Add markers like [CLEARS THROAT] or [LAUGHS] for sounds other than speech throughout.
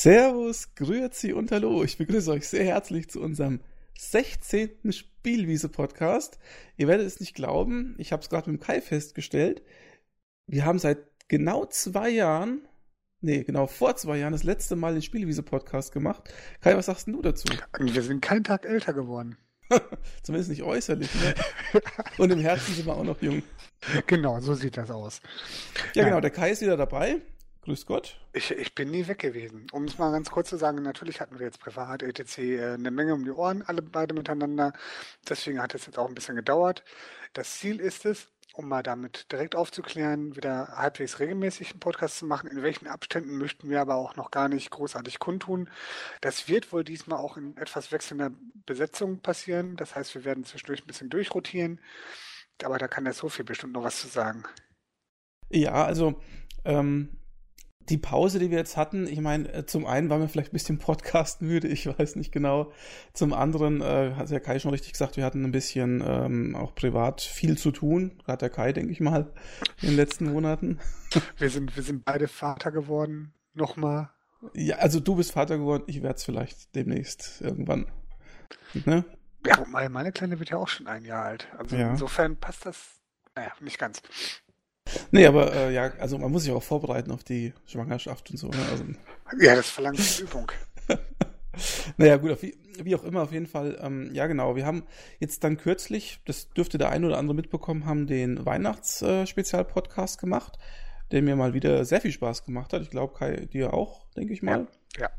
Servus, Grüezi und Hallo. Ich begrüße euch sehr herzlich zu unserem 16. Spielwiese-Podcast. Ihr werdet es nicht glauben, ich habe es gerade mit dem Kai festgestellt. Wir haben seit genau zwei Jahren, nee, genau vor zwei Jahren das letzte Mal den Spielwiese-Podcast gemacht. Kai, was sagst du dazu? Wir sind keinen Tag älter geworden. [LAUGHS] Zumindest nicht äußerlich. Ne? Und im Herzen sind wir auch noch jung. Genau, so sieht das aus. Ja, genau, der Kai ist wieder dabei. Grüß Gott. Ich, ich bin nie weg gewesen. Um es mal ganz kurz zu sagen, natürlich hatten wir jetzt privat etc. Äh, eine Menge um die Ohren, alle beide miteinander. Deswegen hat es jetzt auch ein bisschen gedauert. Das Ziel ist es, um mal damit direkt aufzuklären, wieder halbwegs regelmäßig einen Podcast zu machen. In welchen Abständen möchten wir aber auch noch gar nicht großartig kundtun. Das wird wohl diesmal auch in etwas wechselnder Besetzung passieren. Das heißt, wir werden zwischendurch ein bisschen durchrotieren. Aber da kann der Sophie bestimmt noch was zu sagen. Ja, also ähm, die Pause, die wir jetzt hatten, ich meine, äh, zum einen waren wir vielleicht ein bisschen [LAUGHS] podcastmüde, ich weiß nicht genau. Zum anderen äh, hat der Kai schon richtig gesagt, wir hatten ein bisschen ähm, auch privat viel zu tun. Gerade der Kai, denke ich mal, in den letzten Monaten. [LAUGHS] Wir sind, wir sind beide Vater geworden. Nochmal. Ja, also du bist Vater geworden, ich werde es vielleicht demnächst irgendwann. Ne? Ja, meine Kleine wird ja auch schon ein Jahr alt. Also ja. insofern passt das, naja, nicht ganz. Nee, aber äh, ja, also man muss sich auch vorbereiten auf die Schwangerschaft und so. Ne? Also, [LAUGHS] ja, das verlangt Übung. [LAUGHS] naja, gut, wie, wie, auch immer, auf jeden Fall, ähm, ja genau, wir haben jetzt dann kürzlich, das dürfte der eine oder andere mitbekommen haben, den Weihnachtsspezial-Podcast äh, gemacht, der mir mal wieder sehr viel Spaß gemacht hat. Ich glaube, Kai, dir auch, denke ich mal. Ja, ja.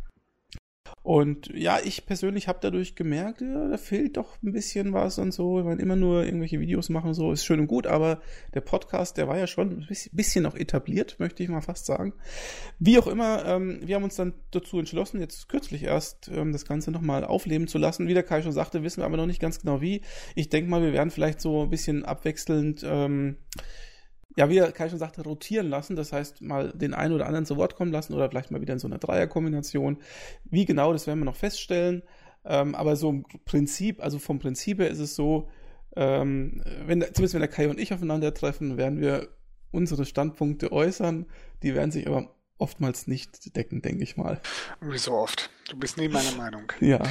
Und ja, ich persönlich habe dadurch gemerkt, ja, da fehlt doch ein bisschen was und so. Ich meine, immer nur irgendwelche Videos machen, so ist schön und gut, aber der Podcast, der war ja schon ein bisschen noch etabliert, möchte ich mal fast sagen. Wie auch immer, ähm, wir haben uns dann dazu entschlossen, jetzt kürzlich erst ähm, das Ganze nochmal aufleben zu lassen. Wie der Kai schon sagte, wissen wir aber noch nicht ganz genau wie. Ich denke mal, wir werden vielleicht so ein bisschen abwechselnd ähm, ja, wie Kai schon sagte, rotieren lassen. Das heißt, mal den einen oder anderen zu Wort kommen lassen oder vielleicht mal wieder in so einer Dreierkombination. Wie genau, das werden wir noch feststellen. Ähm, aber so im Prinzip, also vom Prinzip her ist es so, ähm, wenn, zumindest wenn der Kai und ich aufeinandertreffen, werden wir unsere Standpunkte äußern. Die werden sich aber oftmals nicht decken, denke ich mal. Wie so oft. Du bist nie meiner Meinung. Ja.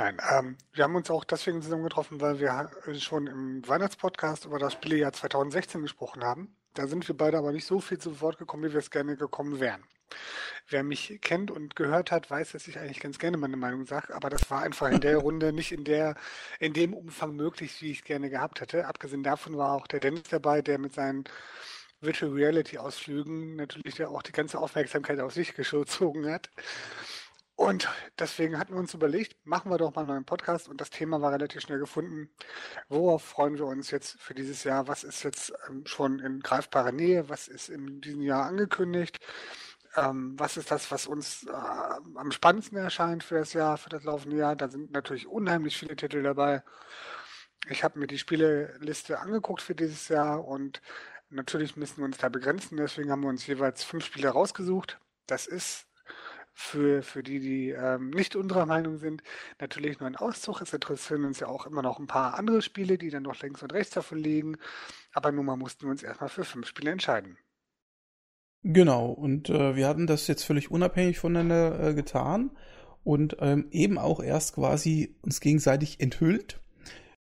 Nein, ähm, wir haben uns auch deswegen zusammengetroffen, weil wir schon im Weihnachtspodcast über das Spielejahr 2016 gesprochen haben. Da sind wir beide aber nicht so viel zu Wort gekommen, wie wir es gerne gekommen wären. Wer mich kennt und gehört hat, weiß, dass ich eigentlich ganz gerne meine Meinung sage, aber das war einfach in der [LAUGHS] Runde nicht in der, in dem Umfang möglich, wie ich es gerne gehabt hätte. Abgesehen davon war auch der Dennis dabei, der mit seinen Virtual Reality Ausflügen natürlich auch die ganze Aufmerksamkeit auf sich [LAUGHS] gezogen hat. Und deswegen hatten wir uns überlegt, machen wir doch mal einen neuen Podcast und das Thema war relativ schnell gefunden. Worauf freuen wir uns jetzt für dieses Jahr? Was ist jetzt ähm, schon in greifbarer Nähe? Was ist in diesem Jahr angekündigt? Ähm, was ist das, was uns äh, am spannendsten erscheint für das Jahr, für das laufende Jahr? Da sind natürlich unheimlich viele Titel dabei. Ich habe mir die Spieleliste angeguckt für dieses Jahr und natürlich müssen wir uns da begrenzen. Deswegen haben wir uns jeweils fünf Spiele rausgesucht. Das ist für, für die, die ähm, nicht unserer Meinung sind, natürlich nur ein Auszug. Es interessieren uns ja auch immer noch ein paar andere Spiele, die dann noch links und rechts davon liegen. Aber nun mal mussten wir uns erstmal für fünf Spiele entscheiden. Genau, und äh, wir hatten das jetzt völlig unabhängig voneinander äh, getan und ähm, eben auch erst quasi uns gegenseitig enthüllt.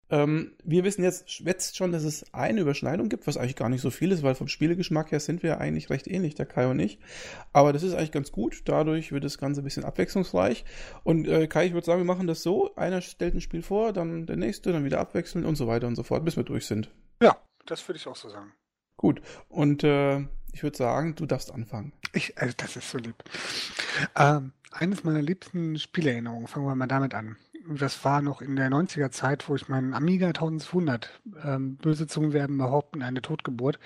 Ähm, wir wissen jetzt, jetzt schon, dass es eine Überschneidung gibt, was eigentlich gar nicht so viel ist, weil vom Spielegeschmack her sind wir ja eigentlich recht ähnlich, der Kai und ich. Aber das ist eigentlich ganz gut. Dadurch wird das Ganze ein bisschen abwechslungsreich. Und äh, Kai, ich würde sagen, wir machen das so. Einer stellt ein Spiel vor, dann der nächste, dann wieder abwechseln und so weiter und so fort, bis wir durch sind. Ja, das würde ich auch so sagen. Gut. Und äh, ich würde sagen, du darfst anfangen. Ich, also das ist so lieb. Ähm, eines meiner liebsten Spielerinnerungen, fangen wir mal damit an das war noch in der 90er Zeit, wo ich meinen Amiga 1200, ähm, böse Zungen werden behaupten, eine Totgeburt,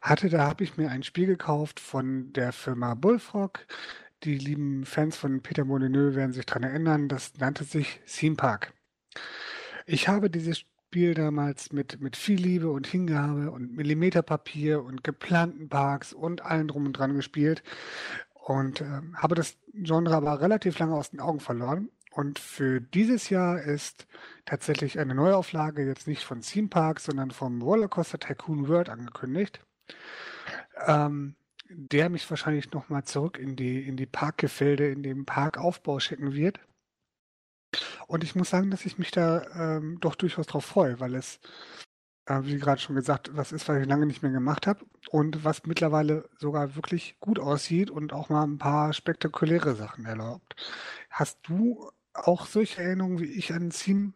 hatte. Da habe ich mir ein Spiel gekauft von der Firma Bullfrog. Die lieben Fans von Peter Molyneux werden sich daran erinnern. Das nannte sich Theme Park. Ich habe dieses Spiel damals mit, mit viel Liebe und Hingabe und Millimeterpapier und geplanten Parks und allen drum und dran gespielt und äh, habe das Genre aber relativ lange aus den Augen verloren und für dieses Jahr ist tatsächlich eine Neuauflage jetzt nicht von Theme Park, sondern vom Rollercoaster Tycoon World angekündigt. Ähm, der mich wahrscheinlich nochmal zurück in die, in die Parkgefilde, in den Parkaufbau schicken wird. Und ich muss sagen, dass ich mich da ähm, doch durchaus drauf freue, weil es, äh, wie gerade schon gesagt, was ist, was ich lange nicht mehr gemacht habe und was mittlerweile sogar wirklich gut aussieht und auch mal ein paar spektakuläre Sachen erlaubt. Hast du auch solche Erinnerungen wie ich an Theme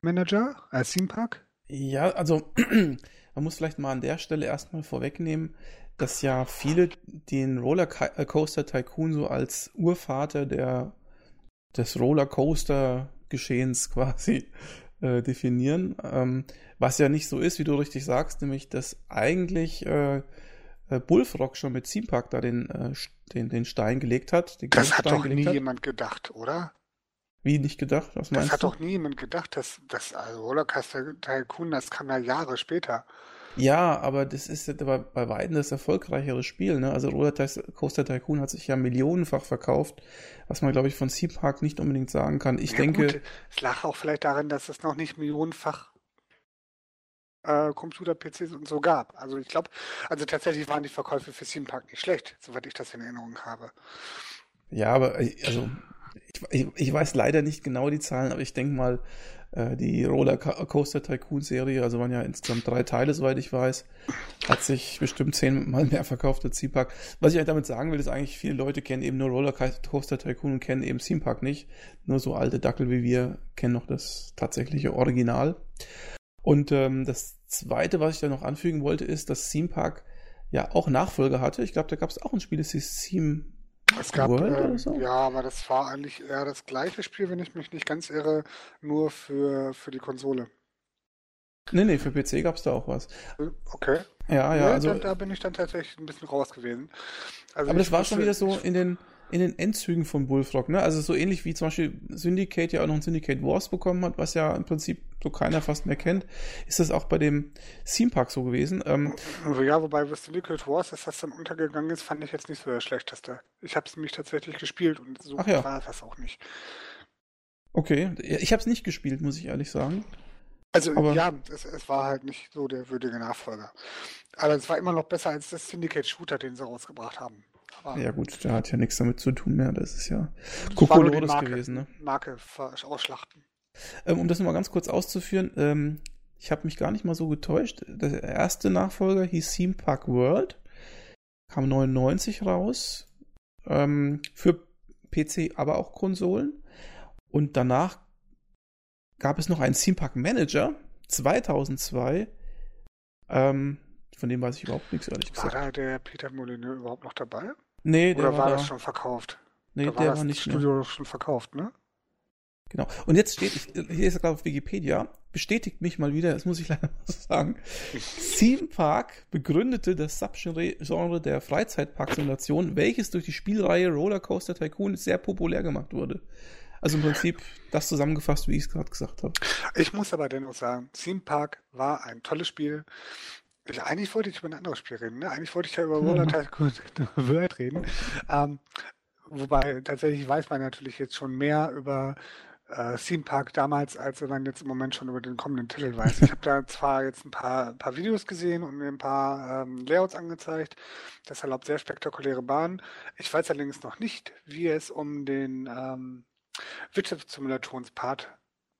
Manager, äh, Theme Park? Ja, also [CLEARS THROAT] man muss vielleicht mal an der Stelle erstmal vorwegnehmen, dass ja viele den Rollercoaster Tycoon so als Urvater der, des Rollercoaster-Geschehens [LAUGHS] quasi äh, definieren. Ähm, was ja nicht so ist, wie du richtig sagst, nämlich dass eigentlich äh, äh Bullfrog schon mit Theme Park da den, äh, den, den Stein gelegt hat. das hat doch nie hat. jemand gedacht, oder? Wie nicht gedacht? Was meinst das hat du? doch nie jemand gedacht, dass das also Rollercoaster Tycoon, das kam ja Jahre später. Ja, aber das ist bei, bei Weitem das erfolgreichere Spiel. Ne? Also Rollercoaster Tycoon hat sich ja millionenfach verkauft, was man, glaube ich, von Sea Park nicht unbedingt sagen kann. Ich ja, denke. Gut. Es lag auch vielleicht darin, dass es noch nicht millionenfach äh, Computer-PCs und so gab. Also ich glaube, also tatsächlich waren die Verkäufe für Theme Park nicht schlecht, soweit ich das in Erinnerung habe. Ja, aber äh, also ich, ich, ich weiß leider nicht genau die Zahlen, aber ich denke mal, äh, die Rollercoaster Tycoon Serie, also waren ja insgesamt drei Teile, soweit ich weiß, hat sich bestimmt zehnmal mehr verkauft als Theme Park. Was ich halt damit sagen will, ist eigentlich, viele Leute kennen eben nur Rollercoaster Tycoon und kennen eben Theme Park nicht. Nur so alte Dackel wie wir kennen noch das tatsächliche Original. Und ähm, das zweite, was ich da noch anfügen wollte, ist, dass Theme Park ja auch Nachfolger hatte. Ich glaube, da gab es auch ein Spiel, das hieß Theme es gab, äh, so? ja, aber das war eigentlich eher das gleiche Spiel, wenn ich mich nicht ganz irre, nur für, für die Konsole. Nee, nee, für PC gab es da auch was. Okay. Ja, ja, also. Da, da, bin ich dann tatsächlich ein bisschen raus gewesen. Also aber das war schon wieder so in den, in den Endzügen von Bullfrog, ne? Also so ähnlich wie zum Beispiel Syndicate ja auch noch ein Syndicate Wars bekommen hat, was ja im Prinzip so keiner fast mehr kennt, ist das auch bei dem Theme Park so gewesen. Ähm, also ja, wobei bei Syndicate Wars, dass das dann untergegangen ist, fand ich jetzt nicht so der schlechteste. Ich habe es nämlich tatsächlich gespielt und so ja. war das auch nicht. Okay, ich habe es nicht gespielt, muss ich ehrlich sagen. Also Aber ja, es, es, war halt nicht so der würdige Nachfolger. Aber es war immer noch besser als das Syndicate Shooter, den sie rausgebracht haben. Aber ja gut, der hat ja nichts damit zu tun mehr. Das ist ja Kokolores gewesen. Ne? Marke ausschlachten. Ähm, um das nochmal ganz kurz auszuführen, ähm, ich habe mich gar nicht mal so getäuscht. Der erste Nachfolger hieß Theme Park World, kam 99 raus, ähm, für PC, aber auch Konsolen. Und danach gab es noch einen Theme Park Manager, 2002, ähm, von dem weiß ich überhaupt nichts, ehrlich gesagt. War da der Peter Molyneux überhaupt noch dabei? Nee, der Oder war, war das schon verkauft? Nee, da der war, war nicht Studio mehr. schon verkauft, ne? Genau. Und jetzt steht, ich, hier ist gerade auf Wikipedia, bestätigt mich mal wieder, das muss ich leider [LAUGHS] sagen. Theme Park begründete das Subgenre der Freizeitpark-Simulation, welches durch die Spielreihe Rollercoaster Tycoon sehr populär gemacht wurde. Also im Prinzip das zusammengefasst, wie ich es gerade gesagt habe. Ich muss aber dennoch sagen, Theme Park war ein tolles Spiel. Ich, eigentlich wollte ich über ein anderes Spiel reden. Ne? Eigentlich wollte ich ja über Roller [LAUGHS] Tycoon World reden. Ähm, wobei tatsächlich weiß man natürlich jetzt schon mehr über äh, Theme Park damals, als man jetzt im Moment schon über den kommenden Titel weiß. Ich habe da zwar jetzt ein paar, paar Videos gesehen und mir ein paar ähm, Layouts angezeigt. Das erlaubt sehr spektakuläre Bahnen. Ich weiß allerdings noch nicht, wie es um den ähm, Wirtschaftssimulationspart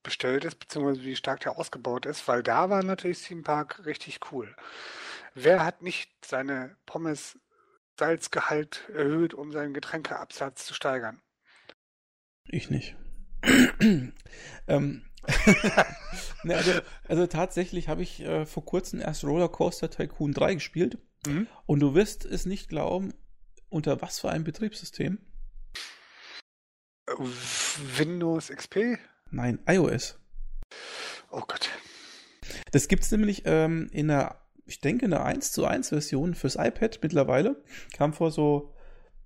bestellt ist, beziehungsweise wie stark der ausgebaut ist, weil da war natürlich Theme Park richtig cool. Wer hat nicht seine Pommes Salzgehalt erhöht, um seinen Getränkeabsatz zu steigern? Ich nicht. [CLEARS THROAT] ähm, [LAUGHS] ne, also, also, tatsächlich habe ich äh, vor kurzem erst Rollercoaster Tycoon 3 gespielt mhm. und du wirst es nicht glauben, unter was für einem Betriebssystem? Windows XP? Nein, iOS. Oh Gott. Das gibt es nämlich ähm, in der, ich denke, in der 1 zu 1 Version fürs iPad mittlerweile. Kam vor so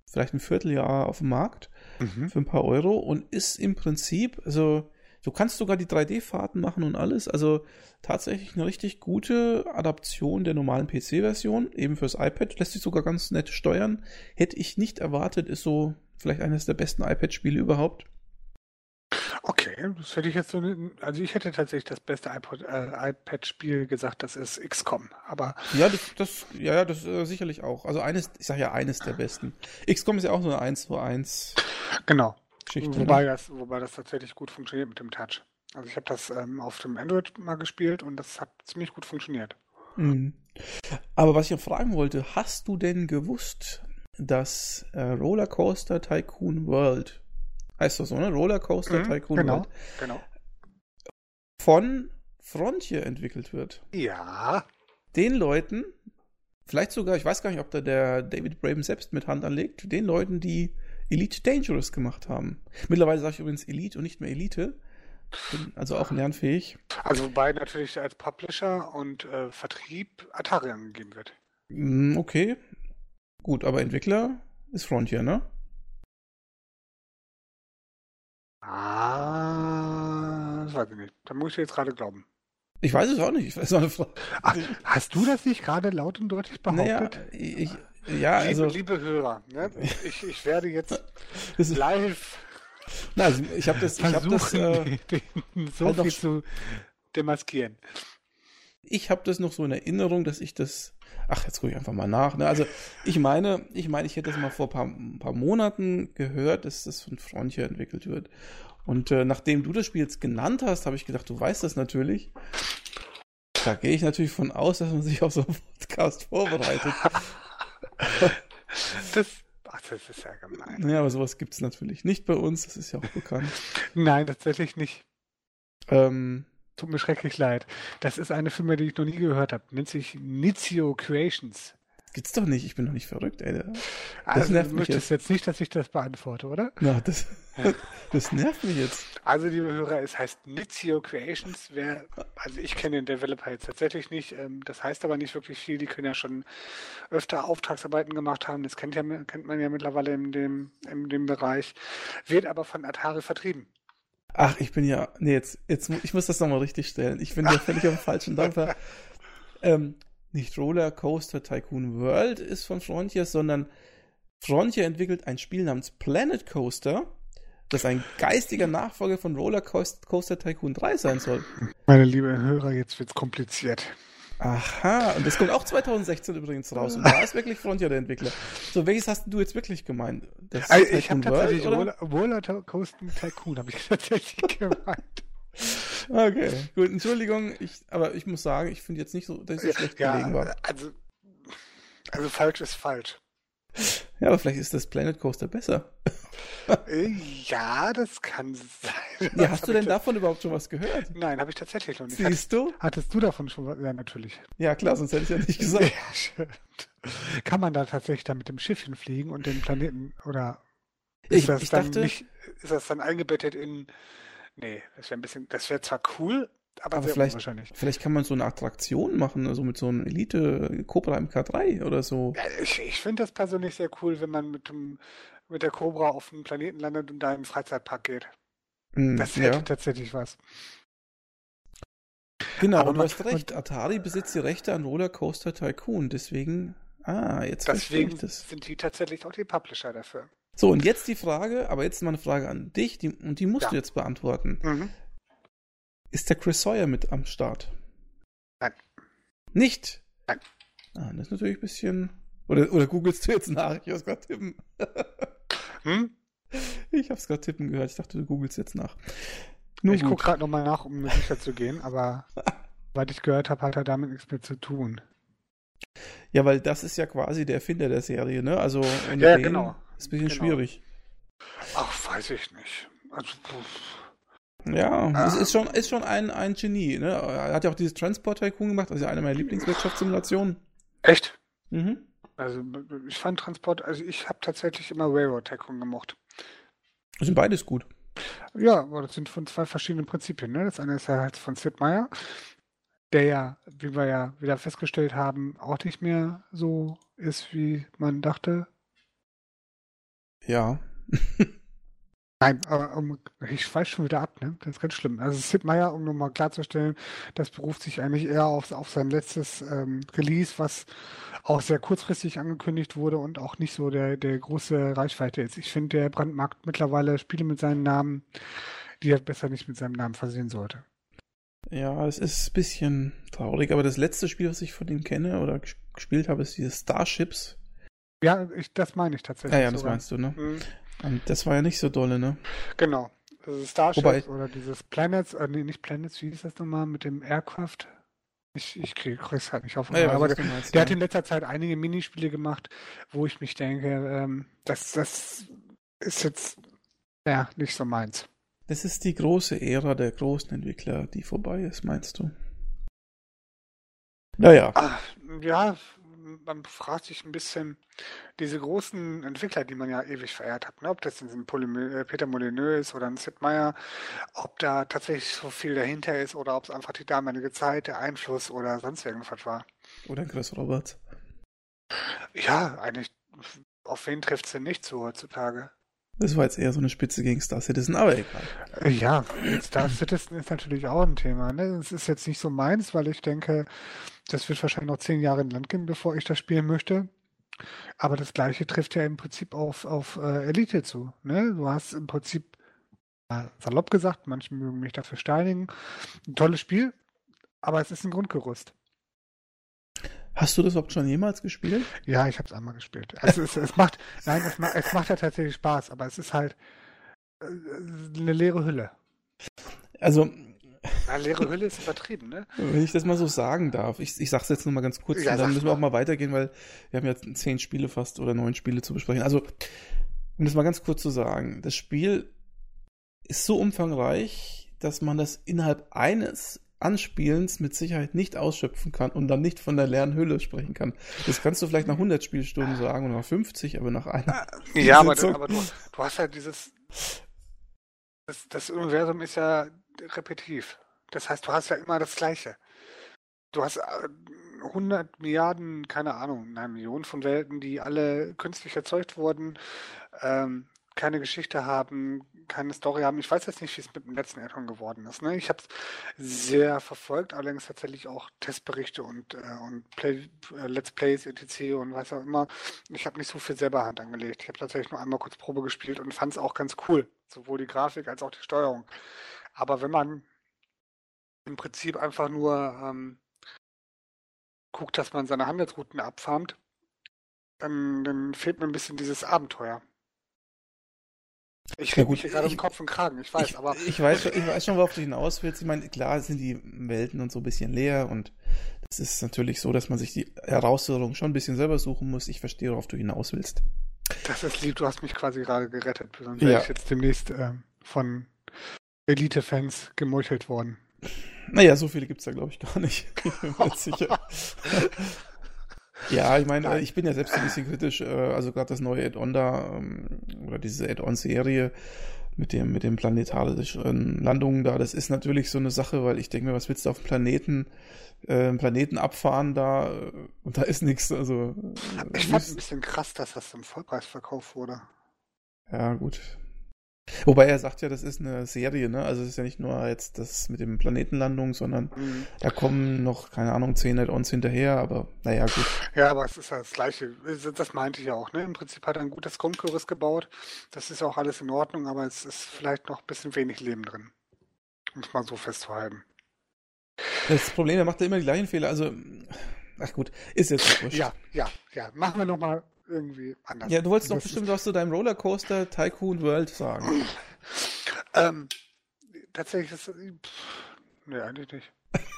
vielleicht ein Vierteljahr auf den Markt mhm. für ein paar Euro und ist im Prinzip, also du kannst sogar die 3D-Fahrten machen und alles. Also tatsächlich eine richtig gute Adaption der normalen PC-Version, eben fürs iPad. Lässt sich sogar ganz nett steuern. Hätte ich nicht erwartet, ist so vielleicht eines der besten iPad-Spiele überhaupt. Okay, das hätte ich jetzt so, also ich hätte tatsächlich das beste äh, iPad-Spiel gesagt, das ist XCOM, aber. Ja, das, das, ja, das äh, sicherlich auch. Also eines, ich sage ja eines der besten. XCOM ist ja auch so eine 1 zu 1 Genau. Geschichte. Wobei ne? das, wobei das tatsächlich gut funktioniert mit dem Touch. Also ich habe das ähm, auf dem Android mal gespielt und das hat ziemlich gut funktioniert. Mhm. Aber was ich noch fragen wollte, hast du denn gewusst, dass äh, Rollercoaster Tycoon World, heißt das so, ne? Rollercoaster Mhm, Tycoon genau, World, genau. von Frontier entwickelt wird? Ja, Den Leuten, vielleicht sogar, ich weiß gar nicht, ob da der David Braben selbst mit Hand anlegt, den Leuten, die Elite Dangerous gemacht haben. Mittlerweile sage ich übrigens Elite und nicht mehr Elite. Bin also auch lernfähig. also wobei natürlich als Publisher und äh, Vertrieb Atari angegeben wird. Mm, Okay. Gut, aber Entwickler ist Frontier, ne? Ah, das weiß ich nicht. Da muss ich jetzt gerade glauben. Ich weiß es auch nicht. Ach, hast du das nicht gerade laut und deutlich Naja, behauptet? ich, ja, also, liebe, liebe Hörer, ne? ich, ich werde jetzt [LAUGHS] live na, also ich habe das, ich habe das, äh, so halt noch- viel zu demaskieren. ich habe das noch so in Erinnerung, dass ich das, ach, jetzt gucke ich einfach mal nach. Ne? Also ich meine, ich meine, ich hätte das mal vor ein paar, ein paar Monaten gehört, dass das von Frontier entwickelt wird. Und äh, nachdem du das Spiel jetzt genannt hast, habe ich gedacht, du weißt das natürlich. Da gehe ich natürlich von aus, dass man sich auf so einen Podcast vorbereitet. [LAUGHS] Das, ach, das ist ja gemein. Ja, aber sowas gibt es natürlich nicht bei uns, das ist ja auch bekannt. Nein, tatsächlich nicht. Ähm, Tut mir schrecklich leid. Das ist eine Firma, die ich noch nie gehört habe. Nennt sich Nizio Creations. gibt's doch nicht, ich bin doch nicht verrückt, ey. Also nervt du mich möchtest jetzt nicht, dass ich das beantworte, oder? Na, das, [LAUGHS] das nervt mich jetzt. Also, liebe Hörer, es heißt Nizio Creations. Wer, also ich kenne den Developer jetzt tatsächlich nicht. Ähm, Das heißt aber nicht wirklich viel. Die können ja schon öfter Auftragsarbeiten gemacht haben. Das kennt, ja, kennt man ja mittlerweile in dem, in dem Bereich. Wird aber von Atari vertrieben. Ach, ich bin ja, nee, jetzt, jetzt, ich muss das nochmal richtig stellen. Ich bin ja [LAUGHS] völlig am falschen Dampfer. Ähm, nicht Roller Coaster Tycoon World ist von Frontier, sondern Frontier entwickelt ein Spiel namens Planet Coaster, das ein geistiger Nachfolger von Roller Coast- Coaster Tycoon 3 sein soll. Meine liebe Hörer, jetzt wird's kompliziert. Aha, und das kommt auch 2016 übrigens raus. Und da ist wirklich Frontier der Entwickler. So, welches hast du jetzt wirklich gemeint? Das Also ich habe tatsächlich? Roller, Coaster Tycoon, habe ich tatsächlich [LAUGHS] gemeint. Okay, gut, Entschuldigung, ich, aber ich muss sagen, ich finde jetzt nicht so, dass ich so schlecht gelegen war. also, also falsch ist falsch. Ja, aber vielleicht ist das Planet Coaster besser. Äh, Ja, das kann sein. Ja, [LAUGHS] hast du denn davon überhaupt schon was gehört? Nein, habe ich tatsächlich noch nicht. Siehst du? hattest du davon schon was? Ja, natürlich. Ja, klar, sonst hätte ich ja nicht [LAUGHS] gesagt. Ja, stimmt. Kann man da tatsächlich dann mit dem Schiffchen fliegen und den Planeten oder ist Ich, das ich dann dachte, nicht, ist das dann eingebettet in Nee, das wäre ein bisschen, das wäre zwar cool, aber, Aber vielleicht- vielleicht kann man so eine Attraktion machen, also mit so einem Elite Cobra MK3 oder so. Ja, ich ich finde das persönlich sehr cool, wenn man mit dem mit der Cobra auf dem Planeten landet und da in den Freizeitpark geht. Hm, Das hätte ja, tatsächlich was. genau, aber und du man- hast recht. Atari besitzt die Rechte an Roller Coaster Tycoon, deswegen, ah, jetzt Deswegen das. sind die tatsächlich auch die Publisher dafür. So, und jetzt die Frage, aber jetzt mal eine Frage an dich, die, und die musst Ja. du jetzt beantworten. Mhm. Ist der Chris Sawyer mit am Start? Nein. Nicht? Nein. Ah, das ist natürlich ein bisschen. Oder, oder googelst du jetzt nach? Ich hab's gerade tippen. [LAUGHS] Hm? Ich hab's gerade tippen gehört. Ich dachte, du googelst jetzt nach. Nun Ich gut. gucke gerade nochmal nach, um sicher zu gehen, aber [LAUGHS] was ich gehört habe, hat er damit nichts mehr zu tun. Ja, weil das ist ja quasi der Erfinder der Serie, ne? Also Ja, genau. ist ein bisschen Genau. schwierig. Ach, weiß ich nicht. Also, pff. Ja, Ah. es ist schon, ist schon ein, ein Genie, ne? Er hat ja auch dieses Transport Tycoon gemacht, also eine meiner Lieblingswirtschaftssimulationen. echt? Mhm. Also ich fand Transport, also ich habe tatsächlich immer Railroad Tycoon gemocht. Das sind beides gut. Ja, aber das sind von zwei verschiedenen Prinzipien. Ne? Das eine ist ja halt von Sid Meier, der ja, wie wir ja wieder festgestellt haben, auch nicht mehr so ist, wie man dachte. Ja. [LAUGHS] Nein, aber um, ich weiß schon wieder ab, ne? Das ist ganz schlimm. Also Sid Meier, um nochmal klarzustellen, das beruft sich eigentlich eher auf, auf sein letztes ähm, Release, was auch sehr kurzfristig angekündigt wurde und auch nicht so der, der große Reichweite ist. Ich finde, der brandmarkt mittlerweile Spiele mit seinem Namen die er besser nicht mit seinem Namen versehen sollte. Ja, es ist ein bisschen traurig, aber das letzte Spiel, was ich von ihm kenne oder gespielt habe, ist dieses Starships. Ja, ich, das meine ich tatsächlich. Ja, ja, das sogar. meinst du, ne? Mhm. Und das war ja nicht so dolle, ne? Genau. Also Starships Wobei, oder dieses Planets, äh, nee, nicht Planets, wie hieß das nochmal mit dem Aircraft? Ich, ich kriege es halt nicht auf. Ja, aber der, meinst, der ja. hat in letzter Zeit einige Minispiele gemacht, wo ich mich denke, ähm, das, das ist jetzt ja nicht so meins. Das ist die große Ära der großen Entwickler, die vorbei ist, meinst du? Naja. Ach, ja, man fragt sich ein bisschen, diese großen Entwickler, die man ja ewig verehrt hat, ne? ob das ein Poly äh, Peter Molyneux ist oder ein Sid Meier, ob da tatsächlich so viel dahinter ist oder ob es einfach die damalige Zeit, der Einfluss oder sonst irgendwas war. Oder Chris Roberts. Ja, eigentlich, auf wen trifft es denn nicht so heutzutage? Das war jetzt eher so eine Spitze gegen Star Citizen, aber egal. Ja, Star Citizen ist natürlich auch ein Thema. Ne? Das ist jetzt nicht so meins, weil ich denke, das wird wahrscheinlich noch zehn Jahre in Land gehen, bevor ich das spielen möchte. Aber das gleiche trifft ja im Prinzip auf, auf äh, Elite zu. Ne? Du hast im Prinzip, salopp gesagt, manche mögen mich dafür steinigen, ein tolles Spiel, aber es ist ein Grundgerüst. Hast du das überhaupt schon jemals gespielt? Ja, ich habe es einmal gespielt. Also es, es macht, nein, es, macht, es macht ja tatsächlich Spaß, aber es ist halt äh, eine leere Hülle. Also na, leere Hülle ist übertrieben, ne? Wenn ich das mal so sagen darf. Ich, ich sag's jetzt nur mal ganz kurz ja, und dann müssen wir auch mal weitergehen, weil wir haben ja zehn Spiele fast oder neun Spiele zu besprechen. Also, um das mal ganz kurz zu sagen, das Spiel ist so umfangreich, dass man das innerhalb eines Anspielens mit Sicherheit nicht ausschöpfen kann und dann nicht von der leeren Hülle sprechen kann. Das kannst du vielleicht nach 100 Spielstunden sagen oder nach 50, aber nach einer. Ja, aber, aber du, du, hast ja dieses. Das, das Universum ist ja repetitiv. Das heißt, du hast ja immer das Gleiche. Du hast 100 äh, Milliarden, keine Ahnung, nein, Millionen von Welten, die alle künstlich erzeugt wurden. Ähm, keine Geschichte haben, keine Story haben. Ich weiß jetzt nicht, wie es mit dem letzten Addon geworden ist. Ne? Ich habe es sehr verfolgt, allerdings tatsächlich auch Testberichte und, äh, und Play, äh, Let's Plays, etc. und was auch immer. Ich habe nicht so viel selber Hand angelegt. Ich habe tatsächlich nur einmal kurz Probe gespielt und fand es auch ganz cool. Sowohl die Grafik als auch die Steuerung. Aber wenn man im Prinzip einfach nur ähm, guckt, dass man seine Handelsrouten abfarmt, dann, dann fehlt mir ein bisschen dieses Abenteuer. Ich rede ja, mich hier gerade um Kopf und Kragen, ich weiß, ich, aber. Ich weiß, ich weiß schon, worauf du hinaus willst. Ich meine, klar sind die Welten und so ein bisschen leer und es ist natürlich so, dass man sich die Herausforderung schon ein bisschen selber suchen muss. Ich verstehe, worauf du hinaus willst. Das ist lieb, du hast mich quasi gerade gerettet. Sonst wäre ja. ich jetzt demnächst äh, von Elite-Fans gemeuchelt worden. Naja, so viele gibt es da, glaube ich, gar nicht. Ich [LAUGHS] bin mir sicher. [LAUGHS] Ja, ich meine, ich bin ja selbst ein bisschen kritisch, äh, also gerade das neue Add-on da, ähm, oder diese Add-on-Serie mit dem, mit den planetarischen Landungen da, das ist natürlich so eine Sache, weil ich denke mir, was willst du auf dem Planeten, äh, Planeten abfahren da äh, und da ist nichts, also. Ich fand ein bisschen krass, dass das im Vollpreis verkauft wurde. Ja, gut. Wobei er sagt ja, das ist eine Serie, ne? Also es ist ja nicht nur jetzt das mit dem Planetenlandung, sondern mhm. da kommen noch, keine Ahnung, 10 Add-ons hinterher, aber naja, gut. Ja, aber es ist ja das Gleiche. Das meinte ich ja auch, ne? Im Prinzip hat er ein gutes Grundgerüst gebaut. Das ist auch alles in Ordnung, aber es ist vielleicht noch ein bisschen wenig Leben drin. Um es mal so festzuhalten. Das Problem, er macht ja immer die gleichen Fehler. Also, ach gut, ist jetzt wurscht. Ja, ja, ja. Machen wir nochmal irgendwie anders. Ja, du wolltest doch bestimmt was zu deinem Rollercoaster Tycoon World sagen. [LAUGHS] ähm, tatsächlich ist. Pff, nee, eigentlich nicht.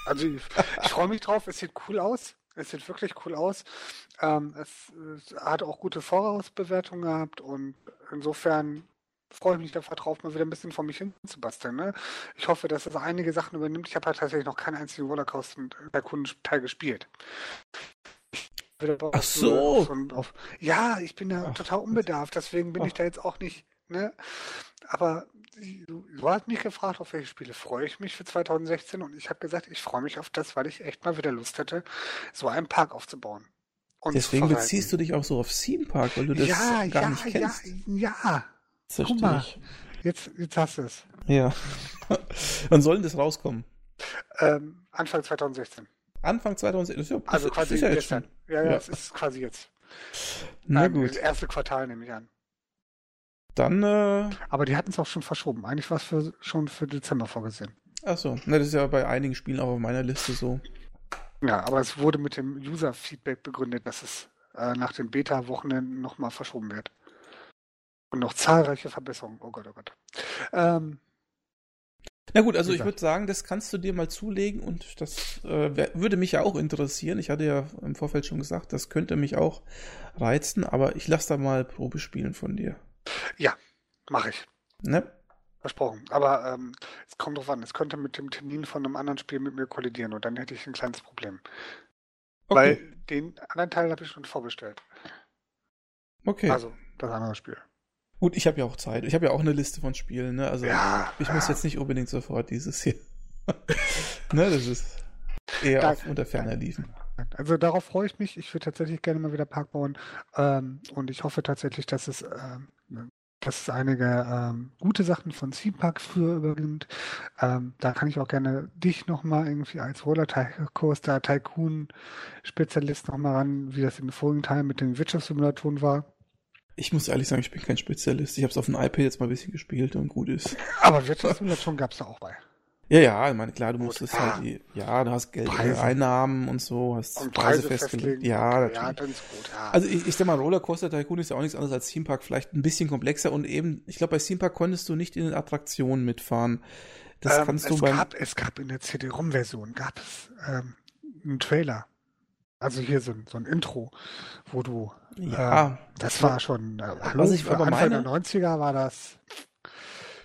Also ich, ich freue mich drauf, es sieht cool aus. Es sieht wirklich cool aus. Ähm, es, es, hat auch gute Vorausbewertungen gehabt und insofern freue ich mich einfach drauf, mal wieder ein bisschen vor mich hin zu basteln. Ne? Ich hoffe, dass es einige Sachen übernimmt. Ich habe halt tatsächlich noch keinen einzigen Rollercoaster Teil gespielt. Ach so. Auf, auf, ja, ich bin da Ach, total unbedarft, deswegen bin Ach. ich da jetzt auch nicht, ne? Aber du, du, hast mich gefragt, auf welche Spiele freue ich mich für 2016 und ich habe gesagt, ich freue mich auf das, weil ich echt mal wieder Lust hätte, so einen Park aufzubauen. Deswegen beziehst du dich auch so auf Theme Park, weil du das ja, gar ja, nicht kennst. Ja, ja. Das Guck mal, jetzt, jetzt hast du es. Ja. [LAUGHS] Wann soll denn das rauskommen? Ähm, Anfang 2016. Anfang 2016. Ja, also quasi ja jetzt schon. Ja, ja, es ist quasi jetzt. Na ähm, gut. Das erste Quartal nehme ich an. Dann. Äh, Aber die hatten es auch schon verschoben. Eigentlich war es schon für Dezember vorgesehen. Achso, ne, das ist ja bei einigen Spielen auch auf meiner Liste so. Ja, aber es wurde mit dem User-Feedback begründet, dass es äh, nach den Beta-Wochenenden nochmal verschoben wird. Und noch zahlreiche Verbesserungen. Oh Gott, oh Gott. Ähm, na gut, also ich würde sagen, das kannst du dir mal zulegen und das äh, würde mich ja auch interessieren. Ich hatte ja im Vorfeld schon gesagt, das könnte mich auch reizen, aber ich lasse da mal Probe spielen von dir. Ja, mache ich. Ne? Versprochen. Aber ähm, es kommt drauf an, es könnte mit dem Termin von einem anderen Spiel mit mir kollidieren und dann hätte ich ein kleines Problem. Okay. Weil den anderen Teil habe ich schon vorbestellt. Okay. Also das andere Spiel. Gut, ich habe ja auch Zeit. Ich habe ja auch eine Liste von Spielen, ne? Also ja, ich muss jetzt nicht unbedingt sofort dieses hier. [LAUGHS] ne, das ist eher da, auf unter ferner liefen. Also darauf freue ich mich. Ich würde tatsächlich gerne mal wieder Park bauen. Ähm, und ich hoffe tatsächlich, dass es, ähm, dass es einige ähm, gute Sachen von Theme Park früher übernimmt. Ähm, da kann ich auch gerne dich nochmal irgendwie als Rollercoaster Tycoon Spezialist nochmal ran, wie das im vorigen Teil mit den Wirtschaftssimulatoren war. Ich muss ehrlich sagen, ich bin kein Spezialist. Ich habe es auf dem iPad jetzt mal ein bisschen gespielt und gut ist. Aber Wirtschaftssimulation gab es da auch bei. Ja, ja, ich meine, klar, du musst es halt, die, ja, du hast Geld, Preise. Einnahmen und so, hast und Preise, Preise festgelegt. Ja, okay, ja, dann ist gut, ja. Also ich, ich sag mal, Rollercoaster Tycoon ist ja auch nichts anderes als Theme Park, vielleicht ein bisschen komplexer und eben, ich glaube, bei Theme Park konntest du nicht in den Attraktionen mitfahren. Das ähm, kannst du es beim... Gab, es gab in der CD-ROM-Version, gab es ähm, einen Trailer. Also hier so, so ein Intro, wo du ja, äh, das war schon äh, was ich aber Anfang meine, der 90er war das.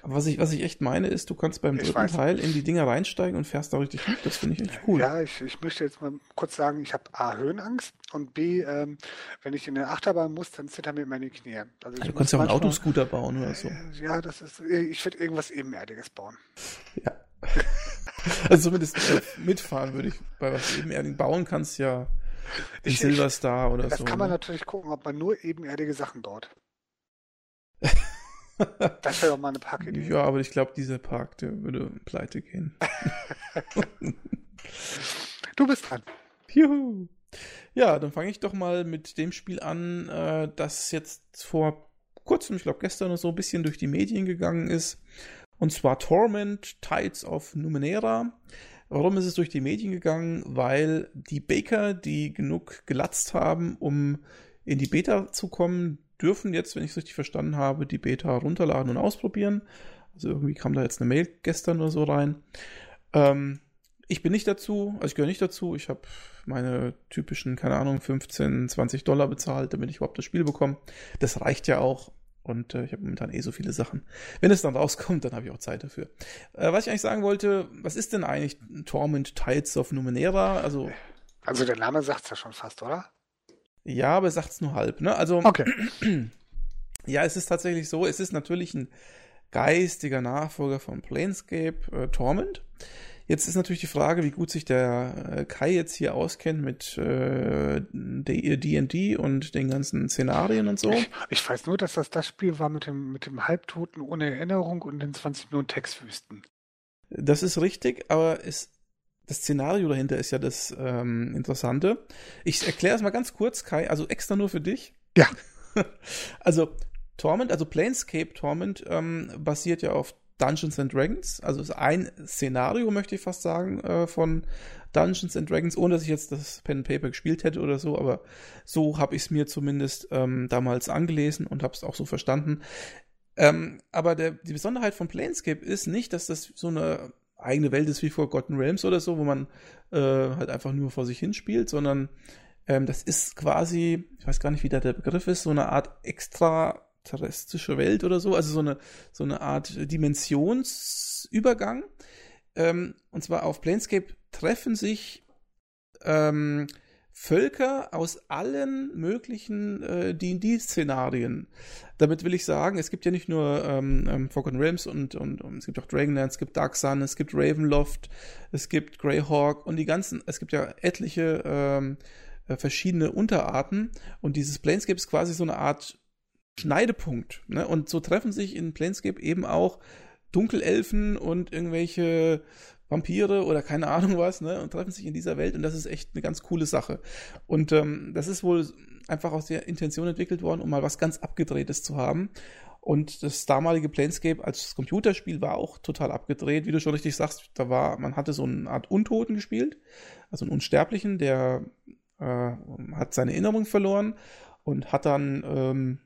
Was ich, was ich echt meine, ist, du kannst beim dritten Teil in die Dinger reinsteigen und fährst da richtig gut. Das finde ich echt cool. Ja, ich, ich möchte jetzt mal kurz sagen, ich habe A, Höhenangst und B, ähm, wenn ich in eine Achterbahn muss, dann zittern mir meine Knie. Also du kannst ja auch einen Autoscooter bauen oder so. Äh, ja, das ist, ich würde irgendwas Ebenerdiges bauen. Ja. [LAUGHS] also zumindest äh, mitfahren würde ich bei was Ebenerdigen bauen kannst, ja in ich, Silverstar oder das so. Das kann man ne? natürlich gucken, ob man nur ebenerdige Sachen baut. [LAUGHS] das wäre doch mal eine Parkidee. Ja, aber ich glaube, dieser Park, der würde pleite gehen. [LAUGHS] du bist dran. Juhu. Ja, dann fange ich doch mal mit dem Spiel an, äh, das jetzt vor kurzem, ich glaube gestern oder so, ein bisschen durch die Medien gegangen ist. Und zwar Torment Tides of Numenera. Warum ist es durch die Medien gegangen? Weil die Baker, die genug gelatzt haben, um in die Beta zu kommen, dürfen jetzt, wenn ich es richtig verstanden habe, die Beta runterladen und ausprobieren. Also irgendwie kam da jetzt eine Mail gestern oder so rein. Ähm, ich bin nicht dazu, also ich gehöre nicht dazu. Ich habe meine typischen, keine Ahnung, 15, 20 Dollar bezahlt, damit ich überhaupt das Spiel bekomme. Das reicht ja auch. Und äh, ich habe momentan eh so viele Sachen. Wenn es dann rauskommt, dann habe ich auch Zeit dafür. Äh, was ich eigentlich sagen wollte, was ist denn eigentlich Torment Tides of Numenera? Also, also der Name sagt es ja schon fast, oder? Ja, aber er sagt es nur halb. Ne? Also, okay. [CLEARS THROAT] ja, es ist tatsächlich so, es ist natürlich ein geistiger Nachfolger von Planescape äh, Torment. Jetzt ist natürlich die Frage, wie gut sich der äh, Kai jetzt hier auskennt mit äh, D&D und den ganzen Szenarien und so. Ich, ich, weiß nur, dass das das Spiel war mit dem, mit dem Halbtoten ohne Erinnerung und den 20 Minuten Textwüsten. Das ist richtig, aber es, das Szenario dahinter ist ja das ähm, Interessante. Ich erkläre es mal ganz kurz, Kai, also extra nur für dich. Ja. [LAUGHS] Also Torment, also Planescape Torment ähm, basiert ja auf Dungeons and Dragons. Also ist ein Szenario, möchte ich fast sagen, äh, von Dungeons and Dragons, ohne dass ich jetzt das Pen and Paper gespielt hätte oder so, aber so habe ich es mir zumindest ähm, damals angelesen und habe es auch so verstanden. Ähm, aber der, die Besonderheit von Planescape ist nicht, dass das so eine eigene Welt ist wie Forgotten Realms oder so, wo man äh, halt einfach nur vor sich hinspielt, sondern ähm, das ist quasi, ich weiß gar nicht, wie da der Begriff ist, so eine Art extra terrestrische Welt oder so, also so eine, so eine Art Dimensionsübergang. Ähm, und zwar auf Planescape treffen sich ähm, Völker aus allen möglichen äh, D&D-Szenarien. Damit will ich sagen, es gibt ja nicht nur ähm, ähm, Forgotten Realms und, und, und, es gibt auch Dragonlance, es gibt Dark Sun, es gibt Ravenloft, es gibt Greyhawk und die ganzen, es gibt ja etliche ähm, äh, verschiedene Unterarten und dieses Planescape ist quasi so eine Art Schneidepunkt. Ne? Und so treffen sich in Planescape eben auch Dunkelelfen und irgendwelche Vampire oder keine Ahnung was, ne, und treffen sich in dieser Welt und das ist echt eine ganz coole Sache. Und ähm, das ist wohl einfach aus der Intention entwickelt worden, um mal was ganz Abgedrehtes zu haben. Und das damalige Planescape als Computerspiel war auch total abgedreht, wie du schon richtig sagst. Da war, man hatte so eine Art Untoten gespielt, also einen Unsterblichen, der äh, hat seine Erinnerung verloren und hat dann ähm,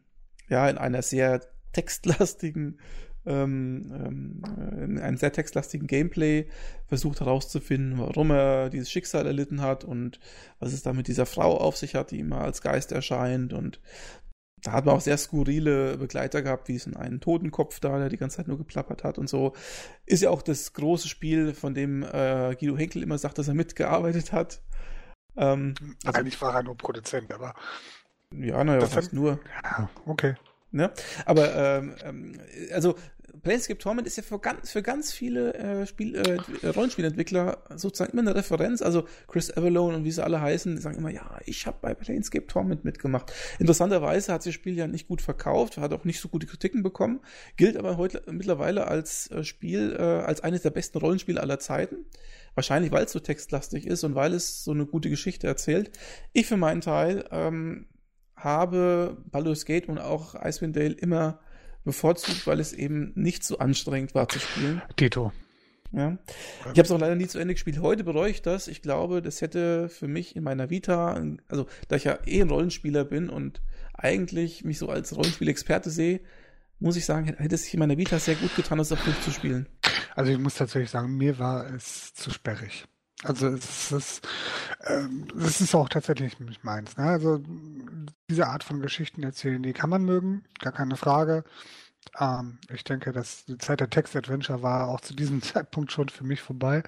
ja in einer sehr textlastigen ähm, ähm, in einem sehr textlastigen Gameplay versucht herauszufinden, warum er dieses Schicksal erlitten hat und was es da mit dieser Frau auf sich hat, die immer als Geist erscheint und da hat man auch sehr skurrile Begleiter gehabt, wie es in einen Totenkopf da, der die ganze Zeit nur geplappert hat und so. Ist ja auch das große Spiel, von dem äh, Guido Henkel immer sagt, dass er mitgearbeitet hat. Ähm, also, Eigentlich war er nur Produzent, aber. Ja, naja, fast nur. Ja, okay. Ne? Aber ähm, ähm, also Planescape Torment ist ja für ganz, für ganz viele äh, Spiel, äh, Rollenspielentwickler sozusagen immer eine Referenz. Also Chris Avalone und wie sie alle heißen, die sagen immer, ja, ich habe bei Planescape Torment mitgemacht. Interessanterweise hat sich das Spiel ja nicht gut verkauft, hat auch nicht so gute Kritiken bekommen, gilt aber heute mittlerweile als äh, Spiel, äh, als eines der besten Rollenspiele aller Zeiten. Wahrscheinlich, weil es so textlastig ist und weil es so eine gute Geschichte erzählt. Ich für meinen Teil ähm, habe Baldur's Gate und auch Icewind Dale immer bevorzugt, weil es eben nicht so anstrengend war zu spielen. Tito. Ja. Ich habe es auch leider nie zu Ende gespielt. Heute bereue ich das. Ich glaube, das hätte für mich in meiner Vita, also da ich ja eh ein Rollenspieler bin und eigentlich mich so als Rollenspielexperte sehe, muss ich sagen, hätte es sich in meiner Vita sehr gut getan, das auch durchzuspielen. Also ich muss tatsächlich sagen, mir war es zu sperrig. Also es ist, ähm, es ist auch tatsächlich nicht meins. Ne? Also diese Art von Geschichten erzählen, die kann man mögen, gar keine Frage. Ähm, ich denke, dass die Zeit der Text-Adventure war auch zu diesem [LAUGHS] Zeitpunkt schon für mich vorbei.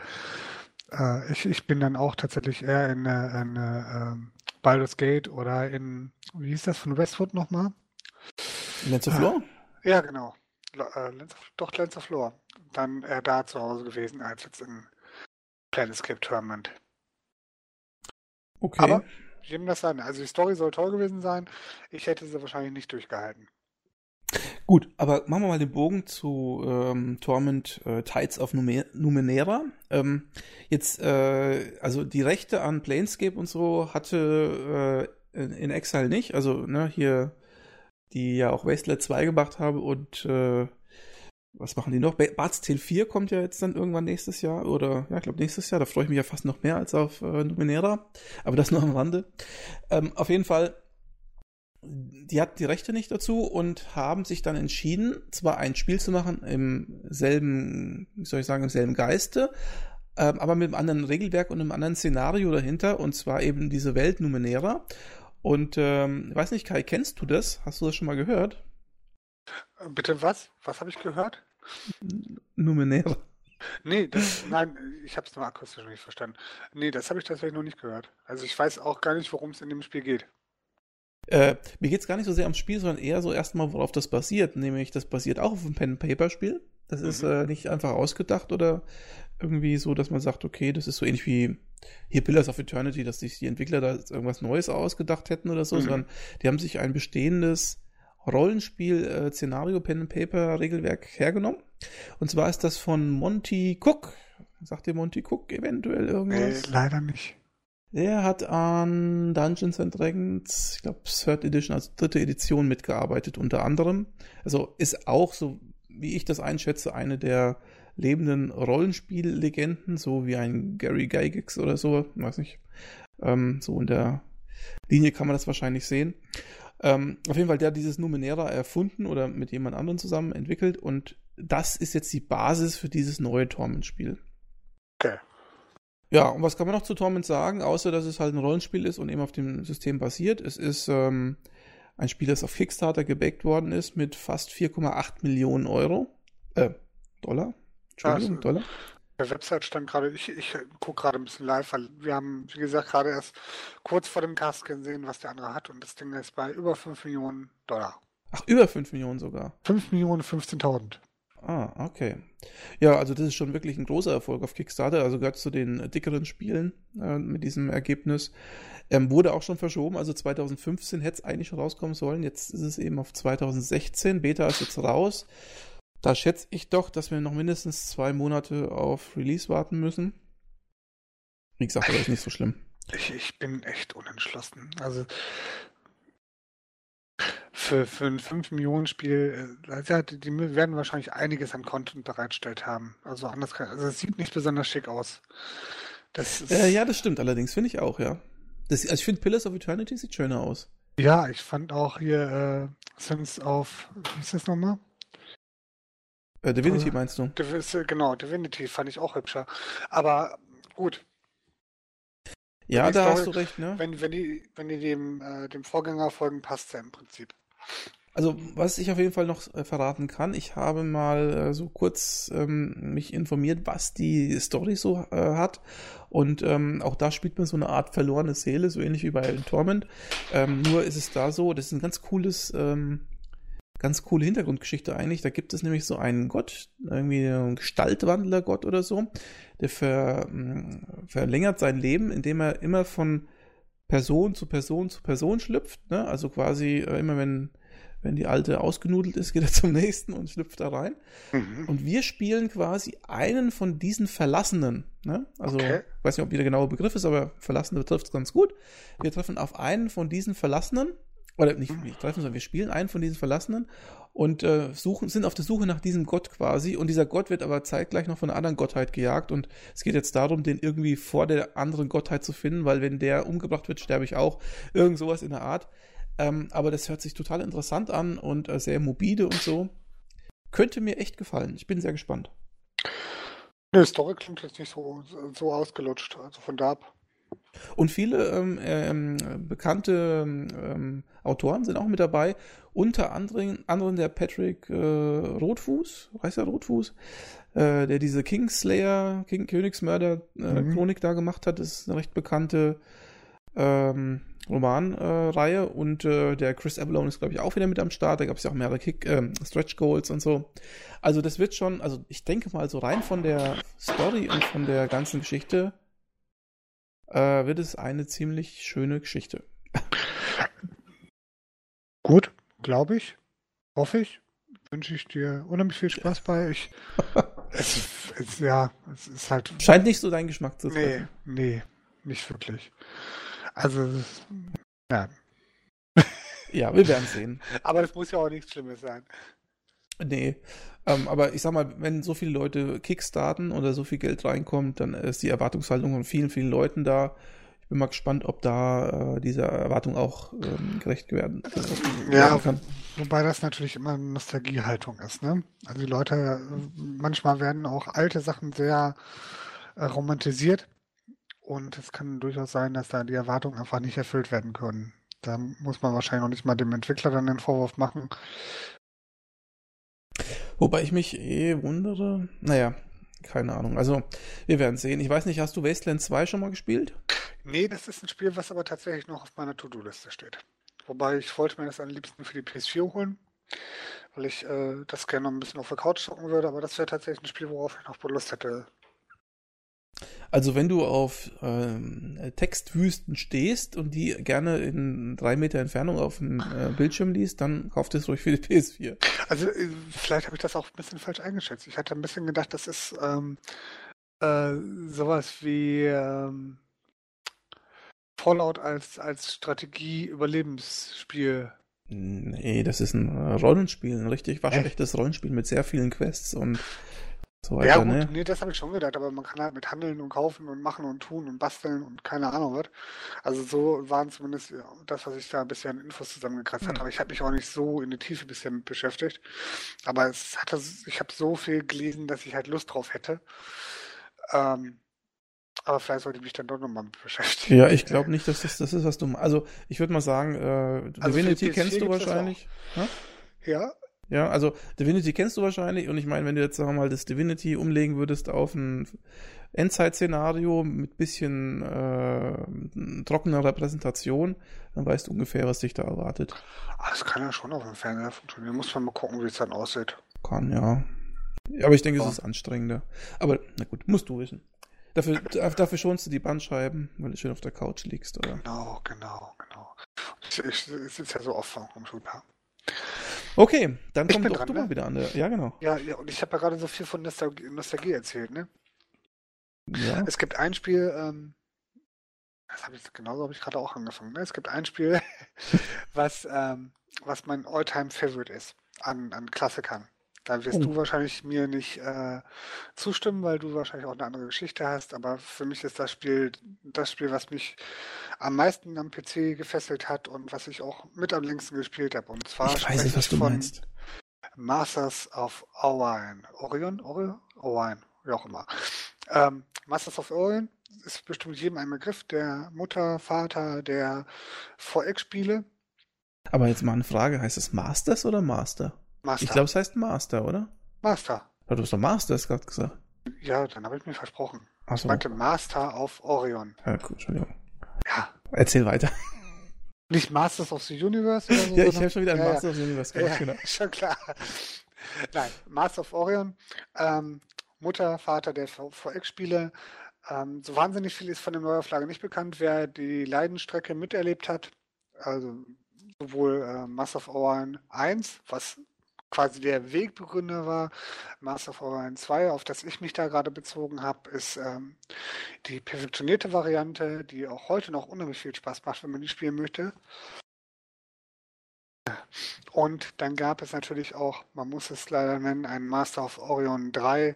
Äh, ich, ich bin dann auch tatsächlich eher in, äh, in äh, Baldur's Gate oder in, wie hieß das von Westwood nochmal? Lenz of Lore? Ja, genau. Äh, doch, Lenz of Lore. Dann eher da zu Hause gewesen, als jetzt in Planescape Tournament. Okay. Aber jedem das sein. Also die Story soll toll gewesen sein. Ich hätte sie wahrscheinlich nicht durchgehalten. Gut, aber machen wir mal den Bogen zu ähm, Torment äh, Tides of Numenera. Ähm, jetzt, äh, also die Rechte an Planescape und so hatte äh, in, in Exile nicht. Also, ne, hier, die ja auch Wasteland 2 gemacht haben und äh, was machen die noch? Bart's Tale 4 kommt ja jetzt dann irgendwann nächstes Jahr oder ja, ich glaube nächstes Jahr. Da freue ich mich ja fast noch mehr als auf äh, Numenera. Aber das nur am Rande. Ähm, auf jeden Fall, die hatten die Rechte nicht dazu und haben sich dann entschieden, zwar ein Spiel zu machen im selben, wie soll ich sagen, im selben Geiste, ähm, aber mit einem anderen Regelwerk und einem anderen Szenario dahinter und zwar eben diese Welt Numenera. Und ähm, ich weiß nicht, Kai, kennst du das? Hast du das schon mal gehört? Bitte was? Was habe ich gehört? Numenera. Nee, das, nein, ich habe es nur akustisch nicht verstanden. Nee, das habe ich tatsächlich noch nicht gehört. Also ich weiß auch gar nicht, worum es in dem Spiel geht. Äh, mir geht es gar nicht so sehr ums Spiel, sondern eher so erstmal, worauf das basiert. Nämlich, das basiert auch auf einem Pen-Paper-Spiel. Das mhm. ist äh, nicht einfach ausgedacht oder irgendwie so, dass man sagt, okay, das ist so ähnlich wie hier Pillars of Eternity, dass sich die Entwickler da irgendwas Neues ausgedacht hätten oder so, mhm. sondern die haben sich ein bestehendes Rollenspiel-Szenario, äh, Pen and Paper Regelwerk hergenommen. Und zwar ist das von Monty Cook. Sagt dir Monty Cook eventuell irgendwas? Nee, leider nicht. Der hat an Dungeons and Dragons, ich glaube, Third Edition, also dritte Edition mitgearbeitet, unter anderem. Also ist auch, so wie ich das einschätze, eine der lebenden Rollenspiellegenden, so wie ein Gary Gygax oder so, weiß nicht. Ähm, so in der Linie kann man das wahrscheinlich sehen. Ähm, auf jeden Fall, der hat dieses Numenera erfunden oder mit jemand anderem zusammen entwickelt und das ist jetzt die Basis für dieses neue Torment-Spiel. Okay. Ja, und was kann man noch zu Torment sagen, außer dass es halt ein Rollenspiel ist und eben auf dem System basiert? Es ist ähm, ein Spiel, das auf Kickstarter gebackt worden ist mit fast 4,8 Millionen Euro. Äh, Dollar? Entschuldigung, ja, Dollar? Der Website stand gerade, ich, ich gucke gerade ein bisschen live, weil wir haben, wie gesagt, gerade erst kurz vor dem Cast gesehen, was der andere hat und das Ding ist bei über 5 Millionen Dollar. Ach, über 5 Millionen sogar? 5 Millionen 15.000. Ah, okay. Ja, also das ist schon wirklich ein großer Erfolg auf Kickstarter, also gehört zu den dickeren Spielen äh, mit diesem Ergebnis. Ähm, wurde auch schon verschoben, also 2015 hätte es eigentlich schon rauskommen sollen, jetzt ist es eben auf 2016, Beta ist jetzt raus. Da schätze ich doch, dass wir noch mindestens zwei Monate auf Release warten müssen. Wie gesagt, das ist nicht so schlimm. Ich, ich bin echt unentschlossen. Also für, für ein 5-Millionen-Spiel, äh, die, die werden wahrscheinlich einiges an Content bereitgestellt haben. Also anders kann, also es sieht nicht besonders schick aus. Das ist, äh, ja, das stimmt allerdings, finde ich auch, ja. Das, also ich finde Pillars of Eternity sieht schöner aus. Ja, ich fand auch hier äh, Sins of, wie ist das nochmal? Äh, Divinity meinst du? Genau, Divinity fand ich auch hübscher. Aber gut. Ja, da Story, hast du recht, ne? Wenn, wenn die, wenn die dem, äh, dem Vorgänger folgen, passt ja im Prinzip. Also, was ich auf jeden Fall noch äh, verraten kann, ich habe mal äh, so kurz ähm, mich informiert, was die Story so äh, hat. Und ähm, auch da spielt man so eine Art verlorene Seele, so ähnlich wie bei Torment. Ähm, nur ist es da so, das ist ein ganz cooles, ähm, ganz coole Hintergrundgeschichte eigentlich. Da gibt es nämlich so einen Gott, irgendwie ein Gestaltwandler-Gott oder so, der ver, mm, verlängert sein Leben, indem er immer von Person zu Person zu Person schlüpft. Ne? Also quasi äh, immer wenn wenn die alte ausgenudelt ist, [LAUGHS] geht er zum nächsten und schlüpft da rein. Mhm. Und wir spielen quasi einen von diesen Verlassenen. Ne? Also, okay. ich weiß nicht, ob wie der genaue Begriff ist, aber Verlassene betrifft es ganz gut. Wir treffen auf einen von diesen Verlassenen, oder nicht, nicht treffen, sondern wir spielen einen von diesen Verlassenen und äh, suchen, sind auf der Suche nach diesem Gott quasi. Und dieser Gott wird aber zeitgleich noch von einer anderen Gottheit gejagt. Und es geht jetzt darum, den irgendwie vor der anderen Gottheit zu finden, weil wenn der umgebracht wird, sterbe ich auch. Irgend sowas in der Art. Ähm, aber das hört sich total interessant an und äh, sehr mobile und so. Könnte mir echt gefallen. Ich bin sehr gespannt. Ne, Story klingt jetzt nicht so, so ausgelutscht. Also von da ab. Und viele ähm, ähm, bekannte ähm, Autoren sind auch mit dabei. Unter anderem, anderen der Patrick äh, Rotfuß, heißt er Rotfuß, äh, der diese Kingslayer, King, Königsmörder-Chronik äh, mhm. da gemacht hat. Das ist eine recht bekannte ähm, Romanreihe äh, und äh, der Chris Avalone ist, glaube ich, auch wieder mit am Start. Da gab es ja auch mehrere Kick, äh, Stretch Goals und so. Also das wird schon, also ich denke mal so rein von der Story und von der ganzen Geschichte äh, wird es eine ziemlich schöne Geschichte. Gut, glaube ich, hoffe ich, wünsche ich dir unheimlich viel Spaß bei. Ich, [LAUGHS] es, es, ja, es ist halt. Scheint nicht so dein Geschmack zu sein. Nee, nee, nicht wirklich. Also, ja. Ja, wir werden sehen. [LAUGHS] aber das muss ja auch nichts Schlimmes sein. Nee, ähm, aber ich sag mal, wenn so viele Leute kickstarten oder so viel Geld reinkommt, dann ist die Erwartungshaltung von vielen, vielen Leuten da. Ich bin mal gespannt, ob da äh, dieser Erwartung auch ähm, gerecht werden, ja, kann. Wobei das natürlich immer eine Nostalgiehaltung ist. Ne? Also die Leute, manchmal werden auch alte Sachen sehr äh, romantisiert und es kann durchaus sein, dass da die Erwartungen einfach nicht erfüllt werden können. Da muss man wahrscheinlich noch nicht mal dem Entwickler dann den Vorwurf machen. Wobei ich mich eh wundere. Naja, keine Ahnung. Also, wir werden sehen. Ich weiß nicht, hast du Wasteland 2 schon mal gespielt? Nee, das ist ein Spiel, was aber tatsächlich noch auf meiner To-Do-Liste steht. Wobei ich wollte mir das am liebsten für die PS4 holen, weil ich äh, das gerne noch ein bisschen auf der Couch zocken würde, aber das wäre tatsächlich ein Spiel, worauf ich noch Lust hätte, also wenn du auf ähm, Textwüsten stehst und die gerne in drei Meter Entfernung auf dem äh, Bildschirm liest, dann kauf das ruhig für die [LAUGHS] PS4. Also äh, vielleicht habe ich das auch ein bisschen falsch eingeschätzt. Ich hatte ein bisschen gedacht, das ist ähm, äh, sowas wie ähm, Fallout als, als Strategie-Überlebensspiel. Nee, das ist ein Rollenspiel, ein richtig waschechtes Rollenspiel mit sehr vielen Quests und so weiter, ja, gut, ne? nee, das habe ich schon gedacht, aber man kann halt mit handeln und kaufen und machen und tun und basteln und keine Ahnung was. Also so waren zumindest das, was ich da bisher an Infos zusammengekratzt habe. Aber ich habe mich auch nicht so in die Tiefe bisher mit beschäftigt. Aber es hat das, ich habe so viel gelesen, dass ich halt Lust drauf hätte. Ähm, aber vielleicht sollte ich mich dann doch nochmal mit beschäftigen. Ja, ich glaube nicht, dass das das ist, was du. Also ich würde mal sagen, äh, also Divinity kennst du wahrscheinlich. Ja, ja, also Divinity kennst du wahrscheinlich und ich meine, wenn du jetzt sagen wir mal das Divinity umlegen würdest auf ein Endzeit-Szenario mit bisschen äh, trockener Repräsentation, dann weißt du ungefähr, was dich da erwartet. Ah, das kann ja schon auf dem Fernseher funktionieren. Muss man mal gucken, wie es dann aussieht. Kann, ja. Aber ich denke, es ist anstrengender. Aber na gut, musst du wissen. Dafür, dafür schonst du die Bandscheiben, weil du schön auf der Couch liegst, oder? Genau, genau, genau. Ich, ich, ich sitze ja so oft vom Computer. Okay, dann komm doch dran, du ne? mal wieder an. Der, ja, genau. Ja, ja und ich habe ja gerade so viel von Nostalgie, Nostalgie, erzählt, ne? Ja. Es gibt ein Spiel, ähm, Das habe ich genauso habe ich gerade auch angefangen. Ne? Es gibt ein Spiel, [LAUGHS] was, ähm, was mein Alltime favorite ist an, an Klassikern. Da wirst Oh. du wahrscheinlich mir nicht äh, zustimmen, weil du wahrscheinlich auch eine andere Geschichte hast. Aber für mich ist das Spiel das Spiel, was mich am meisten am PC gefesselt hat und was ich auch mit am längsten gespielt habe. Und zwar Ich weiß nicht, was du von meinst. Masters of Orion. Orion? Orion? Orion, wie auch immer. Ähm, Masters of Orion ist bestimmt jedem ein Begriff, der Mutter, Vater der VX-Spiele. Aber jetzt mal eine Frage, heißt es Masters oder Master? Master. Ich glaube, es heißt Master, oder? Master. Ja, Du hast doch Masters gerade gesagt. Ja, dann habe ich mir versprochen. Ich Achso. meinte Master of Orion. Ja, gut, Entschuldigung. Ja. Erzähl weiter. Nicht Masters of the Universe oder [LAUGHS] so. Ja, ich habe schon wieder ein ja, Master of the Universe Ja, gemacht, ja, genau. schon klar. [LAUGHS] Nein, Master of Orion, ähm, Mutter, Vater der VX-Spiele. Ähm, so wahnsinnig viel ist von der Neuauflage nicht bekannt. Wer die Leidenstrecke miterlebt hat, also sowohl äh, Master of Orion 1, was quasi der Wegbegründer war, Master of Orion 2, auf das ich mich da gerade bezogen habe, ist ähm, die perfektionierte Variante, die auch heute noch unheimlich viel Spaß macht, wenn man die spielen möchte. Und dann gab es natürlich auch, man muss es leider nennen, ein Master of Orion 3,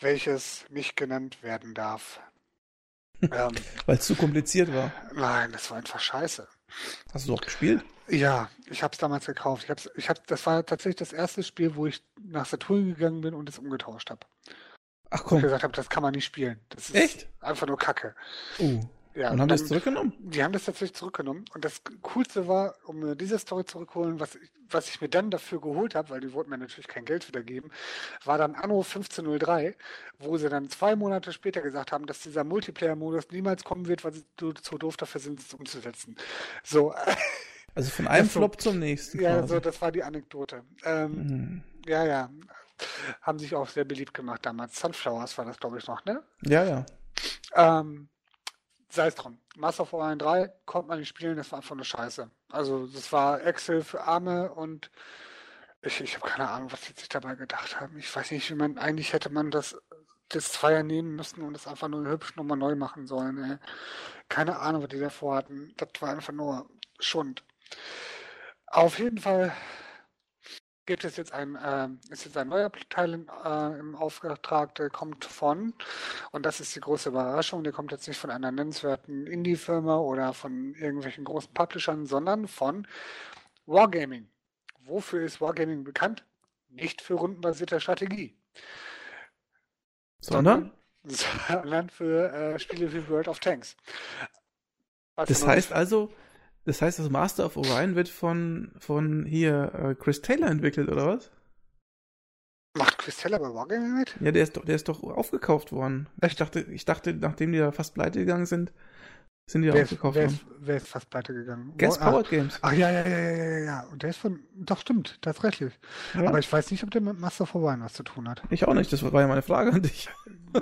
welches nicht genannt werden darf. [LAUGHS] ähm, Weil es zu kompliziert war. nein, das war einfach scheiße. Hast du auch gespielt? Ja, ich habe es damals gekauft. Ich hab's, ich hab, das war tatsächlich das erste Spiel, wo ich nach Saturn gegangen bin und es umgetauscht habe. Ach Und komm. gesagt habe, das kann man nicht spielen. Das ist Echt? einfach nur Kacke. Oh. Ja, Und haben das zurückgenommen? Die haben das tatsächlich zurückgenommen. Und das Coolste war, um mir diese Story zurückholen, was ich, was ich mir dann dafür geholt habe, weil die wollten mir natürlich kein Geld wieder geben, war dann Anno 1503, wo sie dann zwei Monate später gesagt haben, dass dieser Multiplayer-Modus niemals kommen wird, weil sie so zu doof dafür sind, es umzusetzen. So, [LAUGHS] Also von einem Ja, so- Flop zum nächsten. ja, quasi. so, das war die Anekdote. Ähm, Mhm. ja, ja. Haben sich auch sehr beliebt gemacht damals. Sunflowers war das, glaube ich, noch, ne? Ja, ja. Ähm, sei es drum. Master of Orion 3 konnte man nicht spielen, das war einfach eine Scheiße. Also das war Excel für Arme und ich, ich habe keine Ahnung, was die sich dabei gedacht haben. Ich weiß nicht, wie man, eigentlich hätte man das, das Zweier nehmen müssen und das einfach nur hübsch nochmal neu machen sollen. Ey. Keine Ahnung, was die davor hatten. Das war einfach nur Schund. Auf jeden Fall gibt es jetzt ein, ähm, ist jetzt ein neuer Teil in, äh, im Auftrag, der kommt von, und das ist die große Überraschung, der kommt jetzt nicht von einer nennenswerten Indie-Firma oder von irgendwelchen großen Publishern, sondern von Wargaming. Wofür ist Wargaming bekannt? Nicht für rundenbasierte Strategie, Sondern? sondern [LAUGHS] für äh, Spiele wie World of Tanks. Was Das heißt also, das heißt, das Master of Orion wird von, von hier äh, Chris Taylor entwickelt, oder was? Macht Chris Taylor bei Wargaming mit? Ja, der ist doch, der ist doch aufgekauft worden. Ich dachte, ich dachte, nachdem die da fast pleite gegangen sind, sind die da Wer ist, aufgekauft wer, worden. ist, wer ist fast pleite gegangen? Gas ah, Powered Games. Ach ja, ja, ja, ja, ja, ja. Und der ist von. Doch, stimmt, das ist rechtlich. Ja. Aber ich weiß nicht, ob der mit Master of Orion was zu tun hat. Ich auch nicht, das war ja meine Frage an dich. [LAUGHS]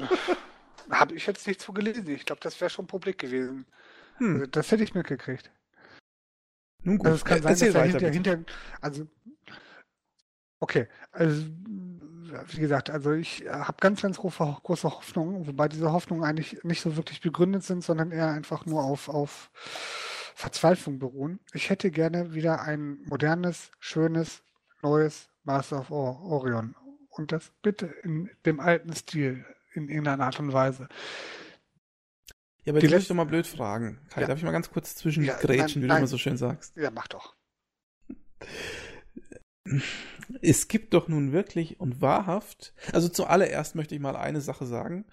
Habe ich jetzt nicht zu gelesen. Ich glaube, das wäre schon publik gewesen. Hm, Also, das hätte ich mitgekriegt. Nun gut. Also es kann sein, dass er weiter, hinter. Also. Okay. Also, wie gesagt, also ich habe ganz, ganz große, große Hoffnung, wobei diese Hoffnungen eigentlich nicht so wirklich begründet sind, sondern eher einfach nur auf, auf Verzweiflung beruhen. Ich hätte gerne wieder ein modernes, schönes, neues Master of Or Orion. Und das bitte in dem alten Stil, in irgendeiner Art und Weise. Ja, aber Die muss ich doch mal blöd fragen. Kai, Ja. darf ich mal ganz kurz zwischen Ja, grätschen, wie du immer so schön sagst? Ja, mach doch. Es gibt doch nun wirklich und wahrhaft, also zuallererst möchte ich mal eine Sache sagen.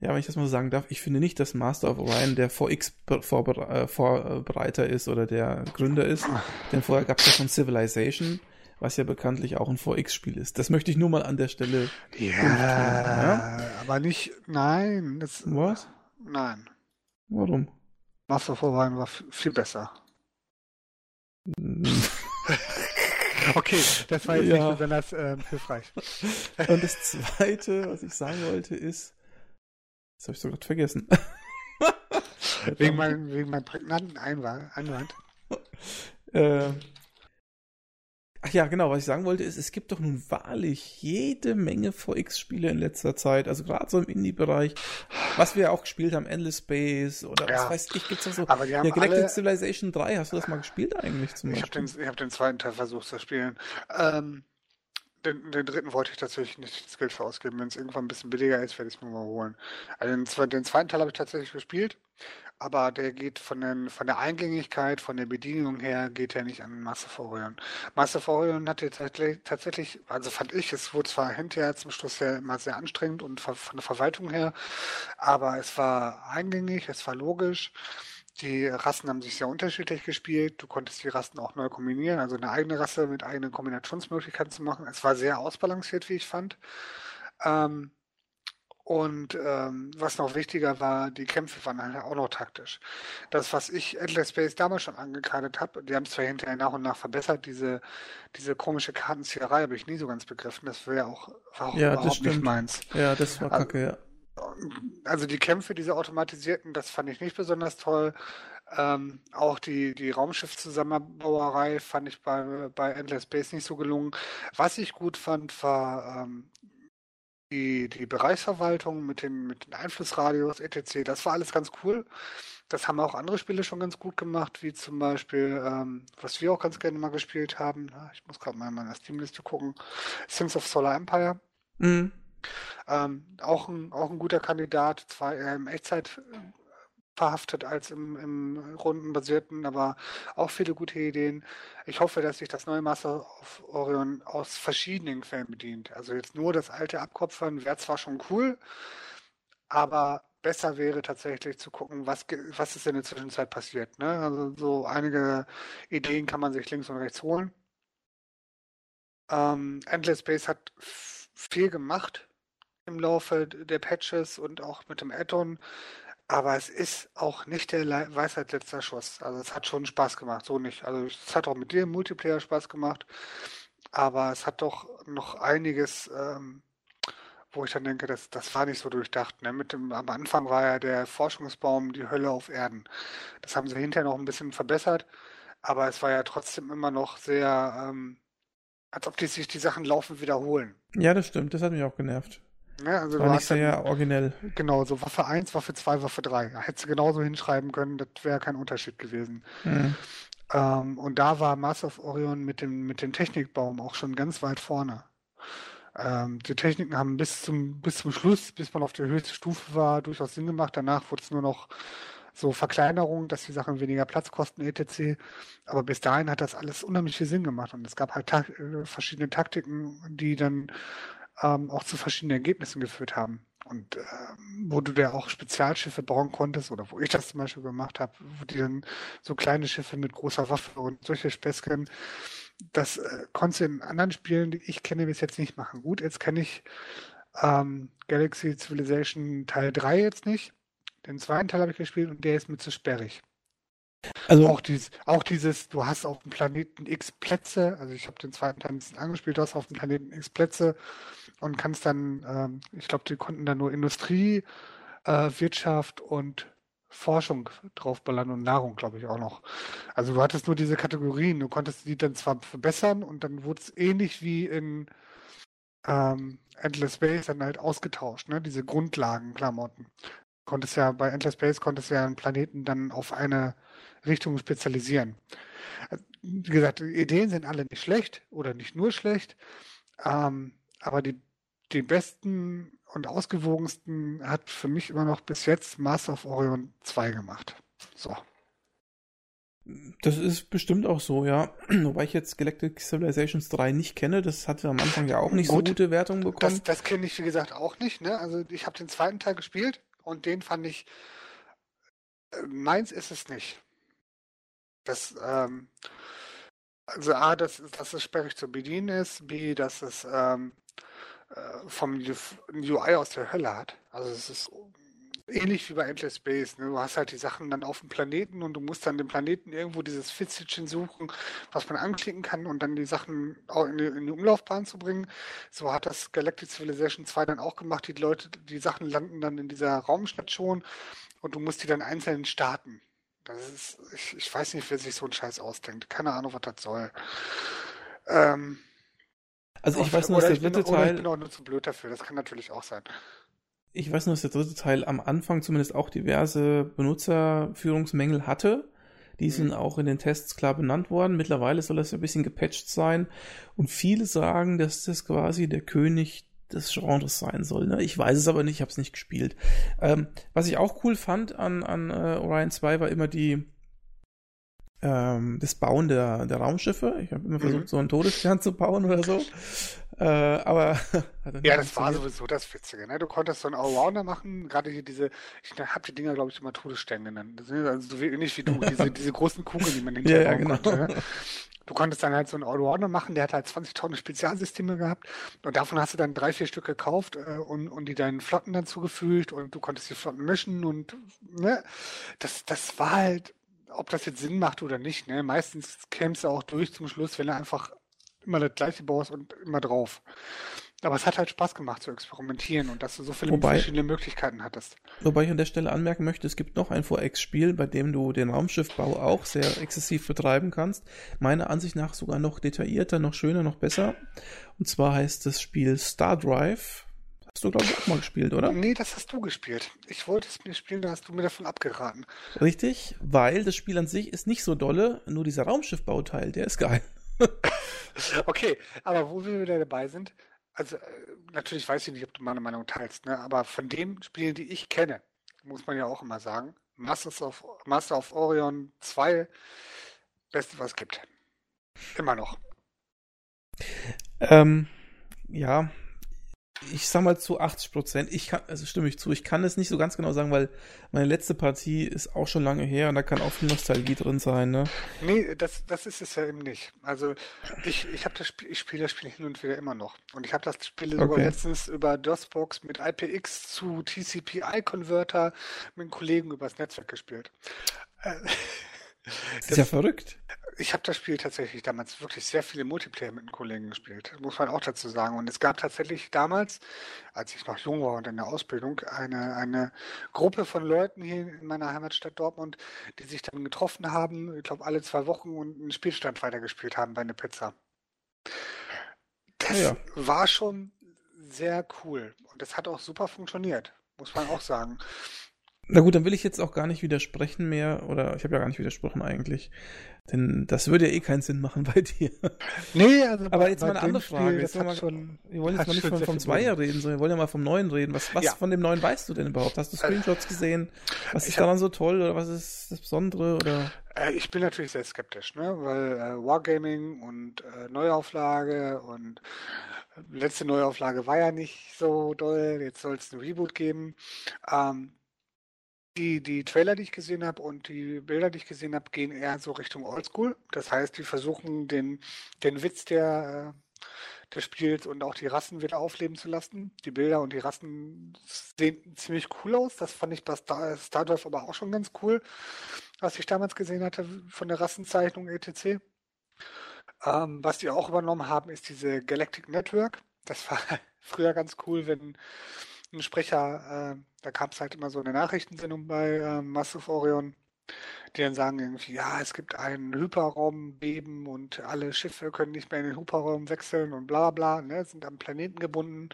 Ja, wenn ich das mal so sagen darf, ich finde nicht, dass Master of Orion der VX-Vorbereiter äh, ist oder der Gründer ist, denn vorher gab es ja schon Civilization, was ja bekanntlich auch ein VX-Spiel ist. Das möchte ich nur mal an der Stelle. Ja, aber nicht, nein. Das, Was? Nein. Warum? Master Orion war viel besser. [LAUGHS] Okay, das war jetzt Ja. nicht besonders ähm, hilfreich. [LAUGHS] Und das Zweite, was ich sagen wollte, ist, das habe ich sogar vergessen. [LAUGHS] Wegen meinem, wegen meinem prägnanten Einwand. Einwand. Äh, Ach ja, genau, was ich sagen wollte ist, es gibt doch nun wahrlich jede Menge VX-Spiele in letzter Zeit, also gerade so im Indie-Bereich, was wir auch gespielt haben, Endless Space oder ja. was weiß ich, gibt's doch so. Aber die haben ja, Galactic alle... Civilization 3, hast du das mal gespielt eigentlich zum ich Beispiel? Hab den, ich habe den zweiten Teil versucht zu spielen. Ähm, den, den, dritten wollte ich tatsächlich nicht das Geld für ausgeben. Wenn es irgendwann ein bisschen billiger ist, werde ich es mir mal holen. Also den, den zweiten Teil habe ich tatsächlich gespielt aber der geht von, den, von der Eingängigkeit, von der Bedienung her, geht er nicht an Master of Orion. Master of Orion hatte tatsächlich, also fand ich, es wurde zwar hinterher zum Schluss ja immer sehr anstrengend und von der Verwaltung her, aber es war eingängig, es war logisch. Die Rassen haben sich sehr unterschiedlich gespielt. Du konntest die Rassen auch neu kombinieren, also eine eigene Rasse mit eigenen Kombinationsmöglichkeiten zu machen. Es war sehr ausbalanciert, wie ich fand. Ähm, und ähm, was noch wichtiger war, die Kämpfe waren halt auch noch taktisch. Das, was ich Endless Space damals schon angekreidet habe, die haben es zwar hinterher nach und nach verbessert, diese, diese komische Kartenzieherei habe ich nie so ganz begriffen. Das wäre auch, war auch ja, überhaupt nicht meins. Ja, das war also, kacke, ja. Also die Kämpfe, diese automatisierten, das fand ich nicht besonders toll. Ähm, auch die, die Raumschiffzusammenbauerei fand ich bei, bei Endless Space nicht so gelungen. Was ich gut fand, war ähm, die, die Bereichsverwaltung mit den, mit den Einflussradios, etc., das war alles ganz cool. Das haben auch andere Spiele schon ganz gut gemacht, wie zum Beispiel, ähm, was wir auch ganz gerne mal gespielt haben. Ich muss gerade mal in meiner Steam-Liste gucken. Sins of Solar Empire. Mhm. Ähm, auch, ein, auch ein guter Kandidat, zwar eher im Echtzeit verhaftet als im, im rundenbasierten, aber auch viele gute Ideen. Ich hoffe, dass sich das neue Master of Orion aus verschiedenen Quellen bedient. Also jetzt nur das alte Abkopfern wäre zwar schon cool, aber besser wäre tatsächlich zu gucken, was, was ist in der Zwischenzeit passiert. Ne? Also so einige Ideen kann man sich links und rechts holen. Ähm, Endless Space hat viel gemacht im Laufe der Patches und auch mit dem Add-on. Aber es ist auch nicht der Weisheit letzter Schuss. Also es hat schon Spaß gemacht, so nicht. Also es hat auch mit dir im Multiplayer Spaß gemacht, aber es hat doch noch einiges, ähm, wo ich dann denke, das, das war nicht so durchdacht. Ne? Mit dem, am Anfang war ja der Forschungsbaum die Hölle auf Erden. Das haben sie hinterher noch ein bisschen verbessert, aber es war ja trotzdem immer noch sehr, ähm, als ob die sich die Sachen laufend wiederholen. Ja, das stimmt. Das hat mich auch genervt. Ja, also war nicht sehr dann, originell. Genau, so Waffe 1, Waffe 2, Waffe 3. Hättest du genauso hinschreiben können, das wäre kein Unterschied gewesen. Mhm. Ähm, und da war Mass of Orion mit dem, mit dem Technikbaum auch schon ganz weit vorne. Ähm, die Techniken haben bis zum, bis zum Schluss, bis man auf der höchsten Stufe war, durchaus Sinn gemacht. Danach wurde es nur noch so Verkleinerung, dass die Sachen weniger Platz kosten, etc. Aber bis dahin hat das alles unheimlich viel Sinn gemacht. Und es gab halt ta äh, verschiedene Taktiken, die dann ähm, auch zu verschiedenen Ergebnissen geführt haben. Und ähm, wo du da auch Spezialschiffe bauen konntest, oder wo ich das zum Beispiel gemacht habe, wo die dann so kleine Schiffe mit großer Waffe und solche Späßchen, das äh, konntest du in anderen Spielen, die ich kenne, bis jetzt nicht machen. Gut, jetzt kenne ich ähm, Galaxy Civilization Teil 3 jetzt nicht. Den zweiten Teil habe ich gespielt und der ist mir zu sperrig. Also auch dieses, auch dieses, du hast auf dem Planeten X Plätze, also ich habe den zweiten Teil ein bisschen angespielt, du hast auf dem Planeten X Plätze und kannst dann, ähm, ich glaube, die konnten dann nur Industrie, äh, Wirtschaft und Forschung draufballern und Nahrung, glaube ich, auch noch. Also du hattest nur diese Kategorien, du konntest die dann zwar verbessern und dann wurde es ähnlich wie in ähm, Endless Space dann halt ausgetauscht, ne? Diese Grundlagenklamotten. Konntest ja bei Endless Space konntest ja einen Planeten dann auf eine Richtung spezialisieren. Wie gesagt, die Ideen sind alle nicht schlecht oder nicht nur schlecht, ähm, aber die, die besten und ausgewogensten hat für mich immer noch bis jetzt Master of Orion 2 gemacht. So. Das ist bestimmt auch so, ja. [CLEARS THROAT] Wobei ich jetzt Galactic Civilizations 3 nicht kenne, das hatte am Anfang ja auch nicht Gut, so gute Wertungen bekommen. Das, das kenne ich, wie gesagt, auch nicht. Ne? Also ich habe den zweiten Teil gespielt und den fand ich, äh, meins ist es nicht. Das, ähm, also A, dass, dass es sperrig zu bedienen ist, B, dass es ähm, äh, vom UI aus der Hölle hat. Also es ist ähnlich wie bei Endless Space. Ne? Du hast halt die Sachen dann auf dem Planeten und du musst dann den Planeten irgendwo dieses Fitzelchen suchen, was man anklicken kann und dann die Sachen auch in die, in die Umlaufbahn zu bringen. So hat das Galactic Civilization 2 dann auch gemacht. Die Leute, die Sachen landen dann in dieser Raumstation und du musst die dann einzeln starten. Das ist, ich, ich weiß nicht, wer sich so einen Scheiß ausdenkt. Keine Ahnung, was das soll. Ähm, Also ich weiß nur, dass der bin, dritte oder ich Teil, bin auch nur zu blöd dafür. Das kann natürlich auch sein. ich weiß nur, dass der dritte Teil am Anfang zumindest auch diverse Benutzerführungsmängel hatte. Die sind Mhm. auch in den Tests klar benannt worden. Mittlerweile soll das ja ein bisschen gepatcht sein. Und viele sagen, dass das quasi der König des Genres sein soll. Ne? Ich weiß es aber nicht, ich habe es nicht gespielt. Ähm, was ich auch cool fand an, an äh, Orion 2 war immer die ähm, das Bauen der, der Raumschiffe. Ich habe immer versucht, Mhm. so einen Todesstern zu bauen oder so. Äh, aber [LAUGHS] Ja, das war sowieso das Witzige. Ne? Du konntest so einen Allrounder machen, gerade hier diese, ich habe die Dinger, glaube ich, immer Todessterne genannt. Das sind also so nicht wie du, [LAUGHS] diese, diese großen Kugeln, die man Ja, hinterher ja, bauen genau. konnte. Ne? Du konntest dann halt so einen Allrounder machen, der hat halt 20 Tonnen Spezialsysteme gehabt und davon hast du dann drei, vier Stück gekauft äh, und, und die deinen Flotten dann zugefügt und du konntest die Flotten mischen und ne, das, das war halt, ob das jetzt Sinn macht oder nicht, ne? Meistens kämst du auch durch zum Schluss, wenn du einfach immer das gleiche baust und immer drauf. Aber es hat halt Spaß gemacht zu experimentieren und dass du so viele Wobei- verschiedene Möglichkeiten hattest. Wobei ich an der Stelle anmerken möchte, es gibt noch ein 4X-Spiel, bei dem du den Raumschiffbau auch sehr exzessiv betreiben kannst. Meiner Ansicht nach sogar noch detaillierter, noch schöner, noch besser. Und zwar heißt das Spiel Star Drive. Hast du, glaube ich, auch mal gespielt, oder? Nee, das hast du gespielt. Ich wollte es mir spielen, da hast du mir davon abgeraten. Richtig, weil das Spiel an sich ist nicht so dolle, nur dieser Raumschiffbauteil, der ist geil. [LAUGHS] Okay, aber wo wir wieder dabei sind, also äh, natürlich weiß ich nicht, ob du meine Meinung teilst, ne? aber von den Spielen, die ich kenne, muss man ja auch immer sagen, Masters of, Master of Orion 2, beste, was es gibt. Immer noch. Ähm, ja, ich sag mal zu 80 Prozent. Ich kann, also stimme ich zu, ich kann es nicht so ganz genau sagen, weil meine letzte Partie ist auch schon lange her und da kann auch viel Nostalgie drin sein, ne? Nee, das, das ist es ja eben nicht. Also ich, ich habe das Spiel, ich spiele das Spiel hin und wieder immer noch. Und ich habe das Spiel sogar Okay. letztens über DOSBox mit IPX zu TCP-I-Converter mit einem Kollegen übers Netzwerk gespielt. Äh, Das ist ja verrückt. Ich habe das Spiel tatsächlich damals wirklich sehr viele Multiplayer mit einem Kollegen gespielt, muss man auch dazu sagen. Und es gab tatsächlich damals, als ich noch jung war und in der Ausbildung, eine, eine Gruppe von Leuten hier in meiner Heimatstadt Dortmund, die sich dann getroffen haben, ich glaube alle zwei Wochen und einen Spielstand weitergespielt haben bei einer Pizza. Das Ja. war schon sehr cool und das hat auch super funktioniert, muss man auch sagen. Na gut, dann will ich jetzt auch gar nicht widersprechen mehr, oder ich habe ja gar nicht widersprochen eigentlich. Denn das würde ja eh keinen Sinn machen [LAUGHS] bei dir. Nee, also Aber bei- jetzt bei mal eine andere Spiel, Frage. Jetzt mal, schon, wir wollen jetzt mal nicht von, vom Zweier reden, sondern wir wollen ja mal vom Neuen reden. Was, was Ja. von dem Neuen weißt du denn überhaupt? Hast du Screenshots gesehen? Was ist hab- daran so toll oder was ist das Besondere? Oder? Äh, ich bin natürlich sehr skeptisch, ne? weil äh, Wargaming und äh, Neuauflage und äh, letzte Neuauflage war ja nicht so doll. Jetzt soll es ein Reboot geben. Ähm, die, die Trailer, die ich gesehen habe und die Bilder, die ich gesehen habe, gehen eher so Richtung Oldschool. Das heißt, die versuchen den, den Witz der, äh, des Spiels und auch die Rassen wieder aufleben zu lassen. Die Bilder und die Rassen sehen ziemlich cool aus. Das fand ich bei Star, Star Drive aber auch schon ganz cool, was ich damals gesehen hatte von der Rassenzeichnung etc. Ähm, was die auch übernommen haben, ist diese Galactic Network. Das war [LAUGHS] früher ganz cool, wenn ein Sprecher, äh, da gab es halt immer so eine Nachrichtensendung bei äh, Massive Orion, die dann sagen irgendwie, ja, es gibt ein Hyperraumbeben und alle Schiffe können nicht mehr in den Hyperraum wechseln und bla bla, ne, sind am Planeten gebunden.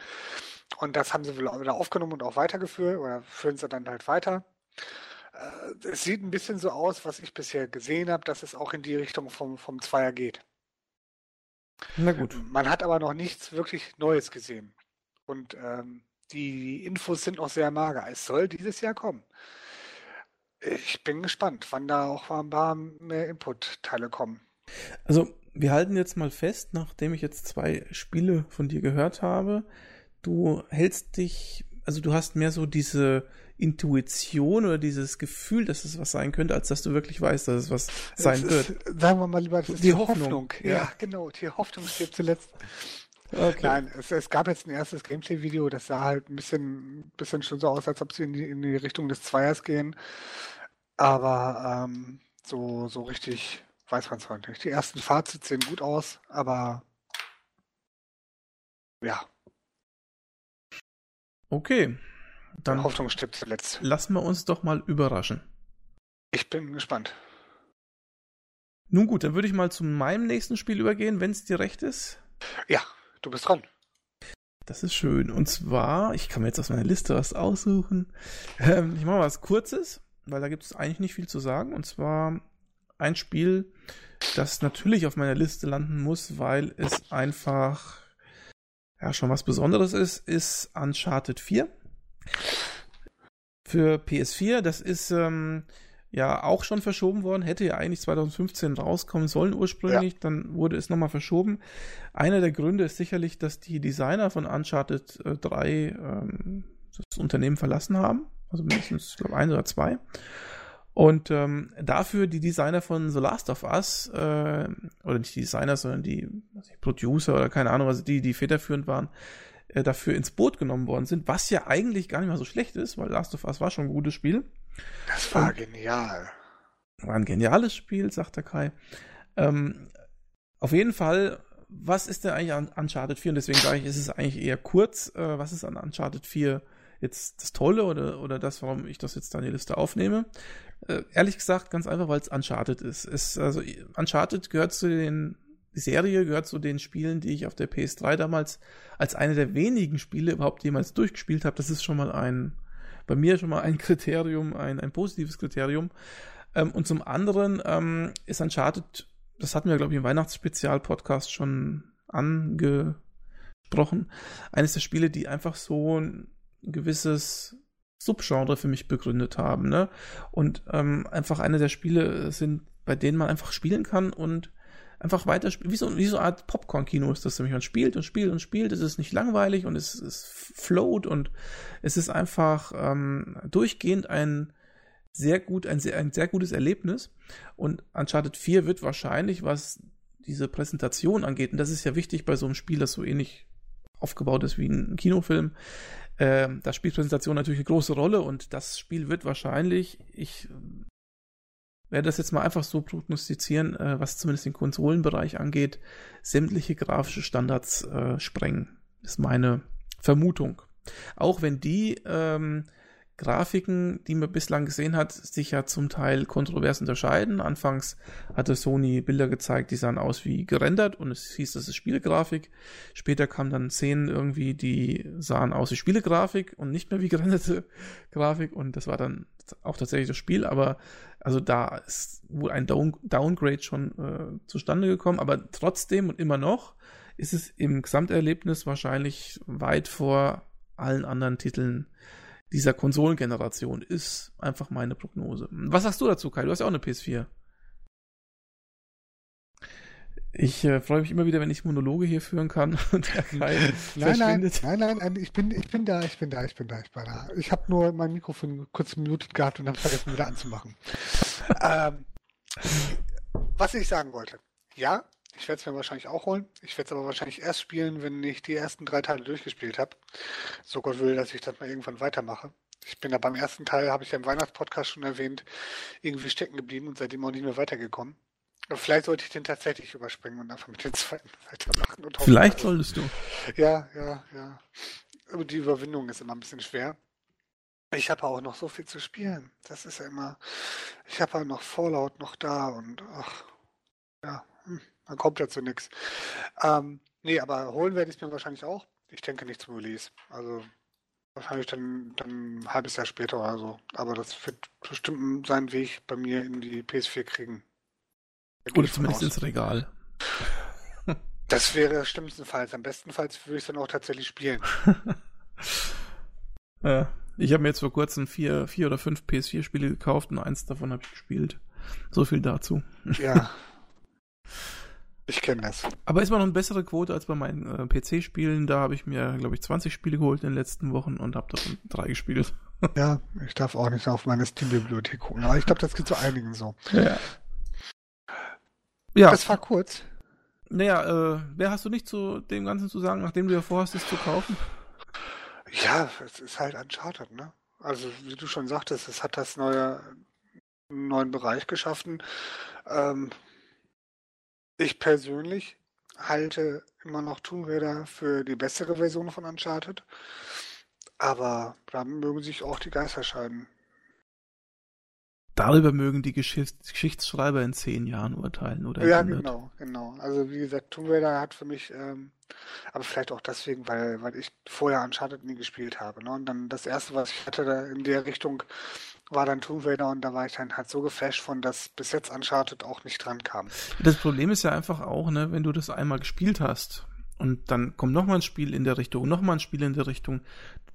Und das haben sie wieder aufgenommen und auch weitergeführt oder führen sie dann halt weiter. Äh, es sieht ein bisschen so aus, was ich bisher gesehen habe, dass es auch in die Richtung vom, vom Zweier geht. Na gut. Man hat aber noch nichts wirklich Neues gesehen. Und ähm, die Infos sind noch sehr mager. Es soll dieses Jahr kommen. Ich bin gespannt, wann da auch ein paar mehr Input-Teile kommen. Also, wir halten jetzt mal fest, nachdem ich jetzt zwei Spiele von dir gehört habe, du hältst dich, also du hast mehr so diese Intuition oder dieses Gefühl, dass es was sein könnte, als dass du wirklich weißt, dass es was sein Es wird. ist, sagen wir mal lieber, das ist Die die, Hoffnung, Hoffnung. ja. Ja. genau. Die Hoffnung stirbt zuletzt. Okay. Nein, es, es gab jetzt ein erstes Gameplay-Video, das sah halt ein bisschen, bisschen schon so aus, als ob sie in die, in die Richtung des Zweiers gehen. Aber ähm, so, so richtig weiß man es heute nicht. Die ersten Fazits sehen gut aus, aber ja, Okay. Dann Hoffnung stirbt zuletzt. lassen wir uns doch mal überraschen. Ich bin gespannt. Nun gut, dann würde ich mal zu meinem nächsten Spiel übergehen, wenn es dir recht ist. Ja, du bist dran. Das ist schön. Und zwar, ich kann mir jetzt aus meiner Liste was aussuchen. Ähm, ich mache was Kurzes, weil da gibt es eigentlich nicht viel zu sagen. Und zwar ein Spiel, das natürlich auf meiner Liste landen muss, weil es einfach ja schon was Besonderes ist, ist Uncharted 4 für PS4. Das ist ähm, ja auch schon verschoben worden, hätte ja eigentlich 2015 rauskommen sollen ursprünglich, ja. dann wurde es nochmal verschoben. Einer der Gründe ist sicherlich, dass die Designer von Uncharted äh, 3 ähm, das Unternehmen verlassen haben, also mindestens, ich glaube, ein oder zwei. Und ähm, dafür die Designer von The Last of Us, äh, oder nicht die Designer, sondern die ich, Producer oder keine Ahnung, also die, die federführend waren, äh, dafür ins Boot genommen worden sind, was ja eigentlich gar nicht mal so schlecht ist, weil Last of Us war schon ein gutes Spiel. Das war genial. War ein geniales Spiel, sagt der Kai. Ähm, auf jeden Fall, was ist denn eigentlich an Uncharted 4? Und deswegen sage ich, ist es eigentlich eher kurz. Äh, was ist an Uncharted 4 jetzt das Tolle oder, oder das, warum ich das jetzt da in die Liste aufnehme? Äh, ehrlich gesagt, ganz einfach, weil es Uncharted ist. Es, also, Uncharted gehört zu den, die Serie gehört zu den Spielen, die ich auf der PS3 damals als eine der wenigen Spiele überhaupt jemals durchgespielt habe. Das ist schon mal ein, bei mir schon mal ein [LAUGHS] Kriterium, ein, ein positives Kriterium. Ähm, und zum anderen ähm, ist Uncharted, das hatten wir, glaube ich, im Weihnachtsspezial-Podcast schon angesprochen, eines der Spiele, die einfach so ein gewisses Subgenre für mich begründet haben. Ne? Und ähm, einfach eine der Spiele sind, bei denen man einfach spielen kann und einfach weiterspielen. Wie so, wie so eine Art Popcorn-Kino ist das nämlich. Man spielt und spielt und spielt. Es ist nicht langweilig und es, es float und es ist einfach ähm, durchgehend ein sehr gut, ein sehr, ein sehr gutes Erlebnis. Und Uncharted 4 wird wahrscheinlich, was diese Präsentation angeht, und das ist ja wichtig bei so einem Spiel, das so ähnlich aufgebaut ist wie ein Kinofilm, äh, da spielt Präsentation natürlich eine große Rolle und das Spiel wird wahrscheinlich, ich werde das jetzt mal einfach so prognostizieren, äh, was zumindest den Konsolenbereich angeht, sämtliche grafische Standards äh, sprengen. Ist meine Vermutung. Auch wenn die ähm, Grafiken, die man bislang gesehen hat, sich ja zum Teil kontrovers unterscheiden. Anfangs hatte Sony Bilder gezeigt, die sahen aus wie gerendert und es hieß, das ist Spielegrafik. Später kamen dann Szenen irgendwie, die sahen aus wie Spielegrafik und nicht mehr wie gerenderte [LAUGHS] Grafik und das war dann auch tatsächlich das Spiel, aber also da ist wohl ein Down Downgrade schon äh, zustande gekommen, aber trotzdem und immer noch ist es im Gesamterlebnis wahrscheinlich weit vor allen anderen Titeln dieser Konsolengeneration ist einfach meine Prognose. Was sagst du dazu, Kai? Du hast ja auch eine PS4. Ich äh, freue mich immer wieder, wenn ich Monologe hier führen kann [LAUGHS] und der [LAUGHS] Kai nein, nein, nein, nein, nein, ich bin, ich bin da, ich bin da, ich bin da, ich bin da. Ich habe nur mein Mikrofon kurz muted gehabt und dann vergessen wieder anzumachen. [LAUGHS] ähm, was ich sagen wollte. Ja, ich werde es mir wahrscheinlich auch holen. Ich werde es aber wahrscheinlich erst spielen, wenn ich die ersten drei Teile durchgespielt habe. So Gott will, dass ich das mal irgendwann weitermache. Ich bin da beim ersten Teil, habe ich ja im Weihnachtspodcast schon erwähnt, irgendwie stecken geblieben und seitdem auch nicht mehr weitergekommen. Vielleicht sollte ich den tatsächlich überspringen und einfach mit den [LAUGHS] zweiten weitermachen. Und vielleicht solltest du. Ja, ja, ja. Aber die Überwindung ist immer ein bisschen schwer. Ich habe auch noch so viel zu spielen. Das ist ja immer. Ich habe ja noch Fallout noch da und ach, ja. Dann kommt ja zu nichts. Ähm, nee, aber holen werde ich es mir wahrscheinlich auch. Ich denke nicht zum Release. Also wahrscheinlich dann, dann ein halbes Jahr später oder so. Aber das wird bestimmt sein Weg bei mir in die PS4 kriegen. Oder zumindest ins Regal. [LAUGHS] Das wäre schlimmstenfalls. Am bestenfalls würde ich es dann auch tatsächlich spielen. [LAUGHS] ja, ich habe mir jetzt vor kurzem vier, vier oder fünf PS4-Spiele gekauft und eins davon habe ich gespielt. So viel dazu. Ja. [LAUGHS] Ich kenne das. Aber ist mal noch eine bessere Quote als bei meinen äh, PC-Spielen. Da habe ich mir, glaube ich, 20 Spiele geholt in den letzten Wochen und habe davon drei gespielt. [LAUGHS] ja, ich darf auch nicht auf meine Steam-Bibliothek gucken. Aber ich glaube, das geht zu einigen so. Ja. ja. Das war kurz. Naja, äh, wer hast du nicht zu dem Ganzen zu sagen, nachdem du ja vorhast, es zu kaufen? Ja, es ist halt Uncharted, ne? Also, wie du schon sagtest, es hat das neue, neuen Bereich geschaffen. Ähm, ich persönlich halte immer noch Tomb Raider für die bessere Version von Uncharted. Aber da mögen sich auch die Geister scheiden. darüber mögen die Geschichts Geschichtsschreiber in zehn Jahren urteilen, oder? Ja, genau, genau. Also wie gesagt, Tomb Raider hat für mich, ähm, aber vielleicht auch deswegen, weil, weil ich vorher Uncharted nie gespielt habe. Ne? Und dann das erste, was ich hatte da in der Richtung, war dann Tomb Raider und da war ich dann halt so geflasht von, dass bis jetzt Uncharted auch nicht dran kam. Das Problem ist ja einfach auch, ne, wenn du das einmal gespielt hast und dann kommt nochmal ein Spiel in der Richtung, nochmal ein Spiel in der Richtung.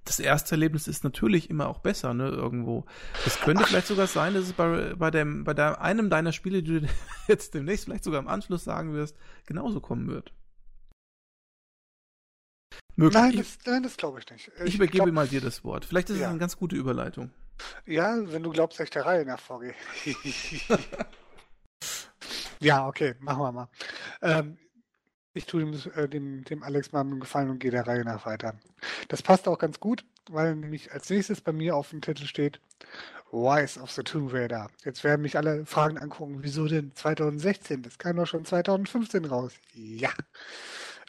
Das erste Erlebnis ist natürlich immer auch besser, ne, irgendwo. Es könnte Ach. vielleicht sogar sein, dass es bei, bei dem, bei der, einem deiner Spiele, die du [LAUGHS] jetzt demnächst vielleicht sogar im Anschluss sagen wirst, genauso kommen wird. Möglich. Nein, das, nein, das glaube ich nicht. Ich, ich übergebe glaub, mal dir das Wort. Vielleicht ist es eine ganz gute Überleitung. Ja, wenn du glaubst, dass ich der Reihe nach vorgehe. [LAUGHS] ja, okay, machen wir mal. Ähm, ich tue dem, äh, dem, dem, Alex mal einen Gefallen und gehe der Reihe nach weiter. Das passt auch ganz gut, weil nämlich als nächstes bei mir auf dem Titel steht Rise of the Tomb Raider. Jetzt werden mich alle Fragen angucken, wieso denn 2016? Das kam doch schon 2015 raus. Ja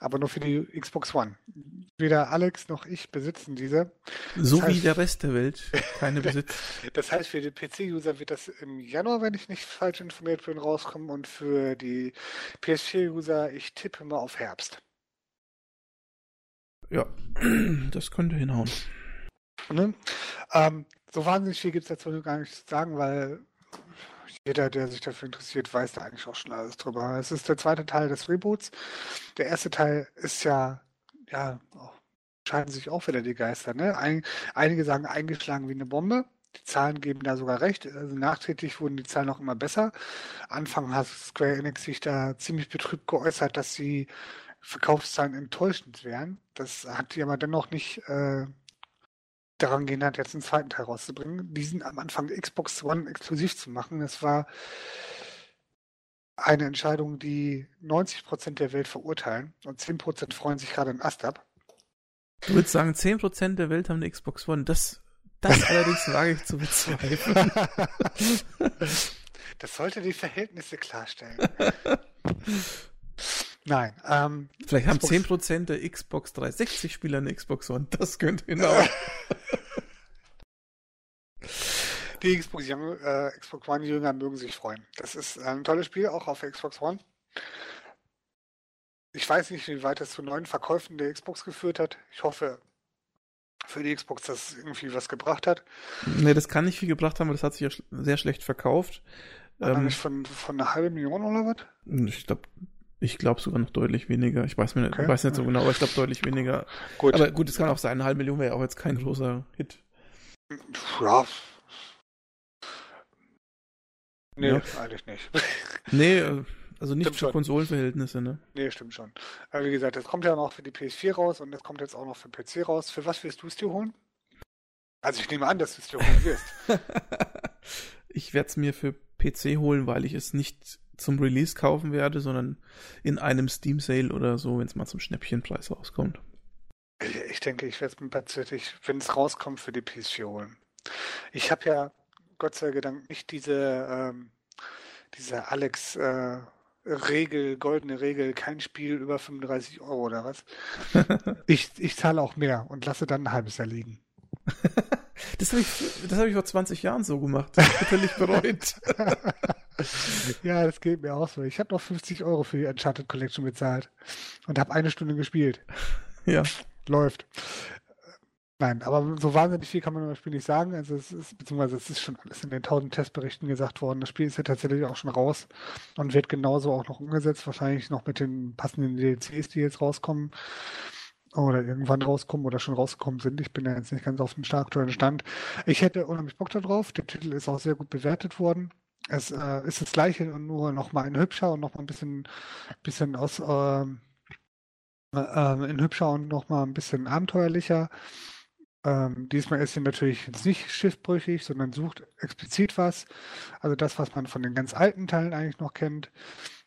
aber nur für die Xbox One. Weder Alex noch ich besitzen diese. So das wie der Rest der Welt keine [LAUGHS] Besitz. das heißt, für die PC-User wird das im Januar, wenn ich nicht falsch informiert bin, rauskommen und für die PS4-User, ich tippe mal auf Herbst. Ja, [CLEARS THROAT] das könnte hinhauen. Ne? Ähm, so wahnsinnig viel gibt es dazu gar nicht zu sagen, weil jeder, der sich dafür interessiert, weiß da eigentlich auch schon alles drüber. Es ist der zweite Teil des Reboots. Der erste Teil ist ja, ja, scheiden sich auch wieder die Geister. Ne? Ein, einige sagen eingeschlagen wie eine Bombe. Die Zahlen geben da sogar recht. Also nachträglich wurden die Zahlen auch immer besser. Anfang hat Square Enix sich da ziemlich betrübt geäußert, dass die Verkaufszahlen enttäuschend wären. Das hat die aber dennoch nicht äh, daran gehindert, jetzt einen zweiten Teil rauszubringen. Diesen am Anfang Xbox One exklusiv zu machen, das war eine Entscheidung, die 90% der Welt verurteilen und 10% freuen sich gerade in Ast ab. Du würdest sagen, 10% der Welt haben eine Xbox One. Das, das [LAUGHS] allerdings wage ich zu bezweifeln. das sollte die Verhältnisse klarstellen. [LAUGHS] Nein. Ähm, Vielleicht haben Xbox 10% der Xbox 360-Spieler eine Xbox One. Das könnte hinhauen. [LAUGHS] Die Xbox, äh, Xbox One-Jünger mögen sich freuen. Das ist ein tolles Spiel, auch auf Xbox One. Ich weiß nicht, wie weit es zu neuen Verkäufen der Xbox geführt hat. Ich hoffe für die Xbox, dass es irgendwie was gebracht hat. Nee, das kann nicht viel gebracht haben, weil das hat sich ja sehr schlecht verkauft. Ähm, nicht von, von einer halben Million oder was? Ich glaube, ich glaube sogar noch deutlich weniger. Ich weiß, mir nicht, okay. weiß nicht so genau, aber ich glaube deutlich weniger. Gut. Aber gut, es kann auch sein, eine halbe Million wäre ja auch jetzt kein großer Hit. Ja. Nee, ja. eigentlich nicht. [LAUGHS] nee, äh, also nicht stimmt für schon. Konsolenverhältnisse, ne? Nee, stimmt schon. Aber wie gesagt, das kommt ja noch für die PS4 raus und das kommt jetzt auch noch für PC raus. Für was willst du es dir holen? Also ich nehme an, dass du es dir holen wirst. [LAUGHS] ich werde es mir für PC holen, weil ich es nicht zum Release kaufen werde, sondern in einem Steam Sale oder so, wenn es mal zum Schnäppchenpreis rauskommt. Ich denke, ich werde es mir tatsächlich, wenn es rauskommt, für die PS4 holen. Ich habe ja Gott sei Dank nicht diese, ähm, diese Alex äh, Regel, goldene Regel, kein Spiel über 35 Euro oder was. [LAUGHS] ich, ich zahle auch mehr und lasse dann ein halbes Jahr liegen. [LAUGHS] das habe ich, hab ich vor 20 Jahren so gemacht. Das bitterlich bereut. [LAUGHS] [LAUGHS] ja, das geht mir auch so. Ich habe noch 50 Euro für die Uncharted Collection bezahlt und habe eine Stunde gespielt. [LAUGHS] Ja. Läuft. Nein, aber so wahnsinnig viel kann man über das Spiel nicht sagen. Also es ist, beziehungsweise es ist schon alles in den tausend Testberichten gesagt worden. Das Spiel ist ja tatsächlich auch schon raus und wird genauso auch noch umgesetzt, wahrscheinlich noch mit den passenden DLCs, die jetzt rauskommen oder irgendwann rauskommen oder schon rausgekommen sind. Ich bin ja jetzt nicht ganz auf dem aktuellen Stand. Ich hätte unheimlich Bock darauf. Der Titel ist auch sehr gut bewertet worden. Es äh, ist das gleiche und nur noch mal ein hübscher und noch mal ein bisschen, bisschen aus äh, äh, in hübscher und noch mal ein bisschen abenteuerlicher. Ähm, diesmal ist sie natürlich jetzt nicht schiffbrüchig, sondern sucht explizit was. Also das, was man von den ganz alten Teilen eigentlich noch kennt.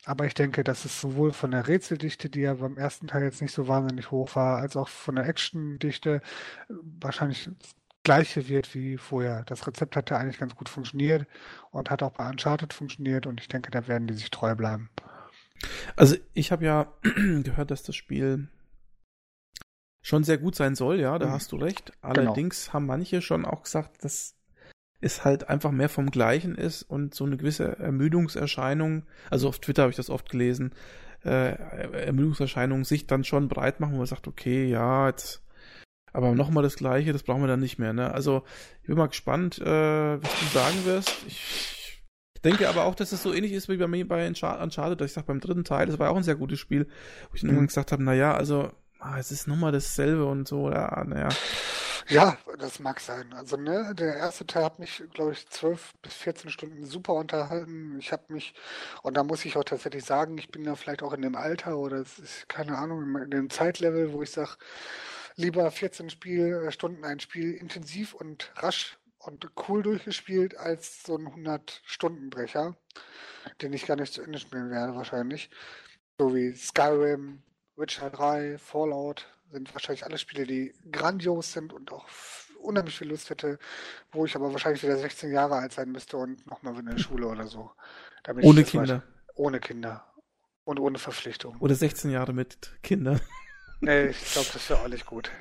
Aber ich denke, dass es sowohl von der Rätseldichte, die ja beim ersten Teil jetzt nicht so wahnsinnig hoch war, als auch von der Actiondichte wahrscheinlich gleiche wird wie vorher. Das Rezept hat ja eigentlich ganz gut funktioniert und hat auch bei Uncharted funktioniert und ich denke, da werden die sich treu bleiben. Also ich habe ja [CLEARS THROAT] gehört, dass das Spiel schon sehr gut sein soll, ja, da mhm. hast du recht. Genau. Allerdings genau. haben manche schon auch gesagt, dass es halt einfach mehr vom Gleichen ist und so eine gewisse Ermüdungserscheinung, also auf Twitter habe ich das oft gelesen, äh, Ermüdungserscheinungen sich dann schon breit machen, wo man sagt, okay, ja, jetzt, aber nochmal das Gleiche, das brauchen wir dann nicht mehr, ne? Also, ich bin mal gespannt, äh, was du sagen wirst. Ich denke aber auch, dass es so ähnlich ist wie bei mir bei Uncharted, dass ich sage, beim dritten Teil, das war auch ein sehr gutes Spiel, wo ich dann mhm. irgendwann gesagt habe, naja, also, ah, es ist nochmal dasselbe und so, ja, naja. Ja, das mag sein. Also, ne, der erste Teil hat mich, glaube ich, 12 bis 14 Stunden super unterhalten. Ich habe mich, und da muss ich auch tatsächlich sagen, ich bin ja vielleicht auch in dem Alter oder es ist, keine Ahnung, in dem Zeitlevel, wo ich sage, lieber 14 Spiel, Stunden ein Spiel intensiv und rasch und cool durchgespielt als so ein 100-Stunden-Brecher, den ich gar nicht zu Ende spielen werde wahrscheinlich. So wie Skyrim, Witcher 3, Fallout, sind wahrscheinlich alle Spiele, die grandios sind und auch unheimlich viel Lust hätte, wo ich aber wahrscheinlich wieder 16 Jahre alt sein müsste und nochmal in der Schule oder so. ohne Kinder. Weiß, ohne Kinder. Und ohne Verpflichtung. Oder 16 Jahre mit Kindern. Nee, ich glaube, das wäre auch nicht gut.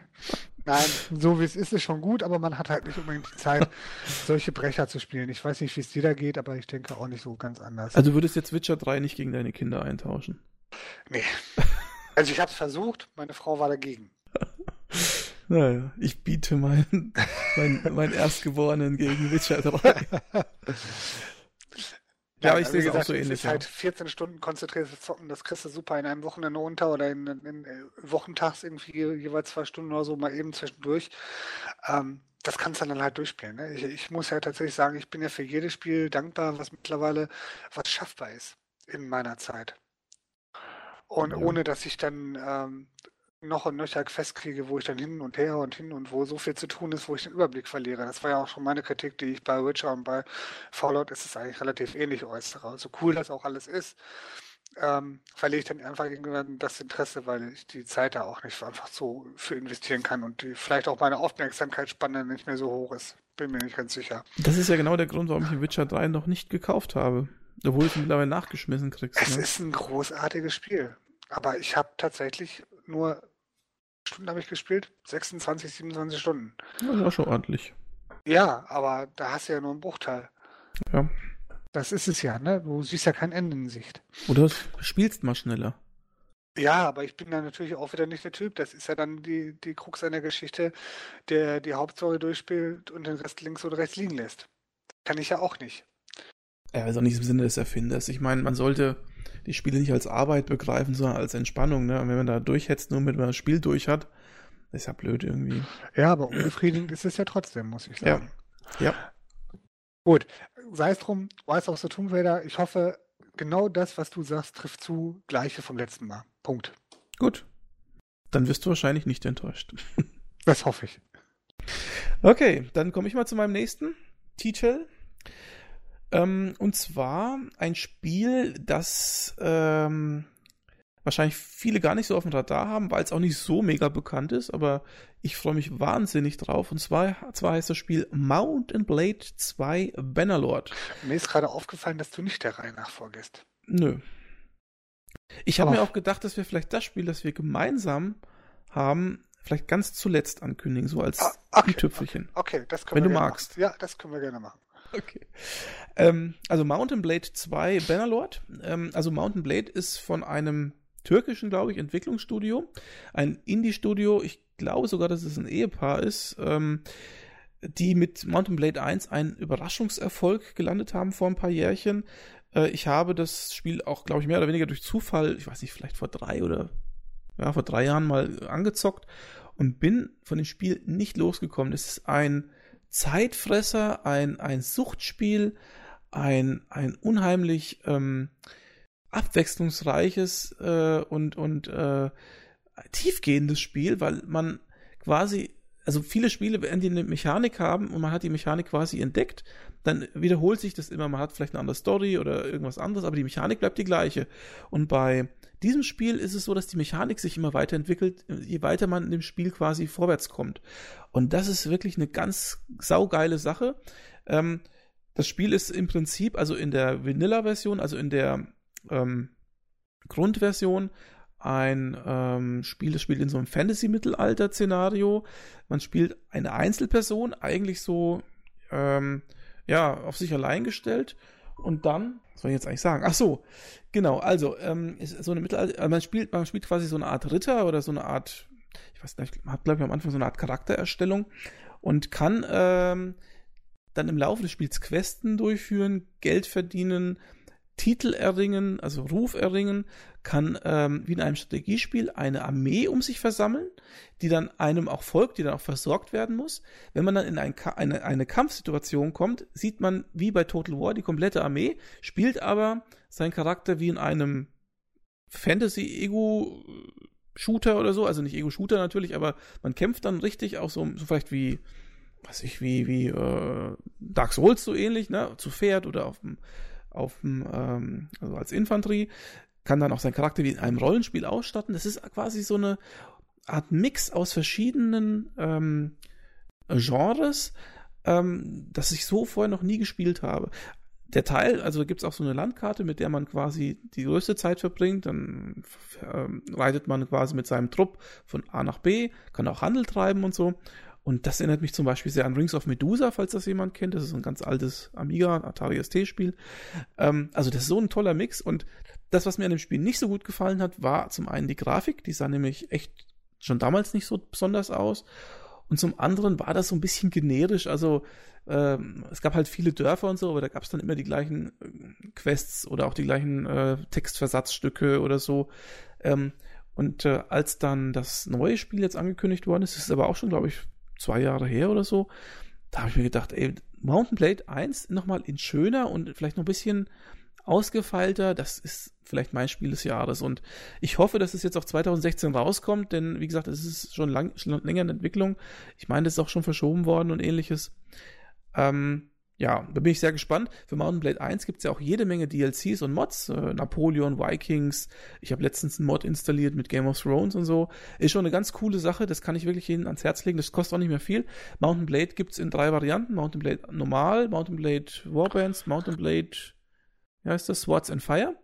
Nein, so wie es ist, ist schon gut, aber man hat halt nicht unbedingt die Zeit, [LAUGHS] solche Brecher zu spielen. Ich weiß nicht, wie es dir da geht, aber ich denke auch nicht so ganz anders. Also würdest jetzt Witcher 3 nicht gegen deine Kinder eintauschen? Nee. Also ich habe es versucht, meine Frau war dagegen. [LAUGHS] Naja, ich biete meinen mein, mein Erstgeborenen gegen Witcher 3. [LAUGHS] Ja, aber ich sehe es auch so ähnlich. Es ist halt 14 Stunden konzentriertes Zocken, das kriegst du super in einem Wochenende unter oder in, in, in äh, Wochentags irgendwie jeweils zwei Stunden oder so mal eben zwischendurch. Ähm, das kannst du dann halt durchspielen. Ne? Ich, ich, muss ja tatsächlich sagen, ich bin ja für jedes Spiel dankbar, was mittlerweile was schaffbar ist in meiner Zeit. Und ja. ohne dass ich dann ähm, noch und nöcher festkriege, wo ich dann hin und her und hin und wo so viel zu tun ist, wo ich den Überblick verliere. Das war ja auch schon meine Kritik, die ich bei Witcher und bei Fallout ist es eigentlich relativ ähnlich äußere. So cool das auch alles ist, ähm, verliere ich dann einfach irgendwann das Interesse, weil ich die Zeit da auch nicht einfach so für investieren kann und die, vielleicht auch meine Aufmerksamkeitsspanne nicht mehr so hoch ist. Bin mir nicht ganz sicher. Das ist ja genau der Grund, warum ich Witcher 3 noch nicht gekauft habe. Obwohl es mittlerweile nachgeschmissen kriegst. Es ne? ist ein großartiges Spiel. Aber ich habe tatsächlich nur Stunden habe ich gespielt? 26, 27 Stunden. Das war schon ordentlich. Ja, aber da hast du ja nur einen Bruchteil. Ja. Das ist es ja, ne? Du siehst ja kein Ende in Sicht. Oder spielst mal schneller. Ja, aber ich bin da natürlich auch wieder nicht der Typ. Das ist ja dann die, die Krux einer Geschichte, der die Hauptstory durchspielt und den Rest links oder rechts liegen lässt. Kann ich ja auch nicht. Ja, ist auch nicht im Sinne des Erfinders. Ich meine, man sollte die Spiele nicht als Arbeit begreifen, sondern als Entspannung. Ne? Und wenn man da durchhetzt, nur mit man das Spiel durch hat, ist ja blöd irgendwie. Ja, aber unbefriedigend ist es ja trotzdem, muss ich sagen. Ja. ja. Gut, sei es drum, weiß auch so Tomb Raider. Ich hoffe, genau das, was du sagst, trifft zu, gleiche vom letzten Mal. Punkt. Gut. Dann wirst du wahrscheinlich nicht enttäuscht. [LAUGHS] Das hoffe ich. Okay, dann komme ich mal zu meinem nächsten Titel. Ähm, und zwar ein Spiel, das ähm, wahrscheinlich viele gar nicht so auf dem Radar haben, weil es auch nicht so mega bekannt ist, aber ich freue mich wahnsinnig drauf. Und zwar, zwar heißt das Spiel Mount and Blade 2 Bannerlord. Mir ist gerade aufgefallen, dass du nicht der Reihe nach vorgehst. Nö. Ich habe mir auch gedacht, dass wir vielleicht das Spiel, das wir gemeinsam haben, vielleicht ganz zuletzt ankündigen, so als ah, okay, Tüpfelchen. Okay, okay, das können Wenn wir du magst. Machen. Ja, das können wir gerne machen. Okay. Ähm, also Mountain Blade 2 Bannerlord. Ähm, also Mountain Blade ist von einem türkischen, glaube ich, Entwicklungsstudio. Ein Indie-Studio. Ich glaube sogar, dass es ein Ehepaar ist. Ähm, die mit Mountain Blade 1 einen Überraschungserfolg gelandet haben vor ein paar Jährchen. Äh, ich habe das Spiel auch, glaube ich, mehr oder weniger durch Zufall, ich weiß nicht, vielleicht vor drei oder ja, vor drei Jahren mal angezockt und bin von dem Spiel nicht losgekommen. Es ist ein Zeitfresser, ein, ein Suchtspiel, ein, ein unheimlich ähm, abwechslungsreiches äh, und, und äh, tiefgehendes Spiel, weil man quasi, also viele Spiele, wenn die eine Mechanik haben und man hat die Mechanik quasi entdeckt, dann wiederholt sich das immer. Man hat vielleicht eine andere Story oder irgendwas anderes, aber die Mechanik bleibt die gleiche. Und bei diesem Spiel ist es so, dass die Mechanik sich immer weiterentwickelt, je weiter man in dem Spiel quasi vorwärts kommt. Und das ist wirklich eine ganz saugeile Sache. Ähm, das Spiel ist im Prinzip, also in der Vanilla-Version, also in der ähm, Grundversion, ein ähm, Spiel, das spielt in so einem Fantasy-Mittelalter-Szenario. Man spielt eine Einzelperson, eigentlich so ähm, ja, auf sich allein gestellt. Und dann, was soll ich jetzt eigentlich sagen? Ach so, genau, also, ähm, so eine Mittelalter, also man spielt, man spielt quasi so eine Art Ritter oder so eine Art, ich weiß nicht, man hat, glaube ich, am Anfang so eine Art Charaktererstellung und kann ähm, dann im Laufe des Spiels Questen durchführen, Geld verdienen, Titel erringen, also Ruf erringen, kann ähm, wie in einem Strategiespiel eine Armee um sich versammeln, die dann einem auch folgt, die dann auch versorgt werden muss. Wenn man dann in ein, eine, eine Kampfsituation kommt, sieht man wie bei Total War die komplette Armee, spielt aber sein Charakter wie in einem Fantasy-Ego-Shooter oder so, also nicht Ego-Shooter natürlich, aber man kämpft dann richtig auch so, so vielleicht wie was ich wie wie äh, Dark Souls so ähnlich, ne, zu Pferd oder auf dem auf dem, ähm, also als Infanterie, kann dann auch sein Charakter wie in einem Rollenspiel ausstatten. Das ist quasi so eine Art Mix aus verschiedenen ähm, Genres, ähm, das ich so vorher noch nie gespielt habe. Der Teil, also gibt es auch so eine Landkarte, mit der man quasi die größte Zeit verbringt. Dann ähm, reitet man quasi mit seinem Trupp von A nach B, kann auch Handel treiben und so. Und das erinnert mich zum Beispiel sehr an Rings of Medusa, falls das jemand kennt. Das ist ein ganz altes Amiga, Atari ST-Spiel. Ähm, also das ist so ein toller Mix. Und das, was mir an dem Spiel nicht so gut gefallen hat, war zum einen die Grafik. Die sah nämlich echt schon damals nicht so besonders aus. Und zum anderen war das so ein bisschen generisch. Also ähm, es gab halt viele Dörfer und so, aber da gab es dann immer die gleichen äh, Quests oder auch die gleichen äh, Textversatzstücke oder so. Ähm, und äh, als dann das neue Spiel jetzt angekündigt worden ist, ist aber auch schon, glaube ich, zwei Jahre her oder so, da habe ich mir gedacht, ey, Mountain Blade 1 nochmal in schöner und vielleicht noch ein bisschen ausgefeilter, das ist vielleicht mein Spiel des Jahres. Und ich hoffe, dass es jetzt auch 2016 rauskommt, denn wie gesagt, es ist schon, lang, schon länger in Entwicklung. Ich meine, das ist auch schon verschoben worden und ähnliches. Ähm, ja, da bin ich sehr gespannt. Für Mountain Blade 1 gibt es ja auch jede Menge DLCs und Mods. Äh, Napoleon, Vikings. Ich habe letztens einen Mod installiert mit Game of Thrones und so. Ist schon eine ganz coole Sache. Das kann ich wirklich jedem ans Herz legen. Das kostet auch nicht mehr viel. Mountain Blade gibt es in drei Varianten. Mountain Blade normal, Mountain Blade Warbands, Mountain Blade, wie heißt das? Swords and Fire.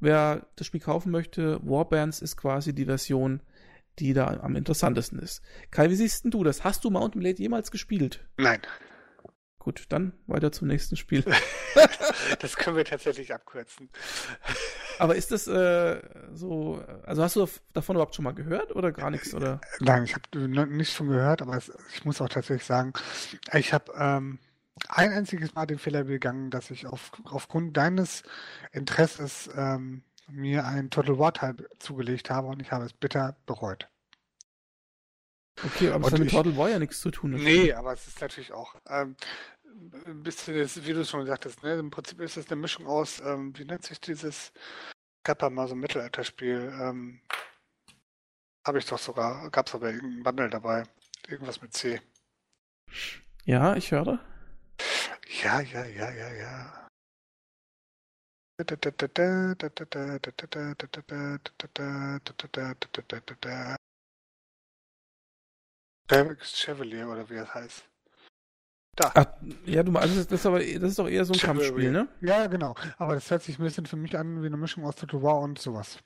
Wer das Spiel kaufen möchte, Warbands ist quasi die Version, die da am interessantesten ist. Kai, wie siehst denn du das? Hast du Mountain Blade jemals gespielt? Nein. Gut, dann weiter zum nächsten Spiel. [LAUGHS] das können wir tatsächlich abkürzen. Aber ist das äh, so, also hast du davon überhaupt schon mal gehört oder gar nichts? Oder? Nein, ich habe nichts von gehört, aber ich muss auch tatsächlich sagen, ich habe ähm, ein einziges Mal den Fehler begangen, dass ich auf, aufgrund deines Interesses ähm, mir ein Total War Teil zugelegt habe und ich habe es bitter bereut. Okay, aber es hat mit Total War ja nichts zu tun. Nee, aber es ist natürlich auch. Ähm, bisschen, das, wie du schon gesagt hast, ne? im Prinzip ist es eine Mischung aus, ähm, wie nennt sich dieses, gab mal so ein Mittelalterspiel, ähm, habe ich doch sogar, gab es aber irgendeinen Bundle dabei, irgendwas mit C. Ja, ich höre. Ja, ja, ja, ja, ja. Chevalier oder wie das heißt. Da. Ach, ja, du also das ist aber das ist doch eher so ein Chevalier. Kampfspiel, ne? Ja, genau. Aber das hört sich ein bisschen für mich an wie eine Mischung aus Total War und sowas.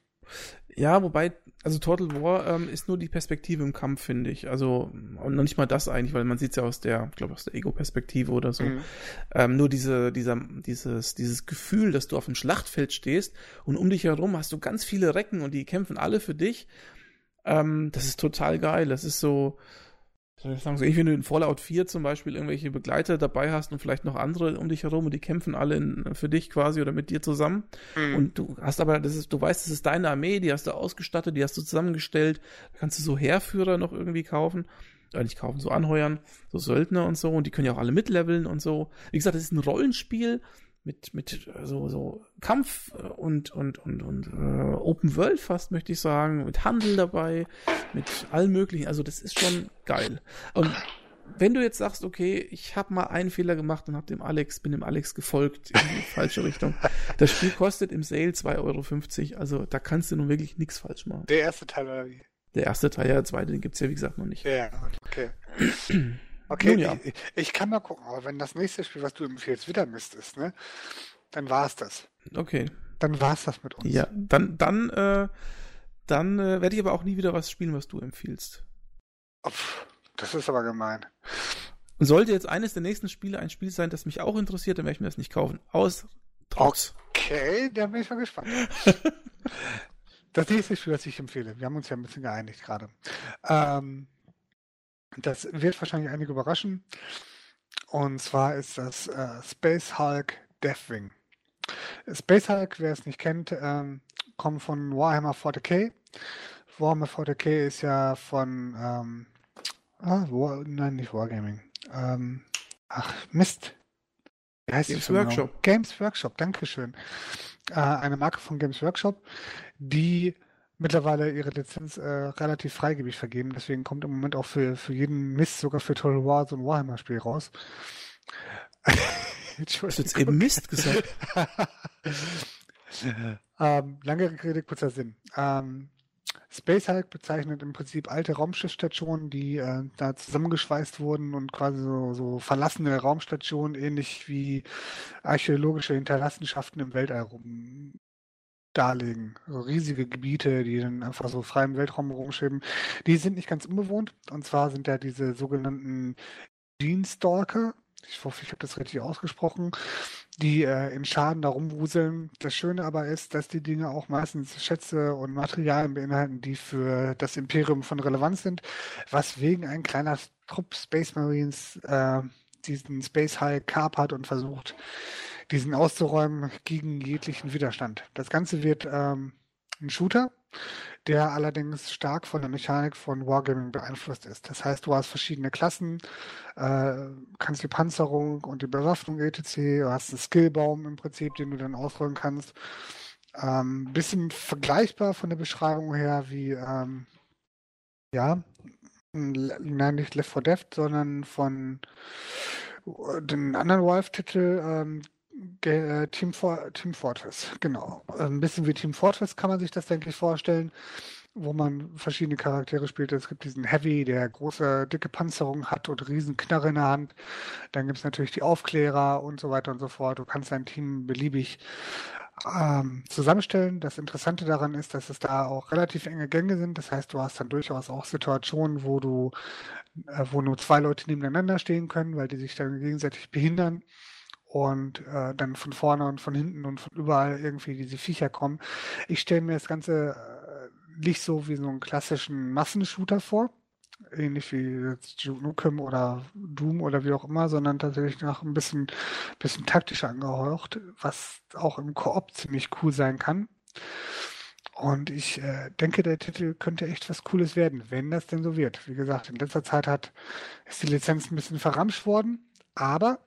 Ja, wobei, also Total War ähm, ist nur die Perspektive im Kampf, finde ich. Also und noch nicht mal das eigentlich, weil man sieht es ja aus der, ich glaube aus der Ego-Perspektive oder so. Mhm. Ähm, nur diese, dieser, dieses, dieses Gefühl, dass du auf dem Schlachtfeld stehst und um dich herum hast du ganz viele Recken und die kämpfen alle für dich. Ähm, das ist total geil. Das ist so, soll ich sagen, so wenn du in Fallout 4 zum Beispiel irgendwelche Begleiter dabei hast und vielleicht noch andere um dich herum und die kämpfen alle in, für dich quasi oder mit dir zusammen. Mhm. Und du hast aber, das ist, du weißt, das ist deine Armee, die hast du ausgestattet, die hast du zusammengestellt. Da kannst du so Heerführer noch irgendwie kaufen. Äh, nicht kaufen, so anheuern, so Söldner und so. Und die können ja auch alle mitleveln und so. Wie gesagt, das ist ein Rollenspiel mit, mit so, so Kampf und, und, und, und äh, Open World fast, möchte ich sagen, mit Handel dabei, mit allem möglichen. Also das ist schon geil. Und wenn du jetzt sagst, okay, ich habe mal einen Fehler gemacht und hab dem Alex, bin dem Alex gefolgt in die falsche Richtung. [LAUGHS] Das Spiel kostet im Sale 2,50 Euro, also da kannst du nun wirklich nichts falsch machen. Der erste Teil oder wie? Der erste Teil, ja, der zweite, den gibt's ja wie gesagt noch nicht. Ja, okay. [CLEARS THROAT] Okay, ja. ich, ich, kann mal gucken, aber wenn das nächste Spiel, was du empfiehlst, wieder Mist ist, ne, dann war es das. Okay. Dann war es das mit uns. Ja, dann, dann, äh, dann äh, werde ich aber auch nie wieder was spielen, was du empfiehlst. Opf, das ist aber gemein. Und sollte jetzt eines der nächsten Spiele ein Spiel sein, das mich auch interessiert, dann werde ich mir das nicht kaufen. Aus Trotz. Okay, da bin ich mal gespannt. [LAUGHS] das nächste Spiel, das ich empfehle, wir haben uns ja ein bisschen geeinigt gerade. Ähm, das wird wahrscheinlich einige überraschen. Und zwar ist das äh, Space Hulk Deathwing. Space Hulk, wer es nicht kennt, ähm, kommt von Warhammer 40k. Warhammer 40k ist ja von, ähm, ah, War, nein, nicht Wargaming. Ähm, ach, Mist. Wie heißt Games Workshop. Genau? Games Workshop, Dankeschön. Äh, eine Marke von Games Workshop, die mittlerweile ihre Lizenz äh, relativ freigebig vergeben. Deswegen kommt im Moment auch für, für jeden Mist, sogar für Total War, so ein Warhammer-Spiel raus. [LAUGHS] Hast du jetzt eben Mist gesagt? [LAUGHS] ähm, lange Rede, kurzer Sinn. Ähm, Space Hulk bezeichnet im Prinzip alte Raumschiffsstationen, die äh, da zusammengeschweißt wurden und quasi so, so verlassene Raumstationen, ähnlich wie archäologische Hinterlassenschaften im Weltall rum darlegen. So riesige Gebiete, die dann einfach so frei im Weltraum rumschweben. Die sind nicht ganz unbewohnt. Und zwar sind da diese sogenannten Gene Stalker, ich hoffe, ich habe das richtig ausgesprochen, die äh, in Schaden da rumwuseln. Das Schöne aber ist, dass die Dinge auch meistens Schätze und Materialien beinhalten, die für das Imperium von Relevanz sind, was wegen ein kleiner Trupp Space Marines äh, diesen Space High kapert und versucht, diesen auszuräumen gegen jeglichen Widerstand. Das Ganze wird ähm, ein Shooter der allerdings stark von der Mechanik von Wargaming beeinflusst ist. Das heißt, du hast verschiedene Klassen, äh, kannst die Panzerung und die Bewaffnung etc., du hast einen Skillbaum im Prinzip, den du dann ausrollen kannst. Ähm, bisschen vergleichbar von der Beschreibung her wie, ähm, ja, nein, nicht Left 4 Dead, sondern von äh, den anderen Valve-Titel, ähm, äh, Team, For Team Fortress, genau. Ein bisschen wie Team Fortress kann man sich das, denke ich, vorstellen, wo man verschiedene Charaktere spielt. Es gibt diesen Heavy, der große, dicke Panzerung hat und riesen Knarre in der Hand. Dann gibt es natürlich die Aufklärer und so weiter und so fort. Du kannst dein Team beliebig ähm, zusammenstellen. Das Interessante daran ist, dass es da auch relativ enge Gänge sind. Das heißt, du hast dann durchaus auch Situationen, wo du, äh, wo nur zwei Leute nebeneinander stehen können, weil die sich dann gegenseitig behindern und äh, dann von vorne und von hinten und von überall irgendwie diese Viecher kommen. Ich stelle mir das Ganze äh, nicht so wie so einen klassischen Massenshooter vor, ähnlich wie jetzt Nukem oder Doom oder wie auch immer, sondern tatsächlich noch ein bisschen, bisschen taktischer angehaucht, was auch im Koop ziemlich cool sein kann. Und ich äh, denke, der Titel könnte echt was Cooles werden, wenn das denn so wird. Wie gesagt, in letzter Zeit hat, ist die Lizenz ein bisschen verramscht worden, aber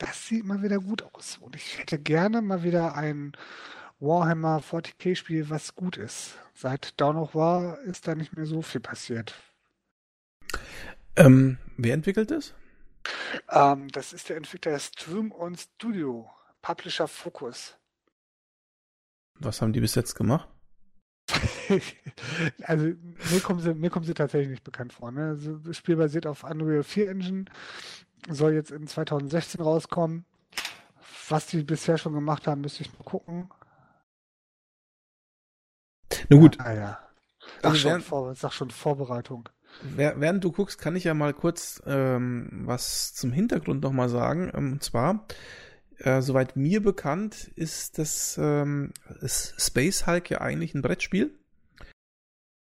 das sieht mal wieder gut aus. Und ich hätte gerne mal wieder ein Warhammer 40k Spiel, was gut ist. Seit Dawn of War ist da nicht mehr so viel passiert. Ähm, wer entwickelt das? Ähm, das ist der Entwickler Stream on Studio, Publisher Focus. Was haben die bis jetzt gemacht? [LAUGHS] also mir kommen, sie, mir kommen sie tatsächlich nicht bekannt vor. Ne? Also, das Spiel basiert auf Unreal 4 Engine soll jetzt in 2016 rauskommen. Was die bisher schon gemacht haben, müsste ich mal gucken. Na gut. Ah, ja. Sag, also schon, während, vor, sag schon Vorbereitung. Während du guckst, kann ich ja mal kurz ähm, was zum Hintergrund nochmal sagen. Ähm, und zwar, äh, soweit mir bekannt, ist das ähm, ist Space Hulk ja eigentlich ein Brettspiel.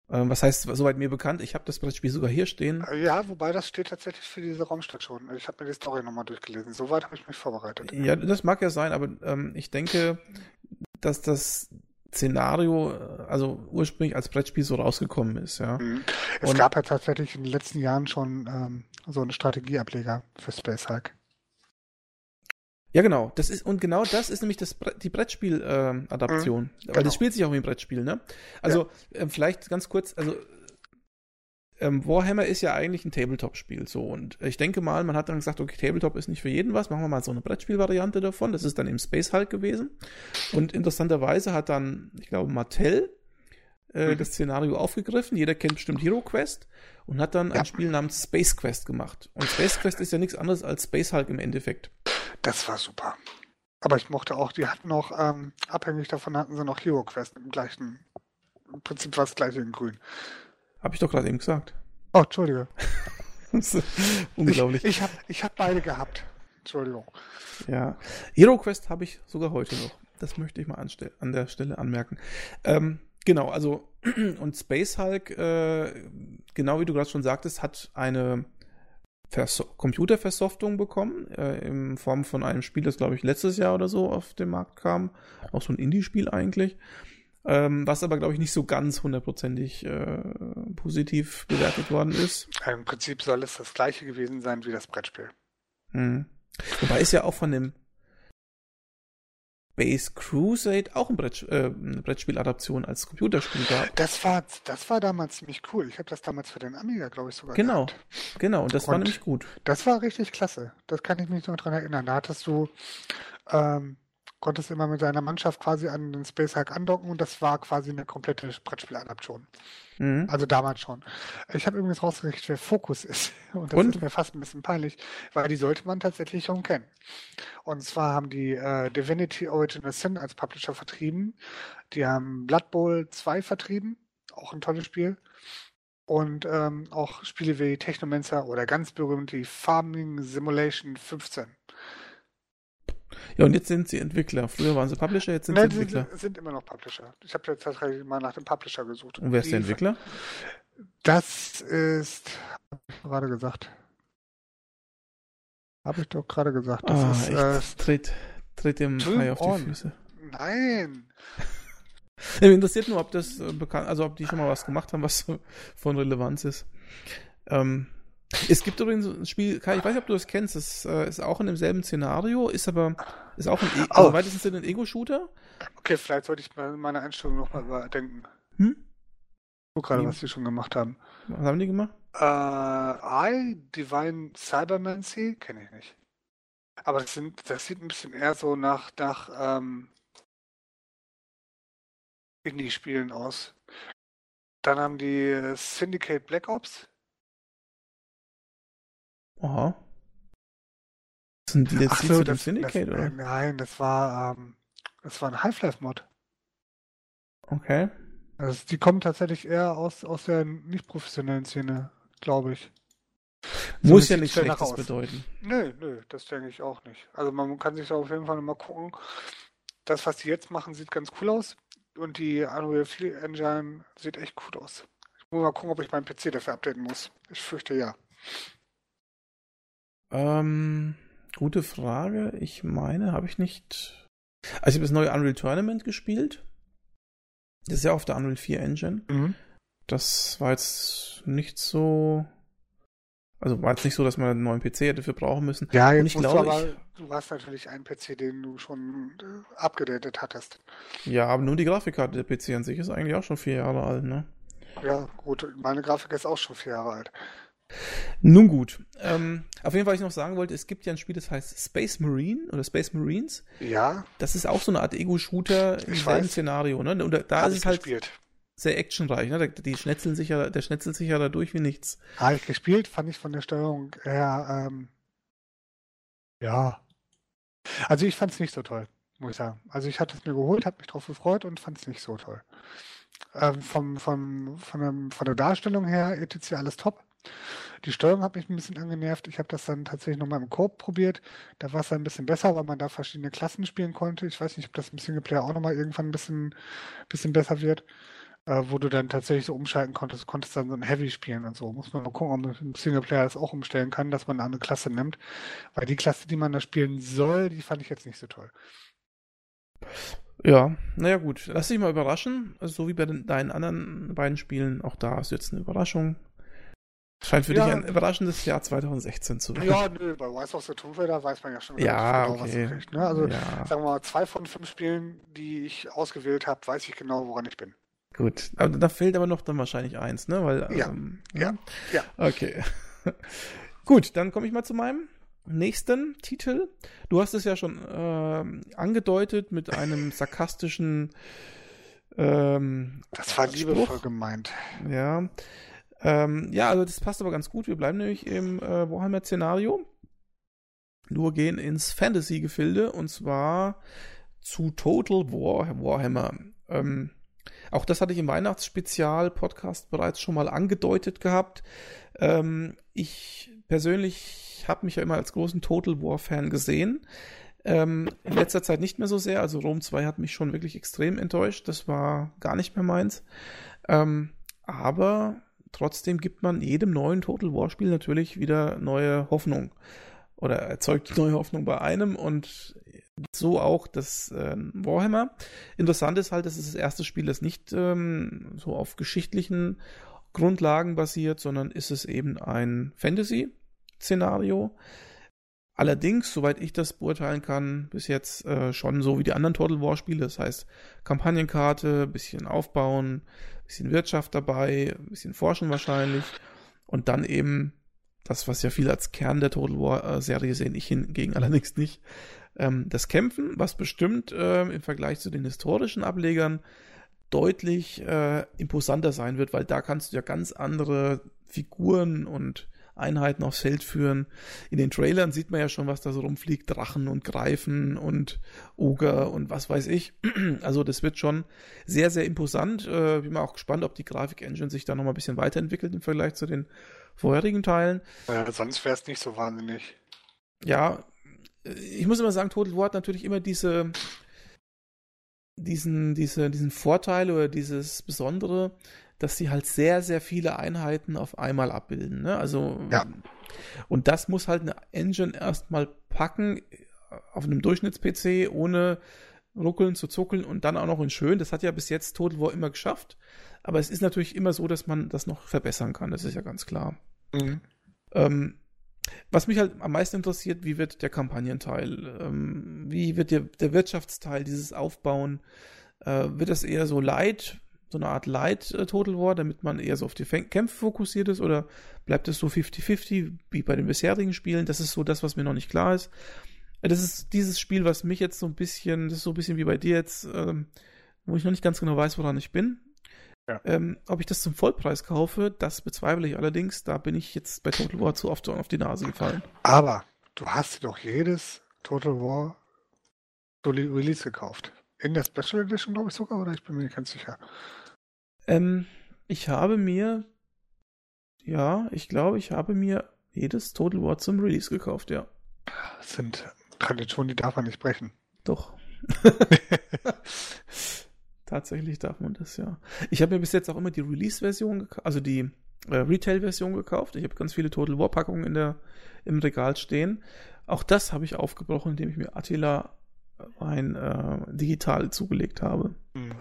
Ähm, was heißt, soweit mir bekannt, ich habe das Brettspiel sogar hier stehen. Äh, ja, wobei das steht tatsächlich für diese Raumstation. Ich habe mir die Story nochmal durchgelesen. Soweit habe ich mich vorbereitet. Ja, das mag ja sein, aber ähm, ich denke, dass das Szenario, äh, also ursprünglich als Brettspiel so rausgekommen ist, ja. Mhm. Es Und, gab ja tatsächlich in den letzten Jahren schon ähm, so einen Strategieableger für Space Hulk. Ja, genau. Das ist, und genau das ist nämlich das, die Brettspiel-Adaption. Ähm, mhm, Weil das spielt sich auch wie ein Brettspiel, ne? Also, ja. ähm, vielleicht ganz kurz, also ähm, Warhammer ist ja eigentlich ein Tabletop-Spiel, so. Und ich denke mal, man hat dann gesagt, okay, Tabletop ist nicht für jeden was, machen wir mal so eine Brettspiel-Variante davon. Das ist dann im Space Hulk gewesen. Und interessanterweise hat dann, ich glaube, Mattel äh, mhm. das Szenario aufgegriffen. Jeder kennt bestimmt Hero Quest und hat dann ja. ein Spiel namens Space Quest gemacht. Und Space Quest ist ja nichts anderes als Space Hulk im Endeffekt. Das war super. Aber ich mochte auch, die hatten noch, ähm, abhängig davon hatten sie noch Hero Quest im gleichen, im Prinzip war das gleiche in grün. Hab ich doch gerade eben gesagt. Oh, Entschuldige. [LAUGHS] Unglaublich. Ich, ich habe ich hab beide gehabt. Entschuldigung. Ja. Hero Quest habe ich sogar heute noch. Das möchte ich mal an der Stelle anmerken. Ähm, genau, also [CLEARS THROAT] und Space Hulk, äh, genau wie du gerade schon sagtest, hat eine Vers Computerversoftung bekommen, äh, in Form von einem Spiel, das glaube ich letztes Jahr oder so auf den Markt kam. Auch so ein Indie-Spiel eigentlich. Ähm, was aber, glaube ich, nicht so ganz hundertprozentig äh, positiv bewertet worden ist. Im Prinzip soll es das gleiche gewesen sein wie das Brettspiel. Hm. Wobei ist ja auch von dem Space Crusade auch ein Brett, äh, eine Brettspieladaption als Computerspiel gab. Das war, das war damals ziemlich cool. Ich habe das damals für den Amiga, glaube ich, sogar Genau, gehabt. genau. Und das Und war nämlich gut. Das war richtig klasse. Das kann ich mich noch dran erinnern. Da hattest du, ähm, konntest immer mit deiner Mannschaft quasi an den Space Hulk andocken und das war quasi eine komplette Brettspieladaption. Mhm. Also damals schon. Ich habe übrigens rausgekriegt, wer Focus ist. [LAUGHS] Und das Und? ist mir fast ein bisschen peinlich, weil die sollte man tatsächlich schon kennen. Und zwar haben die äh, Divinity Original Sin als Publisher vertrieben. Die haben Blood Bowl 2 vertrieben. Auch ein tolles Spiel. Und ähm, auch Spiele wie Technomancer oder ganz berühmt die Farming Simulation 15. Ja, und jetzt sind sie Entwickler. Früher waren sie Publisher, jetzt sind Ne, sie Entwickler. sind, sind immer noch Publisher. Ich habe jetzt tatsächlich mal nach dem Publisher gesucht. Und wer ist der Entwickler? Das ist, hab ich gerade gesagt. Habe ich doch gerade gesagt. Das Ah, ist, echt. tritt, tritt dem Hai auf die On. Füße. äh, nein. [LAUGHS] Mich interessiert nur, ob das äh, bekannt, also ob die schon mal was gemacht haben, was so von Relevanz ist. Ähm, es gibt übrigens ein Spiel, Kai, ich weiß nicht, ob du das kennst, das äh, ist auch in demselben Szenario, ist aber, ist auch ein, e Oh. also im weitesten Sinne ein Ego-Shooter. Okay, vielleicht sollte ich meine Einstellung nochmal überdenken. Hm? Guck gerade, Wie? was die schon gemacht haben. Was haben die gemacht? Äh, I, Divine Cybermancy, kenne ich nicht. Aber das, sind, das sieht ein bisschen eher so nach, nach ähm, Indie-Spielen aus. Dann haben die äh, Syndicate Black Ops. Aha. Sind die jetzt Ach die so, das, Syndicate, das, oder? äh, Nein, das war, ähm, das war ein Half-Life-Mod. Okay. Also die kommen tatsächlich eher aus, aus der nicht professionellen Szene, glaube ich. Muss So ja nichts Schlechtes aus. bedeuten. Nö, nö, das denke ich auch nicht. Also man kann sich da auf jeden Fall mal gucken. Das, was die jetzt machen, sieht ganz cool aus. Und die Unreal 4 Engine sieht echt gut aus. Ich muss mal gucken, ob ich meinen PC dafür updaten muss. Ich fürchte ja. Ähm, gute Frage. Ich meine, habe ich nicht. Also ich habe das neue Unreal Tournament gespielt. Das ist ja auf der Unreal 4 Engine. Das war jetzt nicht so. Also war jetzt nicht so, dass man einen neuen PC hätte für brauchen müssen. Ja, Und jetzt ich musst glaube, du aber, du hast natürlich einen PC, den du schon äh, abgedatet hattest. Ja, aber nur die Grafikkarte der PC an sich ist eigentlich auch schon vier Jahre alt, ne? Ja, gut, meine Grafik ist auch schon vier Jahre alt. Nun gut. Ähm, auf jeden Fall, was ich noch sagen wollte, es gibt ja ein Spiel, das heißt Space Marine oder Space Marines. Ja, Das ist auch so eine Art Ego-Shooter im selben. Szenario, ne? Und da, da ist es halt gespielt. sehr actionreich, ne? Die schnetzeln sich ja, der schnetzelt sich ja dadurch wie nichts. Habe ich gespielt, fand ich von der Steuerung her, ähm, ja. Also ich fand es nicht so toll, muss ich sagen. Also ich hatte es mir geholt, habe mich drauf gefreut und fand es nicht so toll. Ähm, vom, vom, von, dem, von der Darstellung her, etc. alles top. Die Steuerung hat mich ein bisschen angenervt. Ich habe das dann tatsächlich nochmal im Coop probiert. Da war es dann ein bisschen besser, weil man da verschiedene Klassen spielen konnte. Ich weiß nicht, ob das im Singleplayer auch nochmal irgendwann ein bisschen, bisschen besser wird äh, wo du dann tatsächlich so umschalten konntest, konntest dann so ein Heavy spielen und so. Muss man mal gucken, ob man im Singleplayer das auch umstellen kann, dass man eine Klasse nimmt. Weil die Klasse, die man da spielen soll, die fand ich jetzt nicht so toll. Ja, naja gut. Lass dich mal überraschen. Also so wie bei den, deinen anderen beiden Spielen, auch da ist jetzt eine Überraschung. Scheint für Ja. dich ein überraschendes Jahr 2016 zu werden. Ja, nö, bei Rise of the Tomb Raider weiß man ja schon Ja, genau, was okay. man kriegt. Ne? Also ja, sagen wir mal, zwei von fünf Spielen, die ich ausgewählt habe, weiß ich genau, woran ich bin. gut. Aber da fehlt aber noch dann wahrscheinlich eins, ne? Weil, Ja. ähm, Ja. Ja. Okay. [LAUGHS] gut, dann komme ich mal zu meinem nächsten Titel. Du hast es ja schon ähm, angedeutet mit einem [LAUGHS] sarkastischen ähm, Das war Spruch. liebevoll gemeint. Ja. Ähm, ja, also das passt aber ganz gut. Wir bleiben nämlich im äh, Warhammer-Szenario. Nur gehen ins Fantasy-Gefilde und zwar zu Total War Warhammer. Ähm, Auch das hatte ich im Weihnachtsspezial-Podcast bereits schon mal angedeutet gehabt. Ähm, ich persönlich habe mich ja immer als großen Total War-Fan gesehen. Ähm, in letzter Zeit nicht mehr so sehr. Also Rome 2 hat mich schon wirklich extrem enttäuscht. Das war gar nicht mehr meins. Ähm, aber trotzdem gibt man jedem neuen Total War-Spiel natürlich wieder neue Hoffnung. Oder erzeugt neue Hoffnung bei einem und so auch das äh, Warhammer. Interessant ist halt, dass es das erste Spiel, das nicht ähm, so auf geschichtlichen Grundlagen basiert, sondern ist es eben ein Fantasy-Szenario. Allerdings, soweit ich das beurteilen kann, bis jetzt äh, schon so wie die anderen Total War Spiele. Das heißt, Kampagnenkarte, bisschen aufbauen, bisschen Wirtschaft dabei, bisschen forschen wahrscheinlich. Und dann eben das, was ja viele als Kern der Total War äh, Serie sehen, ich hingegen [LAUGHS] allerdings nicht. Ähm, das Kämpfen, was bestimmt äh, im Vergleich zu den historischen Ablegern deutlich äh, imposanter sein wird, weil da kannst du ja ganz andere Figuren und Einheiten aufs Feld führen. In den Trailern sieht man ja schon, was da so rumfliegt. Drachen und Greifen und Oger und was weiß ich. [CLEARS THROAT] Also das wird schon sehr, sehr imposant. Äh, bin mal auch gespannt, ob die Grafik-Engine sich da nochmal ein bisschen weiterentwickelt im Vergleich zu den vorherigen Teilen. Ja, sonst wäre es nicht so wahnsinnig. Ja, ich muss immer sagen, Total War hat natürlich immer diese diesen, diese, diesen Vorteil oder dieses Besondere, dass sie halt sehr, sehr viele Einheiten auf einmal abbilden. Ne? Also, ja. und das muss halt eine Engine erstmal packen auf einem Durchschnitts-PC, ohne ruckeln zu zuckeln und dann auch noch in schön. Das hat ja bis jetzt Total War immer geschafft. Aber es ist natürlich immer so, dass man das noch verbessern kann. Das ist ja ganz klar. Mhm. Ähm, was mich halt am meisten interessiert, wie wird der Kampagnenteil? Ähm, wie wird der, der Wirtschaftsteil, dieses Aufbauen? Äh, wird das eher so light, so eine Art light äh, Total War, damit man eher so auf die Kämpfe fokussiert ist? Oder bleibt es so 50-50 wie bei den bisherigen Spielen? Das ist so das, was mir noch nicht klar ist. Äh, das ist dieses Spiel, was mich jetzt so ein bisschen, das ist so ein bisschen wie bei dir jetzt, ähm, wo ich noch nicht ganz genau weiß, woran ich bin. Ja. Ähm, ob ich das zum Vollpreis kaufe, das bezweifle ich allerdings. Da bin ich jetzt bei Total War zu oft auf die Nase gefallen. Aber du hast doch jedes Total War Release gekauft. In der Special Edition, glaube ich sogar, oder ich bin mir nicht ganz sicher. Ähm, ich habe mir, ja, ich glaube, ich habe mir jedes Total War zum Release gekauft, ja. Das sind Traditionen, die darf man nicht brechen. Doch. [LAUGHS] Tatsächlich darf man das, ja. Ich habe mir bis jetzt auch immer die Release-Version, also die äh, Retail-Version gekauft. Ich habe ganz viele Total War-Packungen in der, im Regal stehen. Auch das habe ich aufgebrochen, indem ich mir Attila ein äh, digital zugelegt habe. Mhm.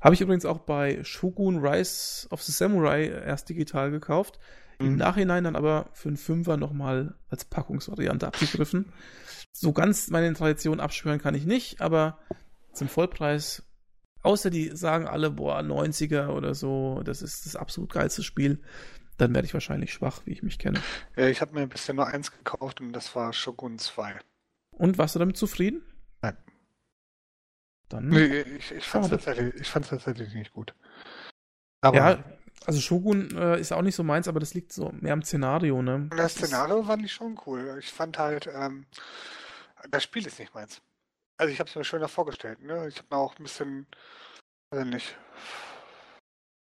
Habe ich übrigens auch bei Shogun Rise of the Samurai erst digital gekauft. Mhm. Im Nachhinein dann aber für einen Fünfer nochmal als Packungsvariante abgegriffen. So ganz meine Tradition abschwören kann ich nicht, aber zum Vollpreis Außer die sagen alle, boah, 90er oder so, das ist das absolut geilste Spiel. Dann werde ich wahrscheinlich schwach, wie ich mich kenne. Ja, ich habe mir bisher nur eins gekauft und das war Shogun 2. Und warst du damit zufrieden? Dann. Nee, ich, ich fand es tatsächlich, tatsächlich nicht gut. Aber ja, also Shogun äh, ist auch nicht so meins, aber das liegt so mehr am Szenario, ne? Das Szenario fand ich schon cool. Ich fand halt, ähm, das Spiel ist nicht meins. Also ich habe es mir schöner vorgestellt. Ne? Ich habe mir auch ein bisschen, weiß nicht,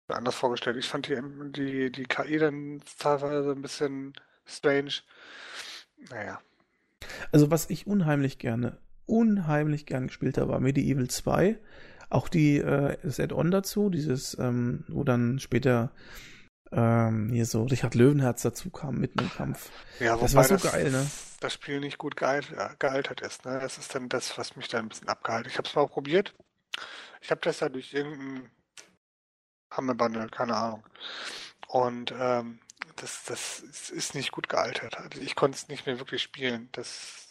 anders vorgestellt. Ich fand die, die, die KI dann teilweise ein bisschen strange. Naja. Also was ich unheimlich gerne, unheimlich gern gespielt habe, war Medieval 2. Auch die, äh, das Add-on dazu, dieses, ähm, wo dann später ähm, hier so Richard Löwenherz dazu kam mitten im Kampf. Ja, das war so das, geil, ne? Das Spiel nicht gut gealtert, gealtert ist, ne? Das ist dann das, was mich da ein bisschen abgehalten. Ich habe es mal probiert. Ich habe das ja durch irgendeinen Hammerbundle, keine Ahnung. Und ähm, das, das ist nicht gut gealtert. Also ich konnte es nicht mehr wirklich spielen. Das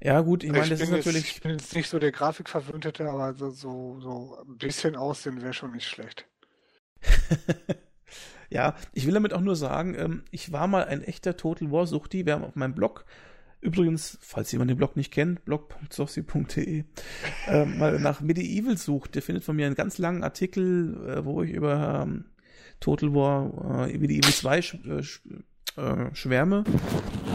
ja, gut, ich meine, das ist natürlich. Jetzt, ich bin jetzt nicht so der Grafikverwöhnte, aber so, so, so ein bisschen aussehen wäre schon nicht schlecht. [LAUGHS] Ja, ich will damit auch nur sagen, ähm, ich war mal ein echter Total War Suchti. Wir haben auf meinem Blog, übrigens, falls jemand den Blog nicht kennt, blog.sofsi.de, [LAUGHS] äh, mal nach Medieval sucht. Der findet von mir einen ganz langen Artikel, äh, wo ich über ähm, Total War äh, Medieval 2 sch äh, sch schwärme.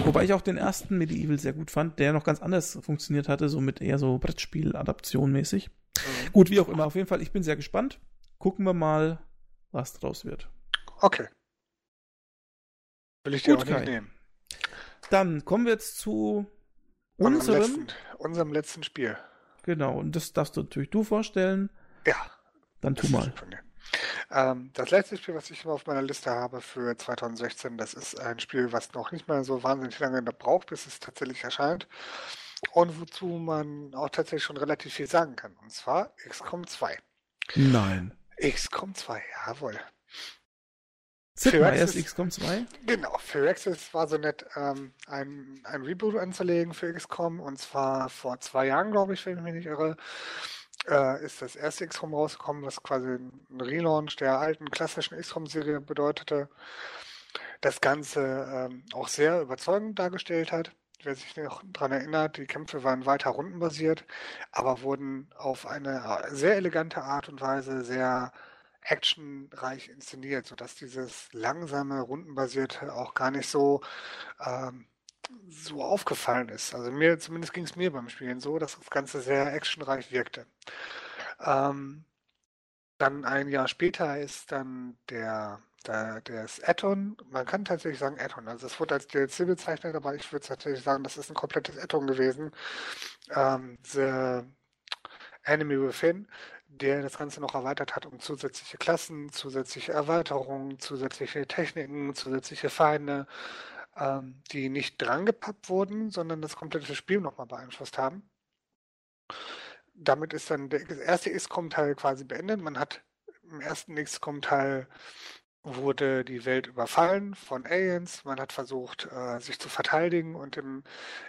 Wobei ich auch den ersten Medieval sehr gut fand, der noch ganz anders funktioniert hatte, so mit eher so Brettspiel-Adaption mäßig. Mhm. Gut, wie auch immer, auf jeden Fall, ich bin sehr gespannt. gucken wir mal, was draus wird. Okay. Will ich dir Gut, auch nicht Kai. nehmen. Dann kommen wir jetzt zu Unserem unserem. letzten, unserem letzten Spiel. Genau, und das darfst du natürlich du vorstellen. Ja, Dann tu mal. dir. Ähm, das letzte Spiel, was ich immer auf meiner Liste habe für 2016, das ist ein Spiel, was noch nicht mal so wahnsinnig lange braucht, bis es tatsächlich erscheint. Und wozu man auch tatsächlich schon relativ viel sagen kann. Und zwar XCOM 2. Nein. XCOM 2, jawohl. Meier's Access- XCOM 2? Genau, für war so nett, ähm, ein, ein Reboot anzulegen für XCOM. Und zwar vor zwei Jahren, glaube ich, wenn ich mich nicht irre, äh, ist das erste XCOM rausgekommen, was quasi ein Relaunch der alten klassischen XCOM-Serie bedeutete. Das Ganze ähm, auch sehr überzeugend dargestellt hat. Wer sich noch daran erinnert, die Kämpfe waren weiter rundenbasiert, aber wurden auf eine äh, sehr elegante Art und Weise sehr actionreich inszeniert, sodass dieses langsame, rundenbasierte auch gar nicht so, ähm, so aufgefallen ist. Also mir, zumindest ging es mir beim Spielen so, dass das Ganze sehr actionreich wirkte. Ähm, dann ein Jahr später ist dann der, der, das Add-on, man kann tatsächlich sagen Add-on, also es wurde als DLC bezeichnet, aber ich würde tatsächlich sagen, das ist ein komplettes Add-on gewesen. Ähm, The Enemy Within, der das Ganze noch erweitert hat um zusätzliche Klassen, zusätzliche Erweiterungen, zusätzliche Techniken, zusätzliche Feinde, ähm, die nicht drangepappt wurden, sondern das komplette Spiel nochmal beeinflusst haben. Damit ist dann der erste XCOM-Teil quasi beendet. Man hat im ersten XCOM-Teil wurde die Welt überfallen von Aliens. Man hat versucht, äh, sich zu verteidigen. Und im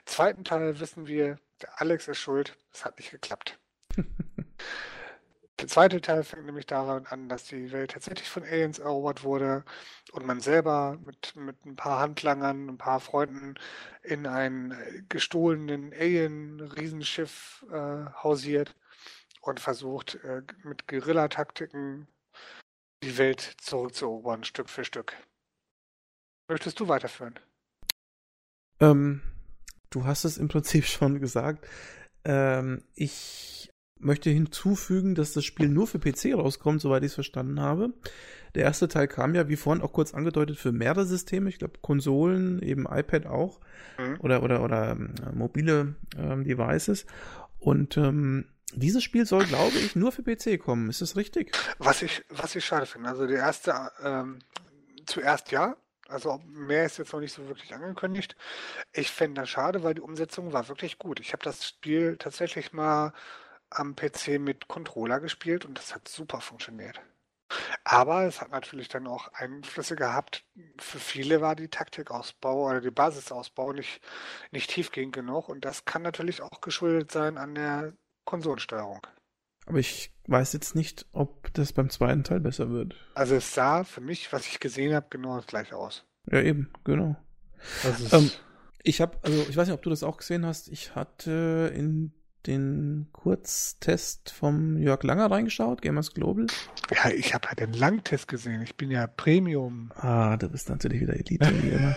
zweiten Teil wissen wir, der Alex ist schuld. Es hat nicht geklappt. [LAUGHS] Der zweite Teil fängt nämlich daran an, dass die Welt tatsächlich von Aliens erobert wurde und man selber mit, mit ein paar Handlangern, ein paar Freunden in ein äh, gestohlenen Alien-Riesenschiff äh, hausiert und versucht, äh, mit Guerillataktiken die Welt zurückzuerobern, Stück für Stück. Möchtest du weiterführen? Ähm, du hast es im Prinzip [LAUGHS] schon gesagt. Ähm, ich möchte hinzufügen, dass das Spiel nur für PC rauskommt, soweit ich es verstanden habe. Der erste Teil kam ja, wie vorhin auch kurz angedeutet, für mehrere Systeme. Ich glaube, Konsolen, eben iPad auch. Mhm. Oder, oder, oder ähm, mobile ähm, Devices. Und ähm, dieses Spiel soll, glaube ich, nur für PC kommen. Ist das richtig? Was ich, was ich schade finde, also der erste, ähm, zuerst ja, also mehr ist jetzt noch nicht so wirklich angekündigt. Ich fände das schade, weil die Umsetzung war wirklich gut. Ich habe das Spiel tatsächlich mal am PC mit Controller gespielt und das hat super funktioniert. Aber es hat natürlich dann auch Einflüsse gehabt. Für viele war die Taktikausbau oder die Basisausbau nicht, nicht tiefgehend genug und das kann natürlich auch geschuldet sein an der Konsolensteuerung. Aber ich weiß jetzt nicht, ob das beim zweiten Teil besser wird. Also es sah für mich, was ich gesehen habe, genau das gleiche aus. Ja, eben, genau. Das ist, Ähm, Ich habe, also ich weiß nicht, ob du das auch gesehen hast. Ich hatte in den Kurztest vom Jörg Langer reingeschaut, Gamers Global. ja, ich habe ja den Langtest gesehen. Ich bin ja Premium. Ah, du bist natürlich wieder Elite, wie immer.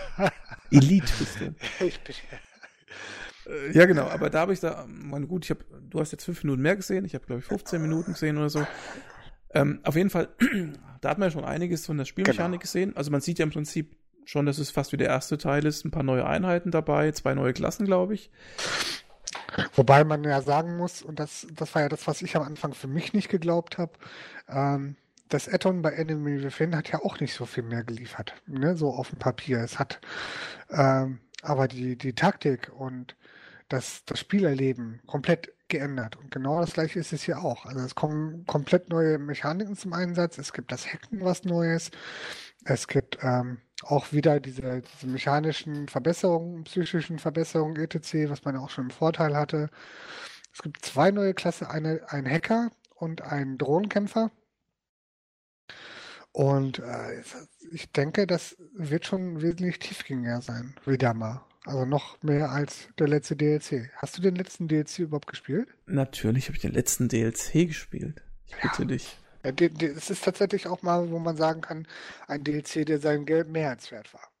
Elite bist du. [LAUGHS] ich bin ja [LAUGHS] Ja, genau, aber da habe ich da, meine gut, ich habe, du hast jetzt fünf Minuten mehr gesehen, ich habe glaube ich 15 Minuten gesehen oder so. Ähm, auf jeden Fall, [CLEARS THROAT] da hat man ja schon einiges von der Spielmechanik Genau. gesehen. Also man sieht ja im Prinzip schon, dass es fast wie der erste Teil ist, ein paar neue Einheiten dabei, zwei neue Klassen, glaube ich. Wobei man ja sagen muss, und das, das war ja das, was ich am Anfang für mich nicht geglaubt habe, ähm, das Add-on bei Enemy Within hat ja auch nicht so viel mehr geliefert, ne? so auf dem Papier. Es hat ähm, aber die, die Taktik und das, das Spielerleben komplett geändert. Und genau das gleiche ist es hier auch. Also es kommen komplett neue Mechaniken zum Einsatz. Es gibt das Hacken, was Neues. Es gibt ähm, auch wieder diese, diese mechanischen Verbesserungen, psychischen Verbesserungen, etc., was man ja auch schon im Vorteil hatte. Es gibt zwei neue Klassen, eine, ein Hacker und ein Drohnenkämpfer. Und äh, ich denke, das wird schon wesentlich tiefgängiger sein, wieder mal. Also noch mehr als der letzte DLC. Hast du den letzten DLC überhaupt gespielt? Natürlich habe ich den letzten DLC gespielt. Ich bitte dich. Ja, die- es ist tatsächlich auch mal, wo man sagen kann, ein DLC, der sein Geld mehr als wert war.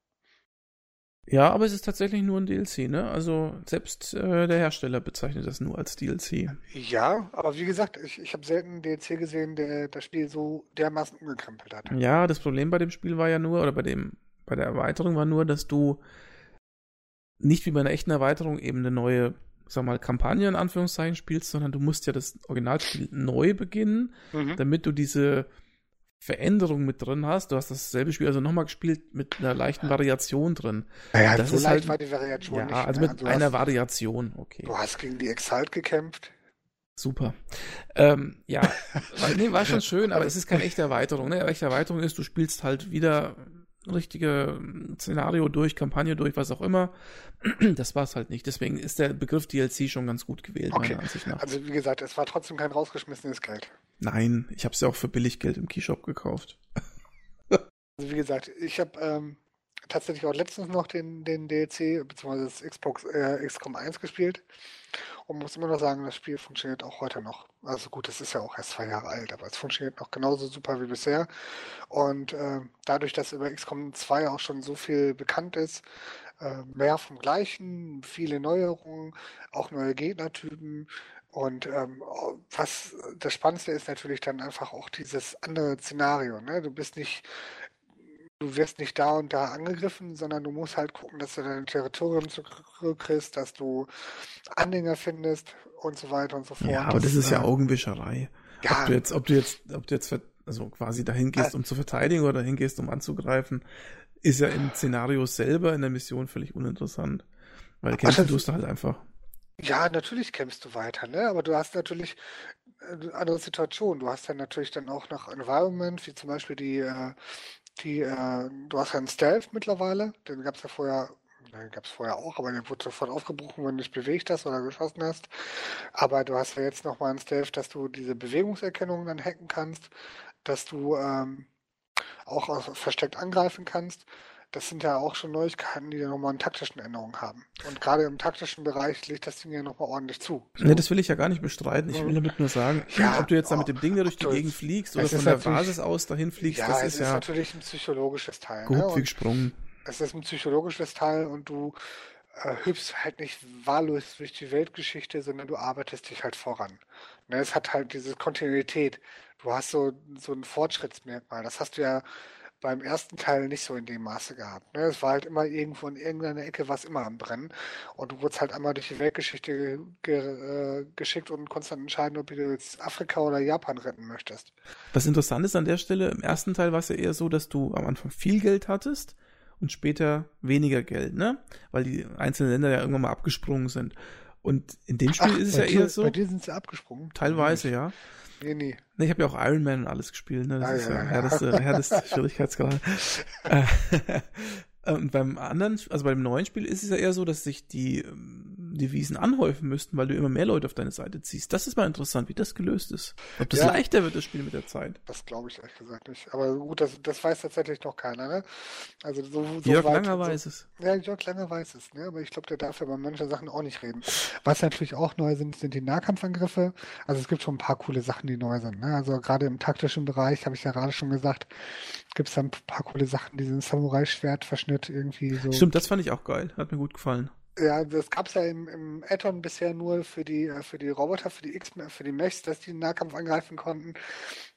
Ja, aber es ist tatsächlich nur ein DLC, ne? Also selbst äh, der Hersteller bezeichnet das nur als DLC. Ja, aber wie gesagt, ich, ich habe selten einen DLC gesehen, der das Spiel so dermaßen umgekrempelt hat. Ja, das Problem bei dem Spiel war ja nur, oder bei dem, bei der Erweiterung war nur, dass du nicht wie bei einer echten Erweiterung eben eine neue, sag mal, Kampagne in Anführungszeichen spielst, sondern du musst ja das Originalspiel neu beginnen, Mhm. damit du diese Veränderung mit drin hast. Du hast dasselbe Spiel also nochmal gespielt mit einer leichten Variation drin. Naja, das so ist leicht halt- war die Variation ja, nicht. also ne? mit du einer hast, Variation, okay. Du hast gegen die Exalt gekämpft. Super. Ähm, ja, [LAUGHS] war, nee, war schon schön, aber es ist keine echte Erweiterung. Ne? Eine echte Erweiterung ist, du spielst halt wieder richtige Szenario durch, Kampagne durch, was auch immer. [CLEARS THROAT] Das war es halt nicht. Deswegen ist der Begriff DLC schon ganz gut gewählt, Okay. meiner Ansicht nach. Also wie gesagt, es war trotzdem kein rausgeschmissenes Geld. Nein, ich habe es ja auch für Billiggeld im Keyshop gekauft. Also wie gesagt, ich habe ähm, tatsächlich auch letztens noch den, den DLC bzw. das Xbox äh, XCOM 1 gespielt und muss immer noch sagen, das Spiel funktioniert auch heute noch. Also gut, es ist ja auch erst zwei Jahre alt, aber es funktioniert noch genauso super wie bisher. Und äh, dadurch, dass über XCOM 2 auch schon so viel bekannt ist, äh, mehr vom Gleichen, viele Neuerungen, auch neue Gegnertypen. Und ähm, was das Spannendste ist natürlich dann einfach auch dieses andere Szenario. Ne? Du bist nicht du wirst nicht da und da angegriffen, sondern du musst halt gucken, dass du dein Territorium zurückkriegst, dass du Anhänger findest und so weiter und so fort. Ja, aber das ist ja äh, Augenwischerei. ja, Ob du jetzt, ob du jetzt, ob du jetzt also quasi dahin gehst, um zu verteidigen oder dahin gehst, um anzugreifen, ist ja im Szenario selber in der Mission völlig uninteressant. Weil kämpfen das- tust du halt einfach. Ja, natürlich kämpfst du weiter, ne? Aber du hast natürlich äh, eine andere Situation. Du hast dann natürlich dann auch noch Environment, wie zum Beispiel die, äh, die, äh, du hast ja einen Stealth mittlerweile, den gab es ja vorher, den gab es vorher auch, aber der wurde sofort aufgebrochen, wenn du dich bewegt hast oder geschossen hast. Aber du hast ja jetzt nochmal einen Stealth, dass du diese Bewegungserkennung dann hacken kannst, dass du ähm, auch versteckt angreifen kannst. Das sind ja auch schon Neuigkeiten, die ja nochmal einen taktischen Änderungen haben. Und gerade im taktischen Bereich legt das Ding ja nochmal ordentlich zu. So. Ne, das will ich ja gar nicht bestreiten. Ich will damit nur sagen, Ja, ob du jetzt da mit dem Ding da durch die Gegend fliegst es oder ist von der Basis aus dahin fliegst, Ja, das es ist ist ja natürlich ein psychologisches Teil. Ne? wie Und gesprungen. es ist ein psychologisches Teil und du äh, hüpfst halt nicht wahllos durch die Weltgeschichte, sondern du arbeitest dich halt voran. Ne? Es hat halt diese Kontinuität. Du hast so, so ein Fortschrittsmerkmal. Das hast du ja beim ersten Teil nicht so in dem Maße gehabt. Ne? Es war halt immer irgendwo in irgendeiner Ecke was immer am Brennen. Und du wurdest halt einmal durch die Weltgeschichte ge äh, geschickt und konntest dann entscheiden, ob du jetzt Afrika oder Japan retten möchtest. Was interessant ist an der Stelle, im ersten Teil war es ja eher so, dass du am Anfang viel Geld hattest und später weniger Geld, ne? Weil die einzelnen Länder ja irgendwann mal abgesprungen sind. Und in dem Spiel ist es ja dir, eher so, Bei dir sind sie abgesprungen? teilweise, ja. Nee, nee. Ne, ich habe ja auch Iron Man und alles gespielt, ne? Das Ah, ist ja, ja, härteste, [LAUGHS] härteste Schwierigkeitsgrad. Äh, Und [LAUGHS] beim anderen, also beim neuen Spiel ist es ja eher so, dass sich die ähm, Devisen anhäufen müssten, weil du immer mehr Leute auf deine Seite ziehst. Das ist mal interessant, wie das gelöst ist. Ob das Ja. leichter wird, das Spiel mit der Zeit. Das glaube ich ehrlich gesagt nicht. Aber gut, das, das weiß tatsächlich noch keiner, ne? Also so, so Jörg weit- Langer so, weiß es. Ja, Jörg Langer weiß es, ne? Aber ich glaube, der darf ja bei manchen Sachen auch nicht reden. Was natürlich auch neu sind, sind die Nahkampfangriffe. Also es gibt schon ein paar coole Sachen, die neu sind, ne? Also gerade im taktischen Bereich, habe ich ja gerade schon gesagt, gibt es da ein paar coole Sachen, diesen Samurai-Schwertverschnitt irgendwie so. Stimmt, das fand ich auch geil. Hat mir gut gefallen. Ja, das gab's ja im, im Add-on bisher nur für die, äh, für die Roboter, für die X, für die Mechs, dass die den Nahkampf angreifen konnten.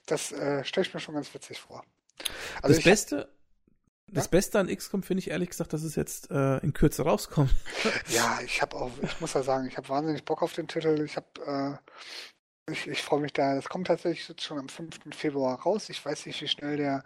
Das äh, stelle ich mir schon ganz witzig vor. Also das ich, Beste, das Ja? Beste an XCOM finde ich ehrlich gesagt, dass es jetzt äh, in Kürze rauskommt. ja, ich habe auch, ich muss ja sagen, ich habe wahnsinnig Bock auf den Titel. Ich habe, äh, ich, ich freue mich da. Das kommt tatsächlich jetzt schon am 5. Februar raus. Ich weiß nicht, wie schnell der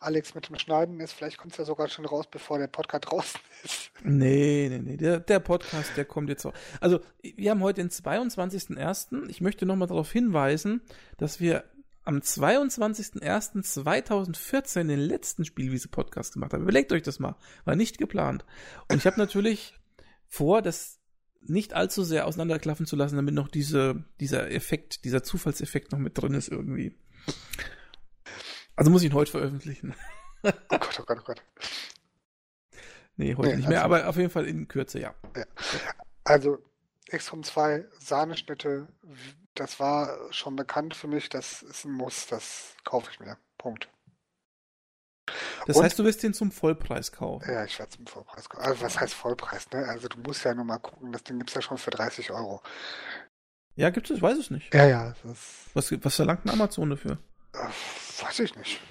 Alex mit dem Schneiden ist. Vielleicht kommt es ja sogar schon raus, bevor der Podcast [LAUGHS] draußen ist. Nee, nee, nee. Der, der Podcast, der kommt jetzt auch. Also, wir haben heute den 22.01. Ich möchte nochmal darauf hinweisen, dass wir am 22.01.2014 den letzten Spielwiese-Podcast gemacht haben. Überlegt euch das mal. War nicht geplant. Und ich habe natürlich vor, das nicht allzu sehr auseinanderklaffen zu lassen, damit noch diese, dieser Effekt, dieser Zufallseffekt noch mit drin ist irgendwie. Also muss ich ihn heute veröffentlichen. [LAUGHS] Oh Gott, oh Gott, oh Gott. Nee, heute Nee, nicht mehr, also- aber auf jeden Fall in Kürze, ja. Also XCOM 2 Sahneschnitte, das war schon bekannt für mich, das ist ein Muss, das kaufe ich mir. Punkt. Das Und- heißt, du wirst den zum Vollpreis kaufen. Ja, ich werde zum Vollpreis kaufen. Also was heißt Vollpreis, ne? Also du musst ja nur mal gucken, das Ding gibt's ja schon für 30 Euro. Ja, gibt es? Ich weiß es nicht. Ja, ja, das Was, was verlangt ein Amazon dafür? äh, weiß ich nicht. [LAUGHS]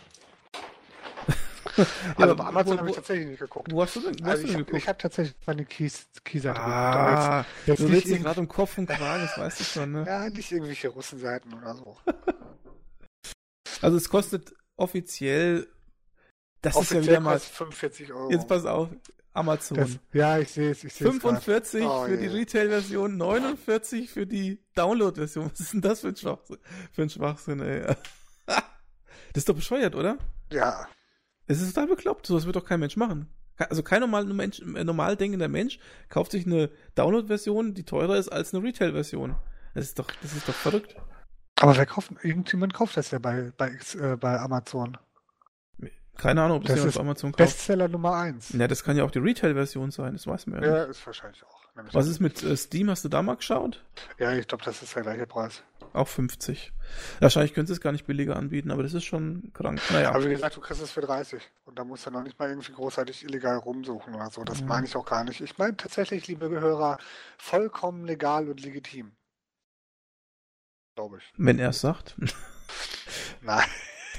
Also aber bei Amazon habe ich tatsächlich nicht geguckt. Wo hast du denn, wo hast Also du ich denn habe geguckt? hab tatsächlich meine Keys, Keyseite Ah, geguckt. Jetzt du willst gerade um Kopf und Kragen, das weißt du schon, ne? [LAUGHS] Ja, nicht irgendwelche Russenseiten oder so. Also es kostet offiziell, das ist ja wieder mal, kostet 45 Euro. jetzt pass auf, Amazon. das, ja, ich sehe es, ich sehe es. 45 Oh, für die je. Retail-Version, 49 für die Download-Version. Was ist denn das für ein Schwachsinn, für ein Schwachsinn ey? [LAUGHS] Das ist doch bescheuert, oder? Ja, Es ist total bekloppt. Sowas wird doch kein Mensch machen. Also kein normal, Mensch, äh, normal denkender Mensch kauft sich eine Download-Version, die teurer ist als eine Retail-Version. Das ist doch, das ist doch verrückt. aber wer kauft, irgendjemand kauft das ja bei, bei, äh, bei Amazon. Keine Ahnung, ob das, Das jemand auf Amazon kauft. Bestseller Nummer 1. Ja, das kann ja auch die Retail-Version sein, das weiß man ja, Ja, nicht. ist wahrscheinlich auch. Was ist mit äh, Steam? Hast du da mal geschaut? Ja, ich glaube, das ist der gleiche Preis. Auch 50. Wahrscheinlich können sie es gar nicht billiger anbieten, aber das ist schon krank. Naja. Aber wie gesagt, du kriegst es für 30. Und da musst du noch nicht mal irgendwie großartig illegal rumsuchen oder so. Das Ja. meine ich auch gar nicht. Ich meine tatsächlich, liebe Hörer, vollkommen legal und legitim. Glaube ich. Wenn er es sagt. [LAUGHS] Nein.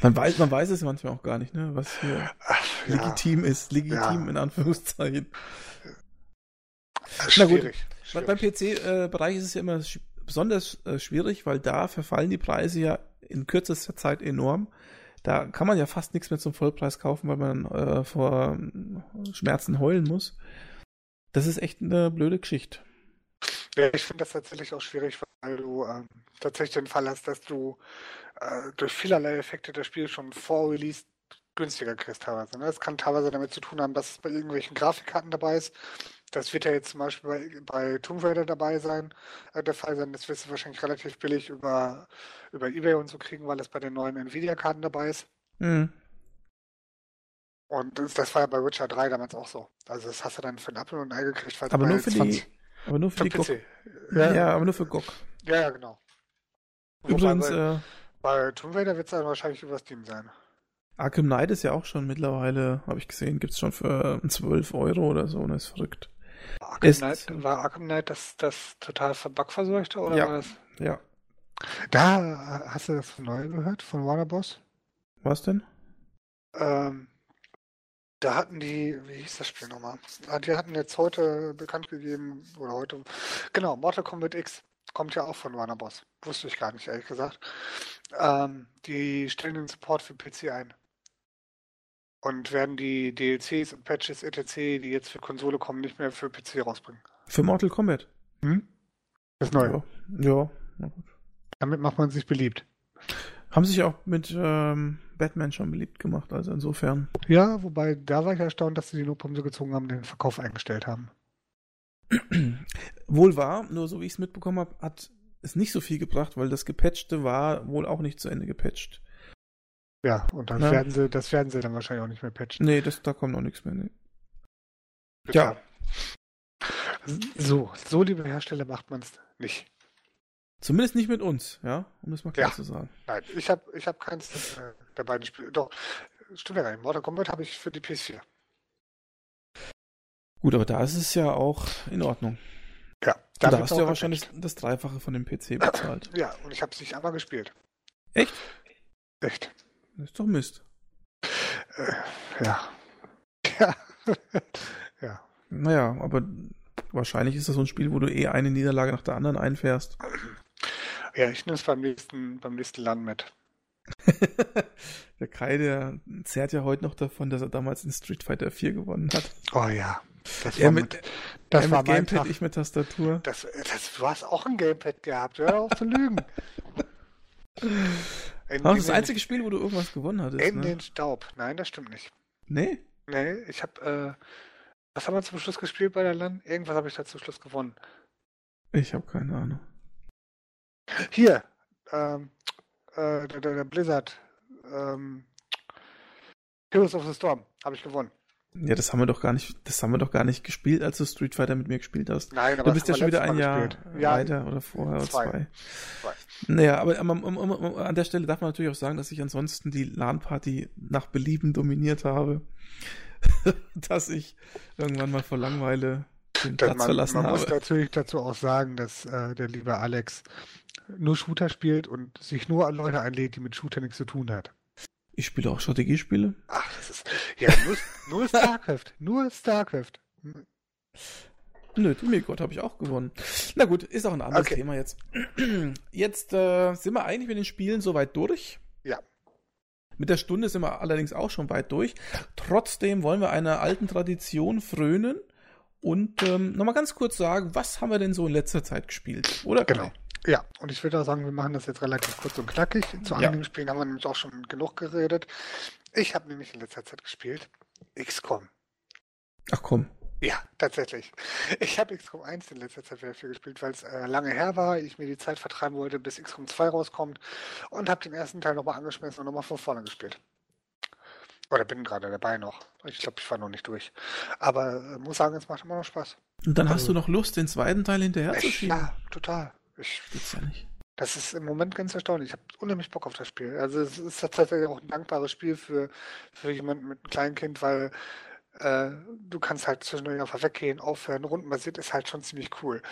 Man weiß, man weiß es manchmal auch gar nicht, ne? was hier Ach, ja, legitim ist. Legitim Ja. in Anführungszeichen. äh, Na gut. schwierig. Beim. PC-Bereich ist es ja immer besonders äh, schwierig, weil da verfallen die Preise ja in kürzester Zeit enorm. Da kann man ja fast nichts mehr zum Vollpreis kaufen, weil man äh, vor äh, Schmerzen heulen muss. Das ist echt eine blöde Geschichte. Ja, ich finde das tatsächlich auch schwierig, weil du ähm, tatsächlich den Fall hast, dass du äh, durch vielerlei Effekte das Spiel schon vor Release günstiger kriegst teilweise. Ne? Das kann teilweise damit zu tun haben, dass es bei irgendwelchen Grafikkarten dabei ist. Das wird ja jetzt zum Beispiel bei, bei Tomb Raider dabei sein, äh, der Fall sein. Das wirst du wahrscheinlich relativ billig über, über Ebay und so kriegen, weil es bei den neuen Nvidia-Karten dabei ist. Hm. Und das, das war ja bei Witcher 3 damals auch so. Also das hast du dann für einen Apfel und ein Ei gekriegt, falls Aber bei nur für die, 20 aber nur für für die GOG. PC. Ja, Ja, ja, aber nur für GOG. ja, genau. Wobei Übrigens, bei, äh, bei Tomb Raider wird es dann wahrscheinlich über Steam sein. Arkham Knight ist ja auch schon mittlerweile, habe ich gesehen, gibt's schon für 12 Euro oder so, das ist verrückt. Arkham Ist- Knight, war Arkham Knight das, das total verbugverseuchte oder Ja. war das? Ja. Da äh, hast du das von neu gehört, von Warner Bros. Was denn? Ähm, da hatten die, wie hieß das Spiel nochmal? Ah, Die hatten jetzt heute bekannt gegeben, oder heute, genau, Mortal Kombat X kommt ja auch von Warner Bros. Wusste ich gar nicht, ehrlich gesagt. Ähm, die stellen den Support für PC ein. Und werden die DLCs und Patches etc., die jetzt für Konsole kommen, nicht mehr für PC rausbringen. Für Mortal Kombat. Hm? Das ist neu. Ja. ja. Damit macht man sich beliebt. Haben sich auch mit ähm, Batman schon beliebt gemacht, also insofern. Ja, wobei da war ich erstaunt, dass sie die Notbremse gezogen haben, den Verkauf eingestellt haben. Wohl wahr, nur so wie ich es mitbekommen habe, hat es nicht so viel gebracht, weil das Gepatchte war wohl auch nicht zu Ende gepatcht. Ja, und das Ja. werden sie, das werden sie dann wahrscheinlich auch nicht mehr patchen. Nee, das, da kommt noch nichts mehr. Nee. Ja. So, so liebe Hersteller macht man es nicht. Zumindest nicht mit uns, ja, um das mal klar Ja. zu sagen. Nein, ich habe ich hab keins äh, der beiden Spiele. Doch, stimmt ja gar nicht. Mortal Kombat habe ich für die PS4. Gut, aber da ist es ja auch in Ordnung. Ja, Da, hast du ja wahrscheinlich gepatcht. das Dreifache von dem PC [CLEARS THROAT] bezahlt. Ja, und ich habe es nicht einmal gespielt. Echt? Echt. Das ist doch Mist. Äh, ja. [LAUGHS] Ja. ja. Naja, aber wahrscheinlich ist das so ein Spiel, wo du eh eine Niederlage nach der anderen einfährst. [CLEARS THROAT] Ja, ich nehme es beim nächsten, beim nächsten Land mit. [LAUGHS] der Kai, der zerrt ja heute noch davon, dass er damals in Street Fighter 4 gewonnen hat. Oh ja. Das Er war, mit, mit, das er war mit Gamepad, Tag. ich mit Tastatur. Das, das, du hast auch ein Gamepad gehabt, hör auf zu lügen. [LAUGHS] In, in das den- einzige Spiel, wo du irgendwas gewonnen hattest. In ne? den Staub. Nein, das stimmt nicht. Nee? Nee, ich habe, äh, was haben wir zum Schluss gespielt bei der LAN? Irgendwas habe ich da zum Schluss gewonnen. Ich habe keine Ahnung. Hier, ähm, äh, der, der, Blizzard, ähm, Heroes of the Storm, habe ich gewonnen. Ja, das haben wir doch gar nicht, das haben wir doch gar nicht gespielt, als du Street Fighter mit mir gespielt hast. Nein, aber du bist ja schon wieder ein Jahr ja, weiter oder vorher oder zwei. zwei. zwei. Naja, aber um, um, um, an der Stelle darf man natürlich auch sagen, dass ich ansonsten die LAN-Party nach Belieben dominiert habe. [LAUGHS] dass ich irgendwann mal vor Langeweile den Platz man, verlassen man habe. muss natürlich dazu auch sagen, dass äh, der liebe Alex nur Shooter spielt und sich nur an Leute einlädt, die mit Shooter nichts zu tun hat. Ich spiele auch Strategiespiele. Ach, das ist. Ja, nur, nur StarCraft. [LAUGHS] Nur StarCraft. Nö, Milgott habe ich auch gewonnen. Na gut, ist auch ein anderes Okay. Thema jetzt. [CLEARS THROAT] Jetzt äh, sind wir eigentlich mit den Spielen soweit durch. Ja. Mit der Stunde sind wir allerdings auch schon weit durch. Trotzdem wollen wir einer alten Tradition frönen und ähm, nochmal ganz kurz sagen, was haben wir denn so in letzter Zeit gespielt? Oder? Genau. Ja, und ich würde auch sagen, wir machen das jetzt relativ kurz und knackig. Zu Ja. einigen Spielen haben wir nämlich auch schon genug geredet. Ich habe nämlich in letzter Zeit gespielt XCOM. Ach komm. Ja, tatsächlich. Ich habe XCOM 1 in letzter Zeit wieder viel gespielt, weil es äh, lange her war, ich mir die Zeit vertreiben wollte, bis XCOM 2 rauskommt und habe den ersten Teil nochmal angeschmissen und nochmal von vorne gespielt. Oder bin gerade dabei noch. Ich glaube, ich war noch nicht durch. Aber äh, muss sagen, es macht immer noch Spaß. Und dann hast Also- du noch Lust, den zweiten Teil hinterher zu schieben? ja, total. Ich, Gibt's ja nicht. das ist im Moment ganz erstaunlich. Ich habe unheimlich Bock auf das Spiel. Also es ist tatsächlich auch ein dankbares Spiel für, für jemanden mit einem kleinen Kind, weil äh, du kannst halt zwischendurch einfach weggehen, aufhören. Rundenbasiert ist halt schon ziemlich cool.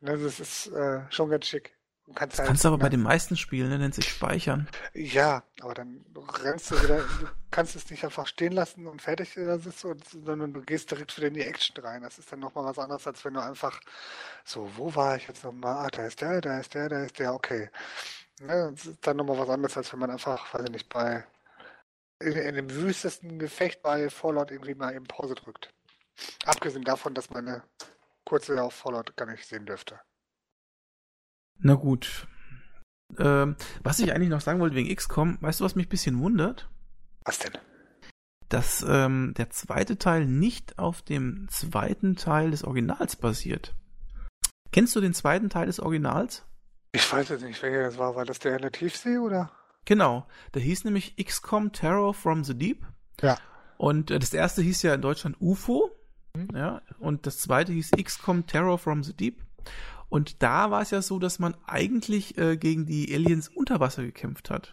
Ne, das ist äh, schon ganz schick. Du kannst Das halt, kannst du aber bei ne, den meisten Spielen, der nennt sich Speichern. Ja, aber dann rennst du wieder, du kannst es nicht einfach stehen lassen und fertig da sitzt, und, sondern du gehst direkt wieder in die Action rein. Das ist dann nochmal was anderes, als wenn du einfach so, wo war ich jetzt nochmal? Ah, da ist der, da ist der, da ist der, okay. Ne, das ist dann nochmal was anderes, als wenn man einfach, weiß ich nicht, bei in, in dem wüstesten Gefecht bei Fallout irgendwie mal eben Pause drückt. Abgesehen davon, dass meine kurze auf Fallout gar nicht sehen dürfte. Na gut. Ähm, was ich eigentlich noch sagen wollte wegen XCOM, weißt du, was mich ein bisschen wundert? Was denn? Dass ähm, der zweite Teil nicht auf dem zweiten Teil des Originals basiert. Kennst du den zweiten Teil des Originals? Ich weiß jetzt nicht, welcher das war. War das der in der Tiefsee oder? Genau. Der hieß nämlich XCOM Terror from the Deep. Ja. Und äh, das erste hieß ja in Deutschland UFO. Mhm. Ja. Und das zweite hieß XCOM Terror from the Deep. Und da war es ja so, dass man eigentlich äh, gegen die Aliens unter Wasser gekämpft hat.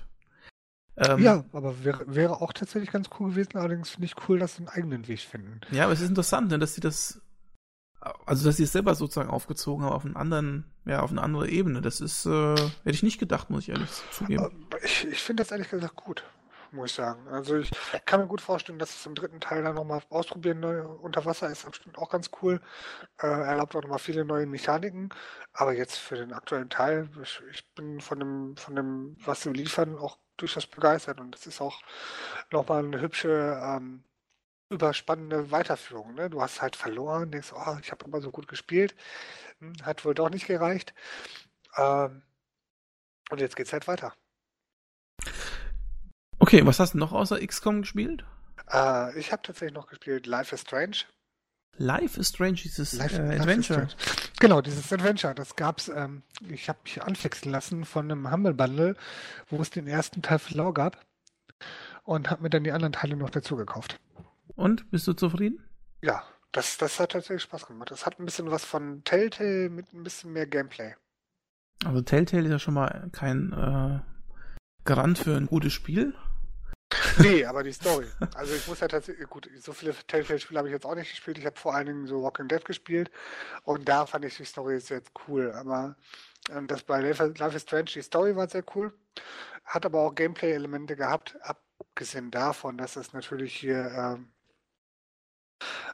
Ähm, Ja, aber wäre, wäre auch tatsächlich ganz cool gewesen. Allerdings finde ich cool, dass sie einen eigenen Weg finden. Ja, aber es ist interessant, ne, dass sie das, also dass sie es selber sozusagen aufgezogen haben auf einen anderen, ja, auf eine andere Ebene. Das ist, äh, hätte ich nicht gedacht, muss ich ehrlich zugeben. Ich, ich finde das ehrlich gesagt gut, muss ich sagen. Also ich kann mir gut vorstellen, dass es im dritten Teil dann nochmal ausprobieren neu unter Wasser ist bestimmt auch ganz cool. Äh, erlaubt auch nochmal viele neue Mechaniken. Aber jetzt für den aktuellen Teil, ich, ich bin von dem, von dem, was sie liefern, auch durchaus begeistert. Und das ist auch nochmal eine hübsche, ähm, überspannende Weiterführung. Ne? Du hast halt verloren, denkst, oh, ich habe immer so gut gespielt. Hm, Hat wohl doch nicht gereicht. Ähm, und jetzt geht's halt weiter. Okay, was hast du noch außer XCOM gespielt? Äh, ich habe tatsächlich noch gespielt Life is Strange. Life is Strange, dieses Life, äh, Life Adventure. Strange. Genau, dieses Adventure. Das gab's, ähm, ich habe mich anfixen lassen von einem Humble Bundle, wo es den ersten Teil für lau gab. Und habe mir dann die anderen Teile noch dazu gekauft. Und, bist du zufrieden? Ja, das, das hat tatsächlich Spaß gemacht. Das hat ein bisschen was von Telltale mit ein bisschen mehr Gameplay. Also Telltale ist ja schon mal kein äh, Garant für ein gutes Spiel. Nee, aber die Story. Also ich muss ja tatsächlich, gut, so viele Telltale-Spiele habe ich jetzt auch nicht gespielt. Ich habe vor allen Dingen so Walking Dead gespielt und da fand ich die Story jetzt cool. Aber ähm, das bei Life is Strange, die Story war sehr cool, hat aber auch Gameplay-Elemente gehabt, abgesehen davon, dass es natürlich hier ähm,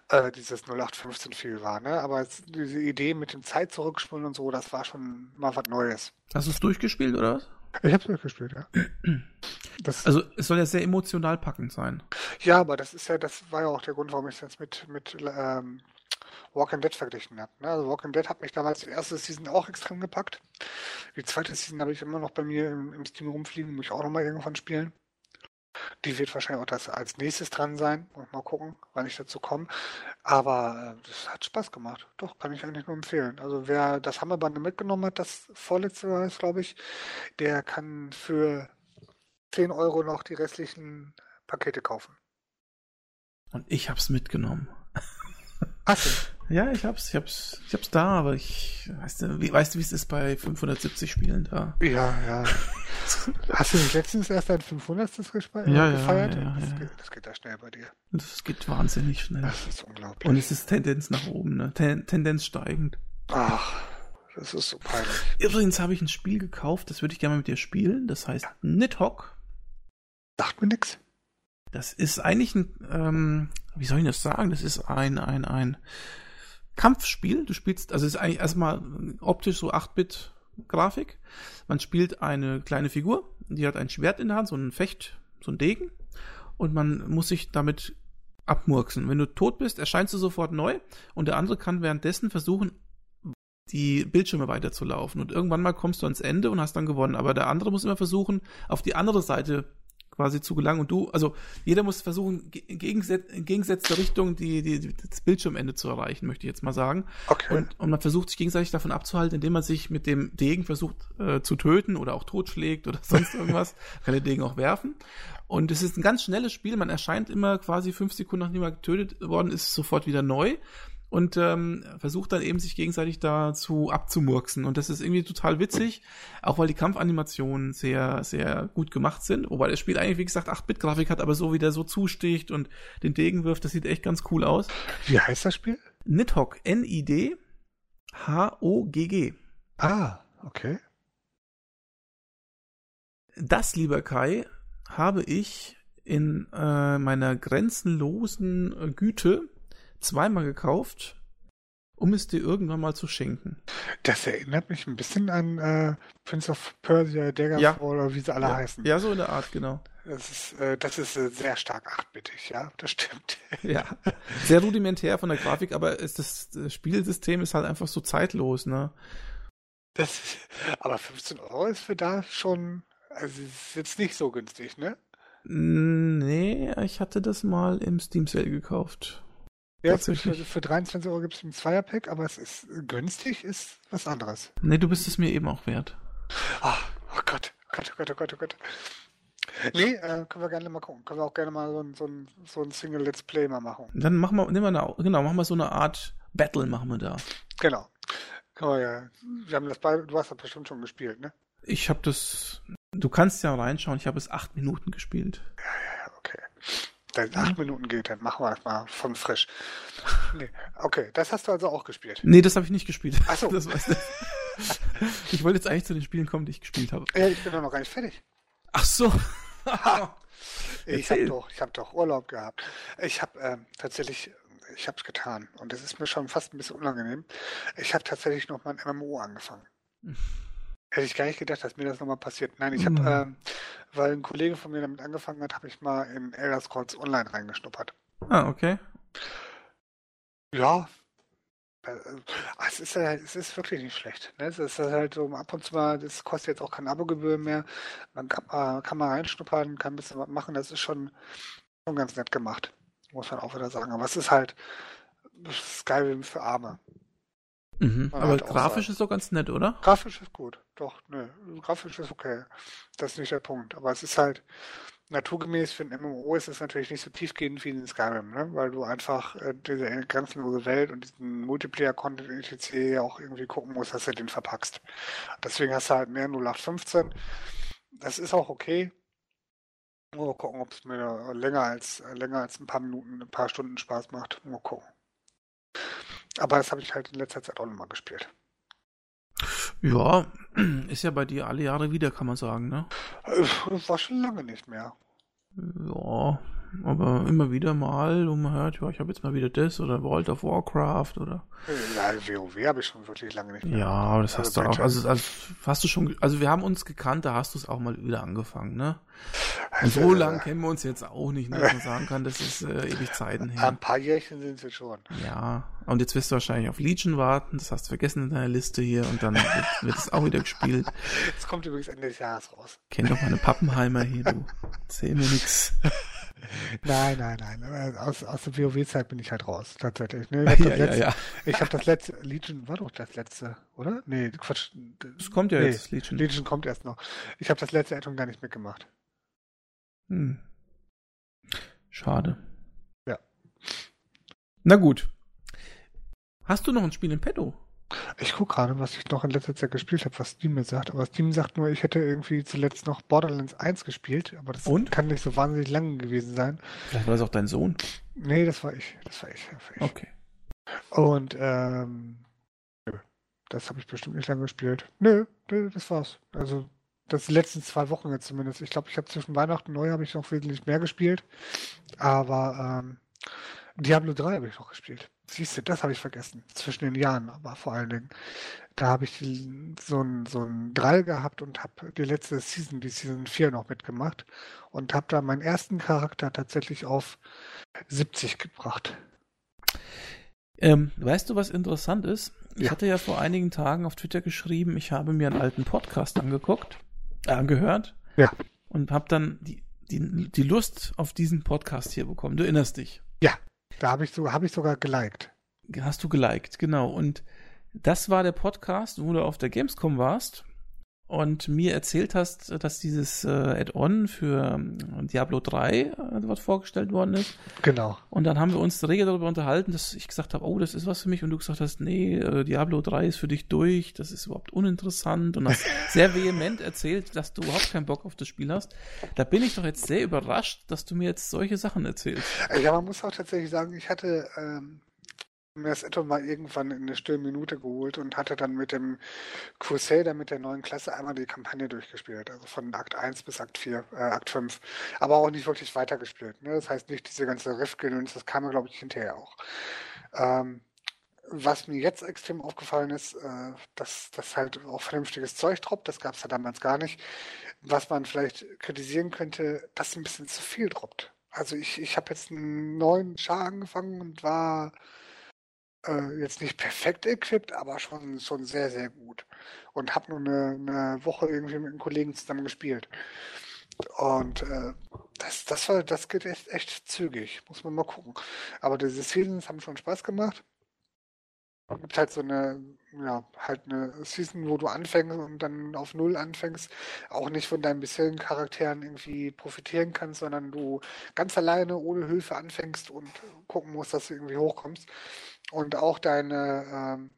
äh, dieses 0815 viel war, ne? Aber es, diese Idee mit dem Zeit zurückspulen und so, das war schon mal was Neues. Hast du es durchgespielt oder was? Ich habe es durchgespielt, ja. Das, Also es soll ja sehr emotional packend sein. Ja, aber das ist ja, das war ja auch der Grund, warum ich es jetzt mit, mit ähm, Walking Dead verglichen habe. Ne? Also Walking Dead hat mich damals die erste Season auch extrem gepackt. Die zweite Season habe ich immer noch bei mir im, im Steam rumfliegen, muss ich auch nochmal irgendwann spielen. Die wird wahrscheinlich auch das als nächstes dran sein. Und mal gucken, wann ich dazu komme. Aber äh, das hat Spaß gemacht. Doch, kann ich eigentlich nur empfehlen. Also wer das Hammerbande mitgenommen hat, das vorletzte war es, glaube ich, der kann für 10 Euro noch die restlichen Pakete kaufen. Und ich hab's mitgenommen. Hast du? [LAUGHS] Ja, ich hab's, ich hab's, ich hab's da, aber ich, weißt du, wie, weißt du, wie es ist bei 570 Spielen da? Ja, ja. [LAUGHS] Hast du nicht letztens erst dein 500. gespielt, Ja, ja, gefeiert? ja, das, ja. Geht, das geht da schnell bei dir. Das geht wahnsinnig schnell. Das ist unglaublich. Und es ist Tendenz nach oben, ne? Ten Tendenz steigend. Ach, das ist so peinlich. Übrigens habe ich ein Spiel gekauft, das würde ich gerne mal mit dir spielen. Das heißt Nidhogg. Sagt mir nix. Das ist eigentlich ein, ähm, wie soll ich das sagen? Das ist ein, ein, ein Kampfspiel. Du spielst, also es ist eigentlich erstmal optisch so 8-Bit-Grafik. Man spielt eine kleine Figur, die hat ein Schwert in der Hand, so ein Fecht, so ein Degen. Und man muss sich damit abmurksen. Wenn du tot bist, erscheinst du sofort neu und der andere kann währenddessen versuchen, die Bildschirme weiterzulaufen. Und irgendwann mal kommst du ans Ende und hast dann gewonnen. Aber der andere muss immer versuchen, auf die andere Seite quasi zu gelangen. Und du, also jeder muss versuchen, in gegensätz- in Richtung die, die, die, das Bildschirmende zu erreichen, möchte ich jetzt mal sagen. Okay. Und, und man versucht sich gegenseitig davon abzuhalten, indem man sich mit dem Degen versucht äh, zu töten oder auch totschlägt oder [LAUGHS] sonst irgendwas. Kann der Degen auch werfen. Und es ist ein ganz schnelles Spiel. Man erscheint immer quasi fünf Sekunden, nachdem man getötet worden ist, sofort wieder neu. Und ähm, versucht dann eben sich gegenseitig dazu abzumurksen. Und das ist irgendwie total witzig, auch weil die Kampfanimationen sehr, sehr gut gemacht sind. Wobei das Spiel eigentlich, wie gesagt, 8-Bit-Grafik hat, aber so wie der so zusticht und den Degen wirft, das sieht echt ganz cool aus. Wie heißt das Spiel? Nidhogg, N-I-D-H-O-G-G. Ah, okay. Das, lieber Kai, habe ich in äh, meiner grenzenlosen Güte zweimal gekauft, um es dir irgendwann mal zu schenken. Das erinnert mich ein bisschen an äh, Prince of Persia, Daggerfall Ja. oder wie sie alle ja. heißen. ja, so in der Art, genau. Das ist, äh, das ist äh, sehr stark achtbittig, ja, das stimmt. [LAUGHS] Ja, sehr rudimentär von der Grafik, aber es, das, das Spielsystem ist halt einfach so zeitlos, ne? Das, aber 15 Euro ist für da schon, also es ist jetzt nicht so günstig, ne? Nee, ich hatte das mal im Steam Sale gekauft. Ja, für, für 23 Euro gibt es ein Zweierpack, aber es ist günstig, ist was anderes. Nee, du bist es mir eben auch wert. Ah, oh Gott, oh Gott, oh Gott, oh Gott, oh Gott. Nee, äh, können wir gerne mal gucken. Können wir auch gerne mal so ein, so ein, so ein Single Let's Play mal machen. Dann machen wir, nehmen wir eine, genau, machen wir so eine Art Battle, machen wir da. Genau. Können wir ja. Wir haben das beide, du hast das bestimmt schon gespielt, ne? Ich habe das, du kannst ja reinschauen, ich habe es acht Minuten gespielt. Ja, okay. Wenn acht Minuten geht, dann machen wir das mal von frisch. Nee. Okay, das hast du also auch gespielt. Nee, das habe ich nicht gespielt. Ach so. [LAUGHS] Das weißt du. Ich wollte jetzt eigentlich zu den Spielen kommen, die ich gespielt habe. Ja, ich bin doch noch gar nicht fertig. Ach so. [LAUGHS] Ich habe doch, ich habe doch Urlaub gehabt. Ich habe ähm, tatsächlich, ich habe es getan und es ist mir schon fast ein bisschen unangenehm. Ich habe tatsächlich noch mal ein MMO angefangen. [LAUGHS] Hätte ich gar nicht gedacht, dass mir das nochmal passiert. Nein, ich habe, Mhm. ähm, weil ein Kollege von mir damit angefangen hat, habe ich mal in Elder Scrolls Online reingeschnuppert. Ah, okay. Ja. Äh, äh, Es ist, halt- es ist wirklich nicht schlecht. Ne? Es ist halt so ab und zu mal, das kostet jetzt auch keine Abogebühr mehr. Man kann, mal- kann mal reinschnuppern, kann ein bisschen was machen. Das ist schon, schon ganz nett gemacht. Muss man auch wieder sagen. Aber es ist halt Skyrim für Arme. Mhm. Aber grafisch ist doch ganz nett, oder? Grafisch ist gut. Doch, nö. Grafisch ist okay. Das ist nicht der Punkt. Aber es ist halt naturgemäß für ein MMO ist es natürlich nicht so tiefgehend wie in Skyrim, ne? Weil du einfach äh, diese grenzenlose Welt und diesen Multiplayer-Content in etc. ja auch irgendwie gucken musst, dass du den verpackst. Deswegen hast du halt mehr 0815. Das ist auch okay. Mal gucken, ob es mir länger als länger als ein paar Minuten, ein paar Stunden Spaß macht. Mal gucken. Aber das habe ich halt in letzter Zeit auch nochmal gespielt. Ja, [CLEARS THROAT] ist ja bei dir alle Jahre wieder, kann man sagen, ne? Äh, Das war schon lange nicht mehr. Ja, aber immer wieder mal, wo man hört, ja, ich habe jetzt mal wieder das oder World of Warcraft oder. Ja, WoW habe ich schon wirklich lange nicht mehr. Ja, aber das hast Also du auch. Also, also hast du schon, also wir haben uns gekannt, da hast du es auch mal wieder angefangen, ne? Und so Also, lang kennen wir uns jetzt auch nicht, ne, dass man sagen kann, das ist äh, ewig Zeiten her. Ein paar Jährchen sind sie schon. Ja, und jetzt wirst du wahrscheinlich auf Legion warten, das hast du vergessen in deiner Liste hier und dann wird, es auch wieder gespielt. [LAUGHS] Jetzt kommt übrigens Ende des Jahres raus. Kenn doch meine Pappenheimer hier, du. Erzähl mir nix. [LAUGHS] Nein, nein, nein. Aus, aus der WoW-Zeit bin ich halt raus, tatsächlich. Ne? Ich [LAUGHS] habe das, letzte- ich hab das letzte. Legion war doch das letzte, oder? Nee, Quatsch. Das kommt ja Nee, jetzt, Legion. Legion kommt erst noch. Ich habe das letzte Addon gar nicht mitgemacht. Hm. Schade. Na gut. Hast du noch ein Spiel im Petto? Ich gucke gerade, was ich noch in letzter Zeit gespielt habe, was Steam mir sagt. Aber Steam sagt nur, ich hätte irgendwie zuletzt noch Borderlands 1 gespielt, aber das Und? kann nicht so wahnsinnig lang gewesen sein. Vielleicht war das auch dein Sohn. Nee, das war ich. Das war ich. Das war ich. Okay. Und ähm, das habe ich bestimmt nicht lange gespielt. Nö, nö, das war's. Also das die letzten zwei Wochen jetzt zumindest. Ich glaube, ich habe zwischen Weihnachten und Neu habe ich noch wesentlich mehr gespielt. Aber ähm, Diablo 3 habe ich noch gespielt. Siehst du, das habe ich vergessen. Zwischen den Jahren, aber vor allen Dingen. Da habe ich so ein, so Drall gehabt und habe die letzte Season, die Season 4 noch mitgemacht. Und habe da meinen ersten Charakter tatsächlich auf 70 gebracht. Ähm, weißt du, was interessant ist? Ich Ja. hatte ja vor einigen Tagen auf Twitter geschrieben, ich habe mir einen alten Podcast angeguckt, äh, angehört. Ja. Und habe dann die, die, die Lust auf diesen Podcast hier bekommen. Du erinnerst dich. Da habe ich, so, hab ich sogar geliked. Hast du geliked, genau. Und das war der Podcast, wo du auf der Gamescom warst und mir erzählt hast, dass dieses äh, Add-on für ähm, Diablo 3 äh, dort vorgestellt worden ist. Genau. Und dann haben wir uns rege darüber unterhalten, dass ich gesagt habe, oh, das ist was für mich. Und du gesagt hast, nee, äh, Diablo 3 ist für dich durch, das ist überhaupt uninteressant. Und hast [LAUGHS] sehr vehement erzählt, dass du überhaupt keinen Bock auf das Spiel hast. Da bin ich doch jetzt sehr überrascht, dass du mir jetzt solche Sachen erzählst. Ja, man muss auch tatsächlich sagen, ich hatte ähm, mir das etwa mal irgendwann in eine stillen Minute geholt und hatte dann mit dem Crusader mit der neuen Klasse einmal die Kampagne durchgespielt. Also von Akt 1 bis Akt 4, äh, Akt 5. Aber auch nicht wirklich weitergespielt. Ne? Das heißt nicht diese ganze Riff-Gedöns, das kam mir, glaube ich, hinterher auch. Ähm, was mir jetzt extrem aufgefallen ist, äh, dass das halt auch vernünftiges Zeug droppt, das gab es ja damals gar nicht. Was man vielleicht kritisieren könnte, dass ein bisschen zu viel droppt. Also ich, ich habe jetzt einen neuen Char angefangen und war äh, jetzt nicht perfekt equipped, aber schon, schon sehr, sehr gut. Und habe nur eine, eine Woche irgendwie mit einem Kollegen zusammen gespielt. Und äh, das, das war, das geht echt, echt zügig. Muss man mal gucken. Aber diese Seasons haben schon Spaß gemacht. Es gibt halt so eine, ja, halt eine Season, wo du anfängst und dann auf Null anfängst, auch nicht von deinen bisherigen Charakteren irgendwie profitieren kannst, sondern du ganz alleine ohne Hilfe anfängst und gucken musst, dass du irgendwie hochkommst. Und auch deine ähm,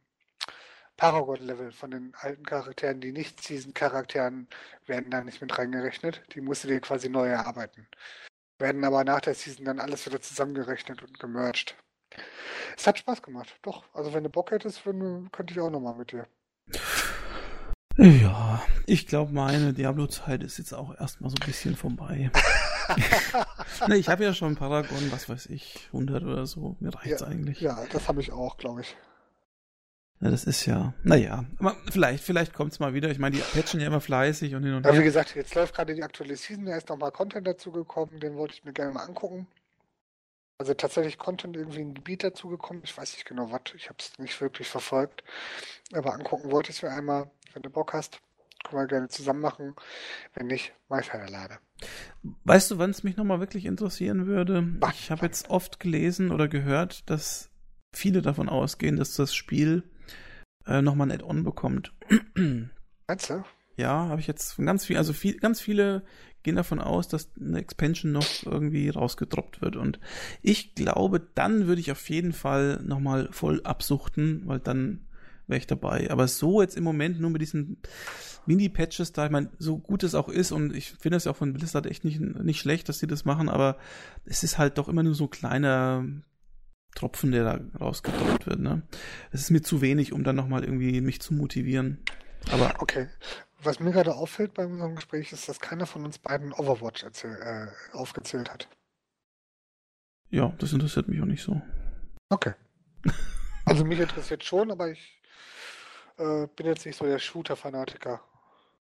Paragon-Level von den alten Charakteren, die nicht Season-Charakteren, werden da nicht mit reingerechnet. Die musst du dir quasi neu erarbeiten. Werden aber nach der Season dann alles wieder zusammengerechnet und gemerged. Es hat Spaß gemacht, doch. Also wenn du Bock hättest, könnte ich auch nochmal mit dir. Ja, ich glaube, meine Diablo-Zeit ist jetzt auch erstmal so ein bisschen vorbei. [LAUGHS] ne, ich habe ja schon Paragon, was weiß ich, 100 oder so. Mir reicht's eigentlich. Ja, das habe ich auch, glaube ich. Ja, das ist ja, naja, aber vielleicht, vielleicht kommt's mal wieder. Ich meine, die patchen ja immer fleißig und hin und Ja, wie her. gesagt, jetzt läuft gerade die aktuelle Season, da ist nochmal Content dazugekommen, den wollte ich mir gerne mal angucken. Also tatsächlich Content irgendwie ein Gebiet dazugekommen, ich weiß nicht genau was, ich habe es nicht wirklich verfolgt, aber angucken wollte ich es mir einmal, wenn du Bock hast, können wir gerne zusammen machen, wenn nicht, mach ich halt alleine. Weißt du, wann es mich nochmal wirklich interessieren würde? Wann? Ich habe jetzt oft gelesen oder gehört, dass viele davon ausgehen, dass das Spiel äh, nochmal ein Add-on bekommt. Meinst du? Ja, habe ich jetzt von ganz viel, also viel, ganz viele gehen davon aus, dass eine Expansion noch irgendwie rausgedroppt wird. Und ich glaube, dann würde ich auf jeden Fall nochmal voll absuchten, weil dann wäre ich dabei. Aber so jetzt im Moment nur mit diesen Mini-Patches da, ich meine, so gut es auch ist und ich finde es ja auch von Blizzard echt nicht, nicht schlecht, dass sie das machen, aber es ist halt doch immer nur so ein kleiner Tropfen, der da rausgedroppt wird. Ne? Es ist mir zu wenig, um dann nochmal irgendwie mich zu motivieren. Aber Okay. Was mir gerade auffällt bei unserem Gespräch ist, dass keiner von uns beiden Overwatch äh, aufgezählt hat. ja, das interessiert mich auch nicht so. Okay. [LAUGHS] Also mich interessiert schon, aber ich äh, bin jetzt nicht so der Shooter-Fanatiker.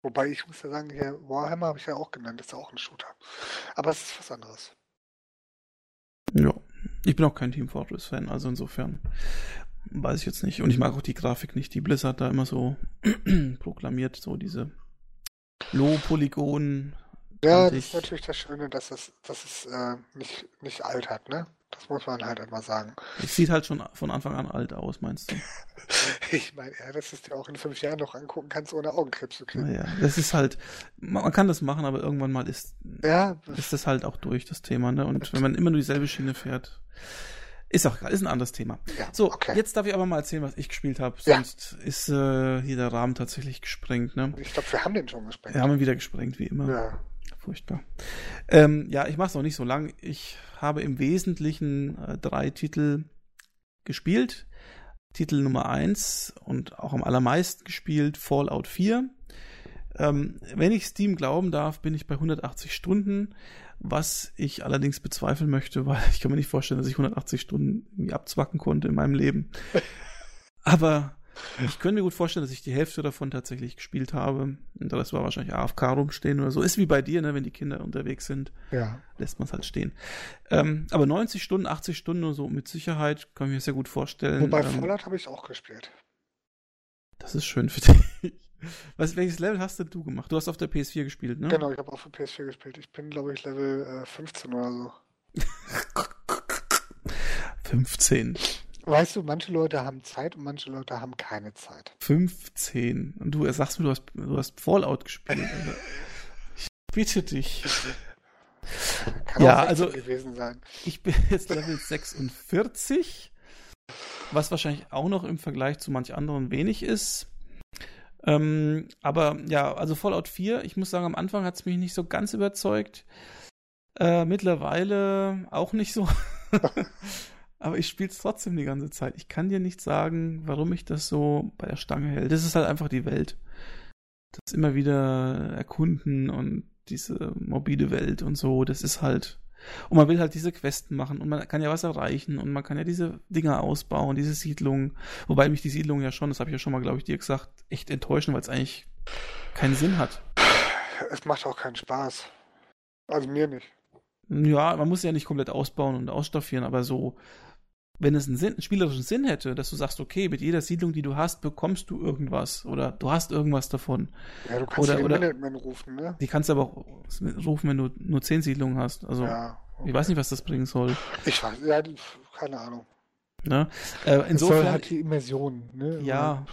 Wobei ich muss ja sagen, hier Warhammer habe ich ja auch genannt, ist ja auch ein Shooter. Aber es ist was anderes. Ja. Ich bin auch kein Team Fortress-Fan, also insofern weiß ich jetzt nicht. Und ich mag auch die Grafik nicht, die Blizzard da immer so [CLEARS THROAT] proklamiert, so diese Low-Polygon. Ja, das ist natürlich das Schöne, dass es, dass es äh, nicht, nicht alt hat, ne? Das muss man halt immer sagen. Es sieht halt schon von Anfang an alt aus, meinst du? [LAUGHS] Ich meine, ja, dass du es dir auch in fünf Jahren noch angucken kannst, ohne Augenkrebs zu kriegen. Naja, das ist halt, man man kann das machen, aber irgendwann mal ist, Ja, das, ist das halt auch durch, das Thema, ne? Und wenn man immer nur dieselbe Schiene fährt. Ist auch ist ein anderes Thema. Ja, So, okay. jetzt darf ich aber mal erzählen, was ich gespielt habe. Ja. Sonst ist äh, hier der Rahmen tatsächlich gesprengt. Ne? Ich glaube, wir haben den schon gesprengt. Wir haben ihn wieder gesprengt, wie immer. Ja. Furchtbar. Ähm, ja, ich mache es noch nicht so lang. Ich habe im Wesentlichen äh, drei Titel gespielt. Titel Nummer eins und auch am allermeisten gespielt, Fallout 4. Ähm, wenn ich Steam glauben darf, bin ich bei 180 Stunden, was ich allerdings bezweifeln möchte, weil ich kann mir nicht vorstellen, dass ich 180 Stunden irgendwie abzwacken konnte in meinem Leben. [LAUGHS] Aber ich könnte mir gut vorstellen, dass ich die Hälfte davon tatsächlich gespielt habe. Und das war wahrscheinlich AFK rumstehen oder so. Ist wie bei dir, ne? wenn die Kinder unterwegs sind, Ja. lässt man es halt stehen. Ähm, aber 90 Stunden, 80 Stunden oder so mit Sicherheit kann ich mir sehr gut vorstellen. Wobei ähm, Fallout habe ich auch gespielt. das ist schön für [LAUGHS] dich. Was, welches Level hast denn du gemacht? Du hast auf der PS4 gespielt, ne? Genau, ich habe auch für PS4 gespielt. Ich bin, glaube ich, Level äh, 15 oder so. [LAUGHS] 15. Weißt du, manche Leute haben Zeit und manche Leute haben keine Zeit. 15. Und du sagst mir, du hast, du hast Fallout gespielt. Ich bitte dich. Kann Ja, auch 16 also- gewesen sein. Ich bin jetzt Level 46, was wahrscheinlich auch noch im Vergleich zu manch anderen wenig ist. Ähm, aber ja, also Fallout 4, ich muss sagen, am Anfang hat es mich nicht so ganz überzeugt. Äh, mittlerweile auch nicht so. [LAUGHS] aber ich spiele es trotzdem die ganze Zeit. Ich kann dir nicht sagen, warum ich das so bei der Stange hält. Das ist halt einfach die Welt. Das immer wieder erkunden und diese morbide Welt und so, das ist halt. Und man will halt diese Questen machen und man kann ja was erreichen und man kann ja diese Dinger ausbauen, diese Siedlungen. Wobei mich die Siedlungen ja schon, das habe ich ja schon mal, glaube ich, dir gesagt, echt enttäuschen, weil es eigentlich keinen Sinn hat. Es macht auch keinen Spaß. Also mir nicht. Ja, man muss ja nicht komplett ausbauen und ausstaffieren, aber so, wenn es einen, Sinn, einen spielerischen Sinn hätte, dass du sagst, okay, mit jeder Siedlung, die du hast, bekommst du irgendwas oder du hast irgendwas davon. Ja, du kannst Oder- den oder- Minuteman rufen, ne? Die kannst du aber auch rufen, wenn du nur zehn Siedlungen hast. Also, Ja. ich weiß nicht, was das bringen soll. Ich weiß, ja, die, keine Ahnung. Ne? Äh, Es soll insofern, halt die Immersion, ne? Ja,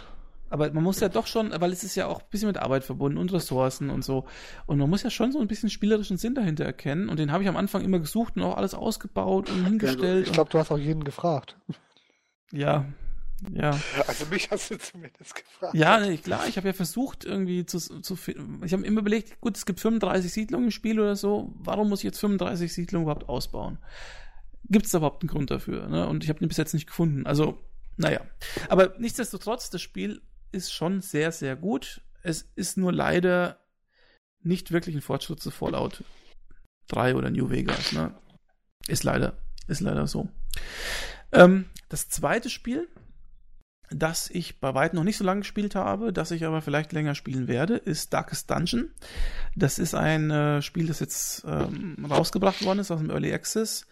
aber man muss ja doch schon, weil es ist ja auch ein bisschen mit Arbeit verbunden und Ressourcen und so. Und man muss ja schon so ein bisschen spielerischen Sinn dahinter erkennen. Und den habe ich am Anfang immer gesucht und auch alles ausgebaut und hingestellt. ich glaube, du hast auch jeden gefragt. ja, ja. Also mich hast du zumindest gefragt. Ja, nee, klar, ich habe ja versucht irgendwie zu, zu ich habe immer überlegt, gut, es gibt 35 Siedlungen im Spiel oder so, warum muss ich jetzt 35 Siedlungen überhaupt ausbauen? Gibt es da überhaupt einen Grund dafür? Ne? Und ich habe den bis jetzt nicht gefunden. Also, naja. Aber nichtsdestotrotz, das Spiel ist schon sehr, sehr gut. Es ist nur leider nicht wirklich ein Fortschritt zu Fallout 3 oder New Vegas. Ne? Ist leider, ist leider so. Ähm, das zweite Spiel, das ich bei weitem noch nicht so lange gespielt habe, das ich aber vielleicht länger spielen werde, ist Darkest Dungeon. Das ist ein äh, Spiel, das jetzt ähm, rausgebracht worden ist aus dem Early Access.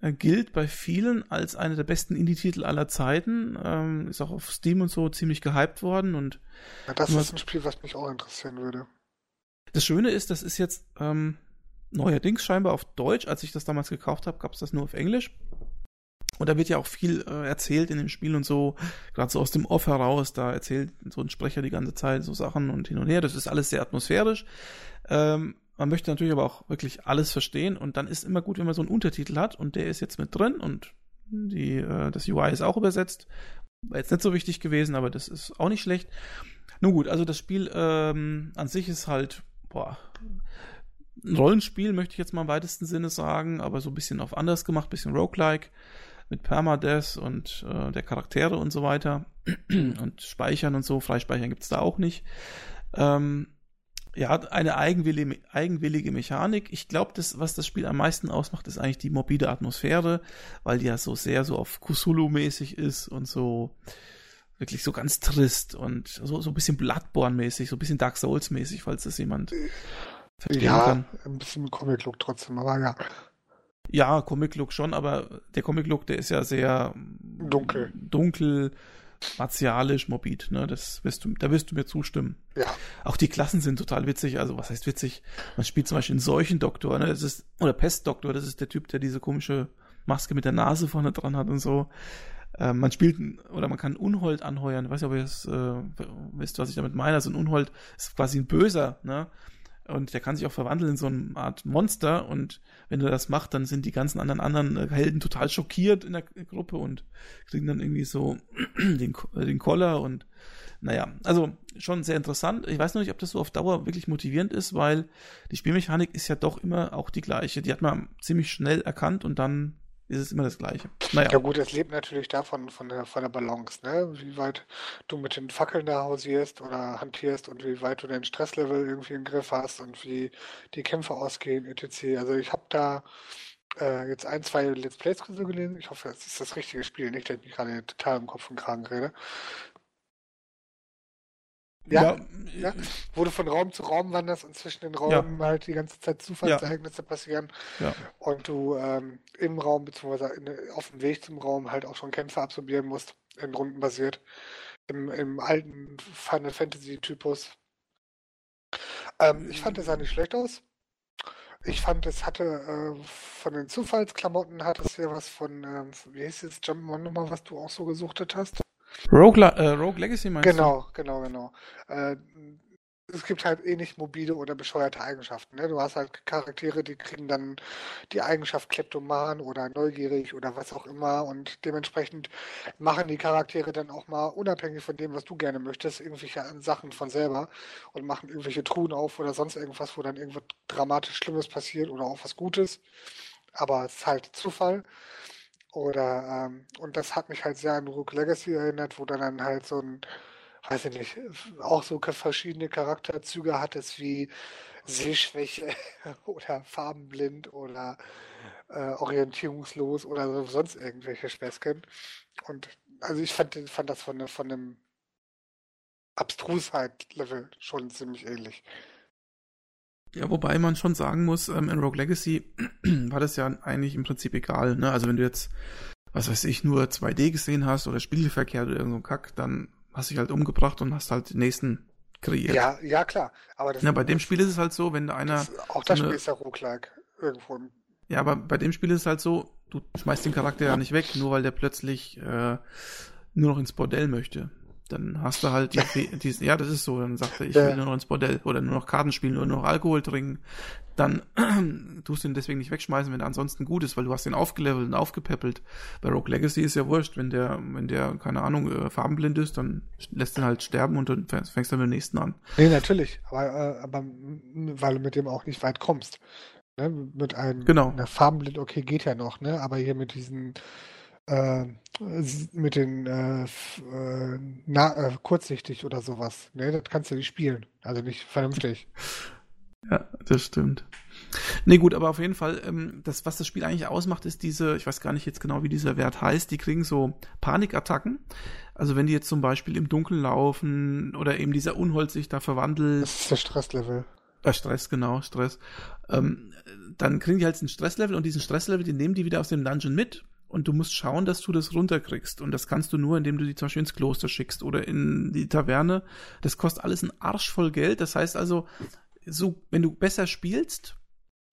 Äh, gilt bei vielen als einer der besten Indie-Titel aller Zeiten. Ähm, ist auch auf Steam und so ziemlich gehypt worden. Und Ja, das ist ein Spiel, was mich auch interessieren würde. das Schöne ist, das ist jetzt ähm, neuerdings scheinbar auf Deutsch. Als ich das damals gekauft habe, gab es das nur auf Englisch. Und da wird ja auch viel äh, erzählt in dem Spiel und so, gerade so aus dem Off heraus, da erzählt so ein Sprecher die ganze Zeit so Sachen und hin und her. Das ist alles sehr atmosphärisch. Ähm, man möchte natürlich aber auch wirklich alles verstehen und dann ist immer gut, wenn man so einen Untertitel hat und der ist jetzt mit drin und die, äh, das UI ist auch übersetzt. War jetzt nicht so wichtig gewesen, aber das ist auch nicht schlecht. Nun gut, also das Spiel ähm, an sich ist halt, boah, ein Rollenspiel, möchte ich jetzt mal im weitesten Sinne sagen, aber so ein bisschen auf anders gemacht, bisschen roguelike, mit Permadeath und äh, der Charaktere und so weiter. [CLEARS THROAT] und Speichern und so, Freispeichern gibt's da auch nicht. Ähm, ja, hat eine eigenwillige, eigenwillige Mechanik. Ich glaube, das, was das Spiel am meisten ausmacht, ist eigentlich die morbide Atmosphäre, weil die ja so sehr so auf Cthulhu-mäßig ist und so wirklich so ganz trist und so, so ein bisschen Bloodborne-mäßig, so ein bisschen Dark Souls-mäßig, falls das jemand verstehen Ja, kann. ein bisschen Comic-Look trotzdem, aber ja. Ja, Comic-Look schon, aber der Comic-Look, der ist ja sehr Dunkel. dunkel, martialisch, morbid, ne? Das wirst du, da wirst du mir zustimmen. Ja. Auch die Klassen sind total witzig. Also, was heißt witzig? Man spielt zum Beispiel einen Seuchendoktor, ne? Das ist, oder Pestdoktor, das ist der Typ, der diese komische Maske mit der Nase vorne dran hat und so. Ähm, man spielt, oder man kann Unhold anheuern. Ich weiß nicht, ob ihr das, äh, wisst, was ich damit meine. Also ein Unhold ist quasi ein Böser, ne? Und der kann sich auch verwandeln in so eine Art Monster und wenn du das machst, dann sind die ganzen anderen anderen Helden total schockiert in der Gruppe und kriegen dann irgendwie so [CLEARS THROAT] den, den Koller und naja, also schon sehr interessant. Ich weiß noch nicht, ob das so auf Dauer wirklich motivierend ist, weil die Spielmechanik ist ja doch immer auch die gleiche. Die hat man ziemlich schnell erkannt und dann ist es immer das Gleiche. Naja. Ja gut, es lebt natürlich davon, von der, von der Balance, ne? Wie weit du mit den Fackeln da hausierst oder hantierst und wie weit du dein Stresslevel irgendwie im Griff hast und wie die Kämpfe ausgehen, etc. Also ich habe da äh, jetzt ein, zwei Let's Plays gelesen. Ich hoffe, es ist das richtige Spiel, nicht, dass ich gerade total im Kopf und Kragen rede. Ja, ja, ja, wo du von Raum zu Raum wanderst und zwischen den Räumen ja. halt die ganze Zeit Zufallsereignisse passieren ja. und du ähm, im Raum bzw. auf dem Weg zum Raum halt auch schon Kämpfe absorbieren musst, in Runden basiert, im, im alten Final Fantasy Typus. Ähm, ich fand, es sah nicht schlecht aus. Ich fand, es hatte äh, von den Zufallsklamotten hat es ja was von, ähm, wie hieß es, Jump'n'Run nochmal, was du auch so gesuchtet hast. Rogue, äh, Rogue Legacy meinst genau, du? Genau, genau, genau. Äh, es gibt halt eh mobile oder bescheuerte Eigenschaften. Ne? Du hast halt Charaktere, die kriegen dann die Eigenschaft Kleptoman oder neugierig oder was auch immer und dementsprechend machen die Charaktere dann auch mal unabhängig von dem, was du gerne möchtest, irgendwelche Sachen von selber und machen irgendwelche Truhen auf oder sonst irgendwas, wo dann irgendwas dramatisch Schlimmes passiert oder auch was Gutes. Aber es ist halt Zufall. Oder, ähm, und das hat mich halt sehr an Rook Legacy erinnert, wo dann, dann halt so ein, weiß ich nicht, auch so verschiedene Charakterzüge hattest wie Sehschwäche [LAUGHS] oder farbenblind oder äh, orientierungslos oder so, sonst irgendwelche Späßchen. Und also ich fand, fand das von, von einem Abstrusheit-Level schon ziemlich ähnlich. Ja, wobei man schon sagen muss, ähm, in Rogue Legacy [CLEARS THROAT] war das ja eigentlich im Prinzip egal. Ne? Also wenn du jetzt, was weiß ich, nur 2D gesehen hast oder spiegelverkehrt oder irgend so Kack, dann hast du dich halt umgebracht und hast halt den nächsten kreiert. Ja, ja klar. Aber das ja, bei dem Spiel ist es halt so, wenn da einer. Das, auch das so Spiel ist ja Roguelike irgendwo. Ja, aber bei dem Spiel ist es halt so, du schmeißt den Charakter ja nicht weg, nur weil der plötzlich äh, nur noch ins Bordell möchte dann hast du halt die, die ja, das ist so, dann sagt er, ich will nur noch ins Bordell oder nur noch Karten spielen oder nur noch Alkohol trinken, dann [CLEARS THROAT] tust du ihn deswegen nicht wegschmeißen, wenn er ansonsten gut ist, weil du hast ihn aufgelevelt und aufgepäppelt. Bei Rogue Legacy ist ja wurscht, wenn der, wenn der, keine Ahnung, äh, farbenblind ist, dann lässt ihn halt sterben und dann fängst du mit dem nächsten an. Nee, natürlich, aber, äh, aber weil du mit dem auch nicht weit kommst. Ne? Mit einem genau. einer farbenblind, okay, geht ja noch, ne? Aber hier mit diesen äh, mit den äh, äh, na, äh, kurzsichtig oder sowas. Ne, das kannst du nicht spielen. Also nicht vernünftig. [LAUGHS] Ja, das stimmt. Nee, gut, aber auf jeden Fall, ähm, das, was das Spiel eigentlich ausmacht, ist diese, ich weiß gar nicht jetzt genau, wie dieser Wert heißt, die kriegen so Panikattacken. Also wenn die jetzt zum Beispiel im Dunkeln laufen oder eben dieser Unhold sich da verwandelt. Das ist der Stresslevel. Äh, Stress, genau, Stress. Ähm, dann kriegen die halt einen Stresslevel und diesen Stresslevel, den nehmen die wieder aus dem Dungeon mit und du musst schauen, dass du das runterkriegst. Und das kannst du nur, indem du die zum Beispiel ins Kloster schickst oder in die Taverne. Das kostet alles ein Arsch voll Geld. Das heißt also, so, wenn du besser spielst,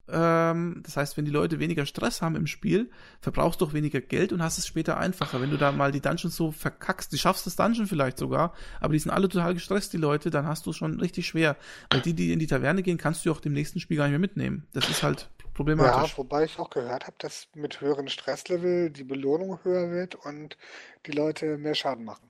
ähm, das heißt, wenn die Leute weniger Stress haben im Spiel, verbrauchst du auch weniger Geld und hast es später einfacher. Wenn du da mal die Dungeons so verkackst, die schaffst das Dungeon vielleicht sogar, aber die sind alle total gestresst, die Leute, dann hast du es schon richtig schwer. Weil die, die in die Taverne gehen, kannst du auch dem nächsten Spiel gar nicht mehr mitnehmen. Das ist halt problematisch. Ja, wobei ich auch gehört habe, dass mit höheren Stresslevel die Belohnung höher wird und die Leute mehr Schaden machen.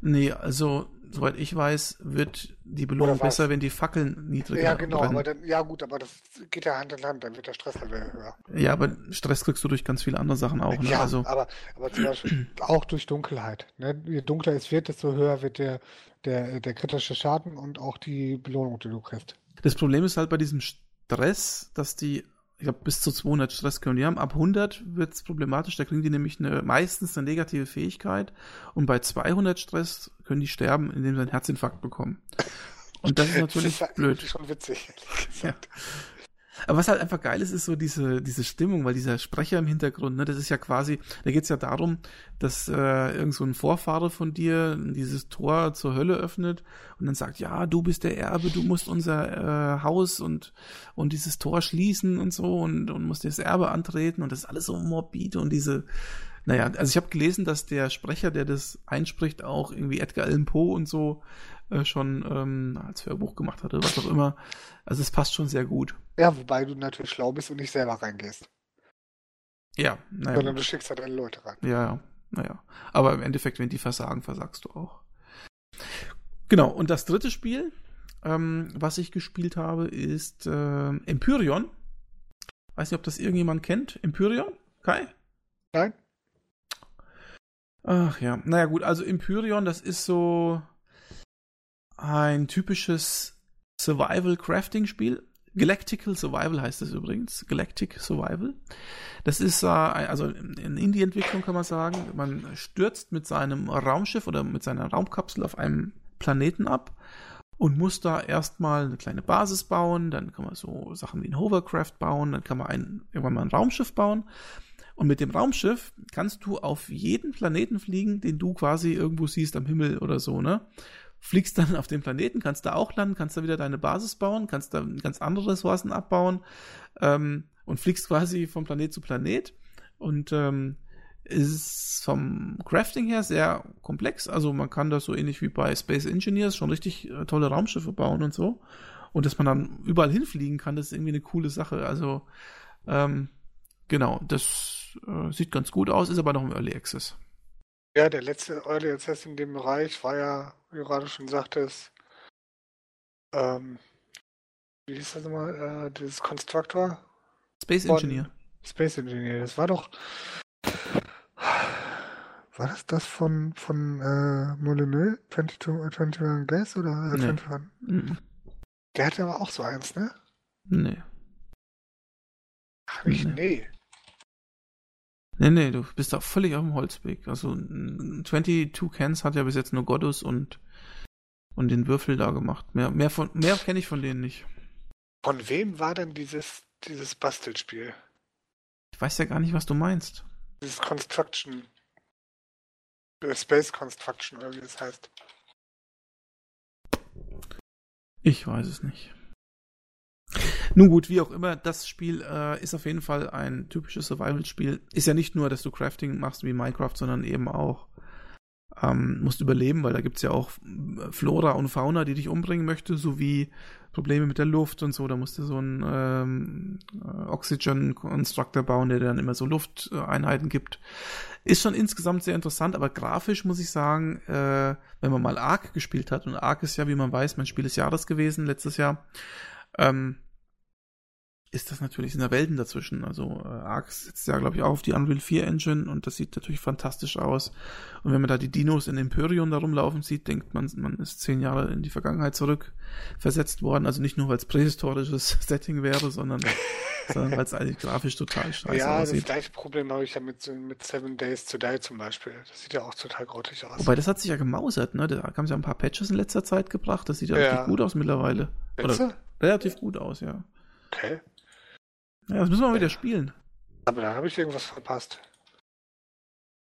Nee, also soweit ich weiß, wird die Belohnung besser, wenn die Fackeln niedriger Ja, genau, brennen. aber dann, ja gut, aber das geht ja Hand in Hand, dann wird der Stresslevel höher. Ja, aber Stress kriegst du durch ganz viele andere Sachen auch, ne? Ja, also, aber, aber zum Beispiel [CLEARS THROAT] auch durch Dunkelheit. Ne? Je dunkler es wird, desto höher wird der, der, der kritische Schaden und auch die Belohnung, die du kriegst. Das Problem ist halt bei diesem Stress, dass die, ich glaube, bis zu 200 Stress können die haben. Ab 100 wird es problematisch, da kriegen die nämlich eine, meistens eine negative Fähigkeit. Und bei 200 Stress können die sterben, indem sie einen Herzinfarkt bekommen. Und das ist [LAUGHS] natürlich das ist blöd. schon witzig, ehrlich gesagt. Ja. Aber was halt einfach geil ist, ist so diese, diese Stimmung, weil dieser Sprecher im Hintergrund, ne, das ist ja quasi, da geht's ja darum, dass äh, irgend so ein Vorfahre von dir dieses Tor zur Hölle öffnet und dann sagt, ja, du bist der Erbe, du musst unser äh, Haus und, und dieses Tor schließen und so und, und musst das Erbe antreten und das ist alles so morbide und diese, naja, also ich habe gelesen, dass der Sprecher, der das einspricht, auch irgendwie Edgar Allan Poe und so äh, schon ähm, als Hörbuch gemacht hat oder was auch immer. Also es passt schon sehr gut. Ja, wobei du natürlich schlau bist und nicht selber reingehst. Ja, naja. Sondern du schickst halt deine Leute rein. Ja, ja, naja. Aber im Endeffekt, wenn die versagen, versagst du auch. Genau, und das dritte Spiel, ähm, was ich gespielt habe, ist äh, Empyreon. Weiß nicht, ob das irgendjemand kennt. Empyreon? Kai? Nein? Ach ja, naja gut, also Empyreon, das ist so ein typisches Survival-Crafting-Spiel. Galactical Survival heißt es übrigens. Galactic Survival. Das ist äh, also in Indie-Entwicklung kann man sagen. Man stürzt mit seinem Raumschiff oder mit seiner Raumkapsel auf einem Planeten ab und muss da erstmal eine kleine Basis bauen. Dann kann man so Sachen wie ein Hovercraft bauen. Dann kann man ein, irgendwann mal ein Raumschiff bauen. Und mit dem Raumschiff kannst du auf jeden Planeten fliegen, den du quasi irgendwo siehst am Himmel oder so, ne? Fliegst dann auf den Planeten, kannst da auch landen, kannst da wieder deine Basis bauen, kannst da ganz andere Ressourcen abbauen ähm, und fliegst quasi von Planet zu Planet. Und ähm, ist vom Crafting her sehr komplex. Also man kann das so ähnlich wie bei Space Engineers schon richtig äh, tolle Raumschiffe bauen und so. Und dass man dann überall hinfliegen kann, das ist irgendwie eine coole Sache. Also ähm, genau, das äh, sieht ganz gut aus, ist aber noch im Early Access. Ja, der letzte Early Access in dem Bereich war ja, wie du gerade schon sagtest, ähm, wie hieß das nochmal, äh, dieses Constructor? Space Von Engineer. Space Engineer, das war doch. War das das von, von äh, Molyneux? 22, 21 Days oder äh, nee. 21? Mhm. Der hatte aber auch so eins, ne? Nee. Ach, nicht, nee. nee. Nee, nee, du bist da völlig auf dem Holzweg. Also 22 Cans hat ja bis jetzt nur Godus und, und den Würfel da gemacht. Mehr, mehr, von, mehr kenne ich von denen nicht. Von wem war denn dieses, dieses Bastelspiel? Ich weiß ja gar nicht, was du meinst. Dieses Construction. Äh, Space Construction, oder wie das heißt. Ich weiß es nicht. Nun gut, wie auch immer, das Spiel äh, ist auf jeden Fall ein typisches Survival-Spiel. Ist ja nicht nur, dass du Crafting machst wie Minecraft, sondern eben auch ähm, musst überleben, weil da gibt's ja auch äh, Flora und Fauna, die dich umbringen möchte, sowie Probleme mit der Luft und so. Da musst du so einen ähm, äh, Oxygen-Constructor bauen, der dann immer so Lufteinheiten gibt. Ist schon insgesamt sehr interessant, aber grafisch muss ich sagen, äh, wenn man mal Ark gespielt hat, und Ark ist ja, wie man weiß, mein Spiel des Jahres gewesen letztes Jahr, ähm, ist das natürlich in der Welten dazwischen. Also äh, Ark sitzt ja, glaube ich, auch auf die Unreal 4 Engine und das sieht natürlich fantastisch aus. Und wenn man da die Dinos in Empyreon da rumlaufen sieht, denkt man, man ist zehn Jahre in die Vergangenheit zurück versetzt worden. Also nicht nur, weil es prähistorisches [LAUGHS] Setting wäre, sondern, [LAUGHS] sondern weil es eigentlich grafisch total scheiße ja, aussieht. Ja, das gleiche Problem habe ich ja mit, mit Seven Days to Die zum Beispiel. Das sieht ja auch total grottig aus. Wobei, das hat sich ja gemausert, ne? Da haben sie ja ein paar Patches in letzter Zeit gebracht. Das sieht ja, ja. richtig gut aus mittlerweile. Oder relativ gut aus, ja. Okay. Ja, das müssen wir mal wieder spielen. Aber da habe ich irgendwas verpasst.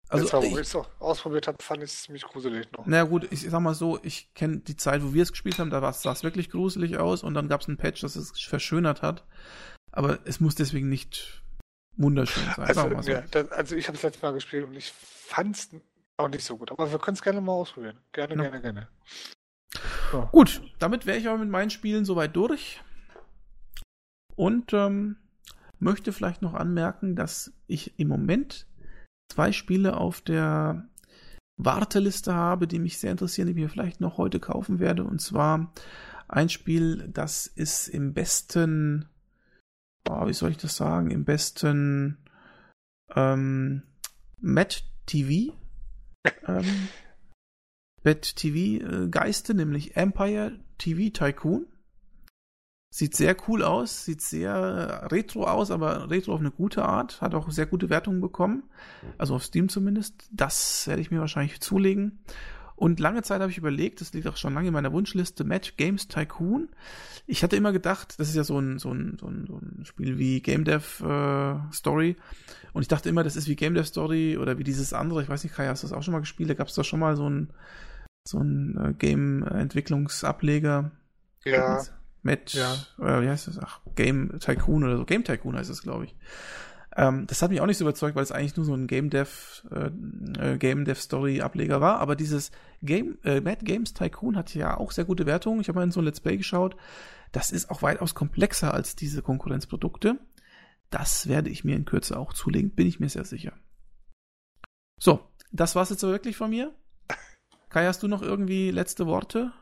Also Jetzt, wo ich es ausprobiert habe, fand ich es ziemlich gruselig noch. Na gut, ich sag mal so, ich kenne die Zeit, wo wir es gespielt haben, da sah es wirklich gruselig aus und dann gab es ein Patch, das es verschönert hat. Aber es muss deswegen nicht wunderschön sein. Also, so. ja, das, also ich habe es letztes Mal gespielt und ich fand es auch nicht so gut. Aber wir können es gerne mal ausprobieren. Gerne, ja. gerne, gerne. So. Gut, damit wäre ich aber mit meinen Spielen soweit durch. Und ähm, möchte vielleicht noch anmerken, dass ich im Moment zwei Spiele auf der Warteliste habe, die mich sehr interessieren, die ich mir vielleicht noch heute kaufen werde. Und zwar ein Spiel, das ist im besten, oh, wie soll ich das sagen, im besten ähm, Matt TV ähm, Matt TV äh, Geiste, nämlich Empire TV Tycoon. Sieht sehr cool aus, sieht sehr retro aus, aber retro auf eine gute Art. Hat auch sehr gute Wertungen bekommen. Also auf Steam zumindest. Das werde ich mir wahrscheinlich zulegen. Und lange Zeit habe ich überlegt, das liegt auch schon lange in meiner Wunschliste, Match Games Tycoon. Ich hatte immer gedacht, das ist ja so ein, so ein, so ein, so ein Spiel wie Game Dev äh, Story. Und ich dachte immer, das ist wie Game Dev Story oder wie dieses andere. Ich weiß nicht, Kai, hast du das auch schon mal gespielt? Da gab es doch schon mal so ein, so ein äh, Game-Entwicklungsableger. Ja mit, ja. oder wie heißt das? Ach, Game Tycoon oder so. Game Tycoon heißt das, glaube ich. Ähm, das hat mich auch nicht so überzeugt, weil es eigentlich nur so ein Game Dev, äh, äh, Game Dev Story Ableger war. Aber dieses Game, äh, Mad Games Tycoon hat ja auch sehr gute Wertungen. Ich habe mal in so ein Let's Play geschaut. Das ist auch weitaus komplexer als diese Konkurrenzprodukte. Das werde ich mir in Kürze auch zulegen, bin ich mir sehr sicher. So, das war's jetzt wirklich von mir. Kai, hast du noch irgendwie letzte Worte?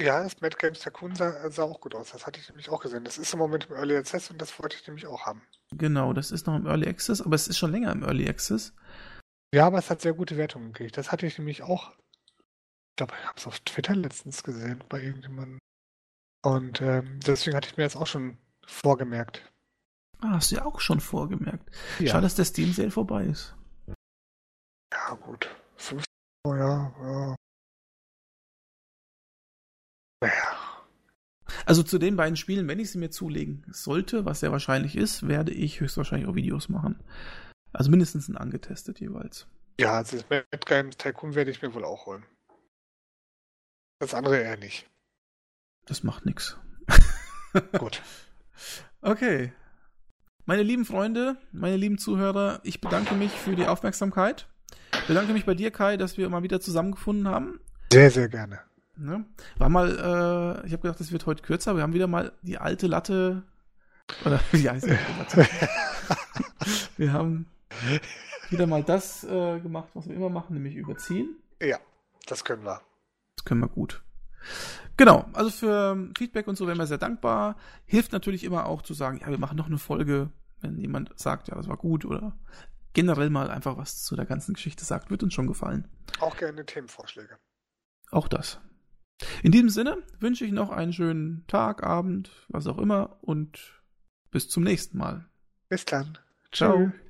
Ja, das Mad Games Tycoon sah, sah, auch gut aus. Das hatte ich nämlich auch gesehen. Das ist im Moment im Early Access und das wollte ich nämlich auch haben. Genau, das ist noch im Early Access, aber es ist schon länger im Early Access. Ja, aber es hat sehr gute Wertungen gekriegt. Das hatte ich nämlich auch. Ich glaube, ich habe es auf Twitter letztens gesehen bei irgendjemandem. Und ähm, deswegen hatte ich mir das auch schon vorgemerkt. Ah, hast du ja auch schon vorgemerkt. Ja. Schade, dass der Steam Sale vorbei ist. Ja, gut. 15 Euro, ja, ja. Also zu den beiden Spielen, wenn ich sie mir zulegen sollte, was sehr wahrscheinlich ist, werde ich höchstwahrscheinlich auch Videos machen. Also mindestens ein angetestet jeweils. Ja, also das Games Tycoon werde ich mir wohl auch holen. Das andere eher nicht. Das macht nichts. [LAUGHS] Gut. Okay. Meine lieben Freunde, meine lieben Zuhörer, ich bedanke mich für die Aufmerksamkeit. Ich bedanke mich bei dir, Kai, dass wir mal wieder zusammengefunden haben. Sehr, sehr gerne. Ne? War mal, äh, ich habe gedacht, das wird heute kürzer. Wir haben wieder mal die alte Latte. Oder [LAUGHS] wie heißt die Latte? [LAUGHS] wir haben wieder mal das äh, gemacht, was wir immer machen, nämlich überziehen. Ja, das können wir. Das können wir gut. Genau, also für Feedback und so wären wir sehr dankbar. Hilft natürlich immer auch zu sagen, ja, wir machen noch eine Folge, wenn jemand sagt, ja, das war gut oder generell mal einfach was zu der ganzen Geschichte sagt, wird uns schon gefallen. Auch gerne Themenvorschläge. Auch das. In diesem Sinne wünsche ich noch einen schönen Tag, Abend, was auch immer und bis zum nächsten Mal. Bis dann. Ciao. Tschüss.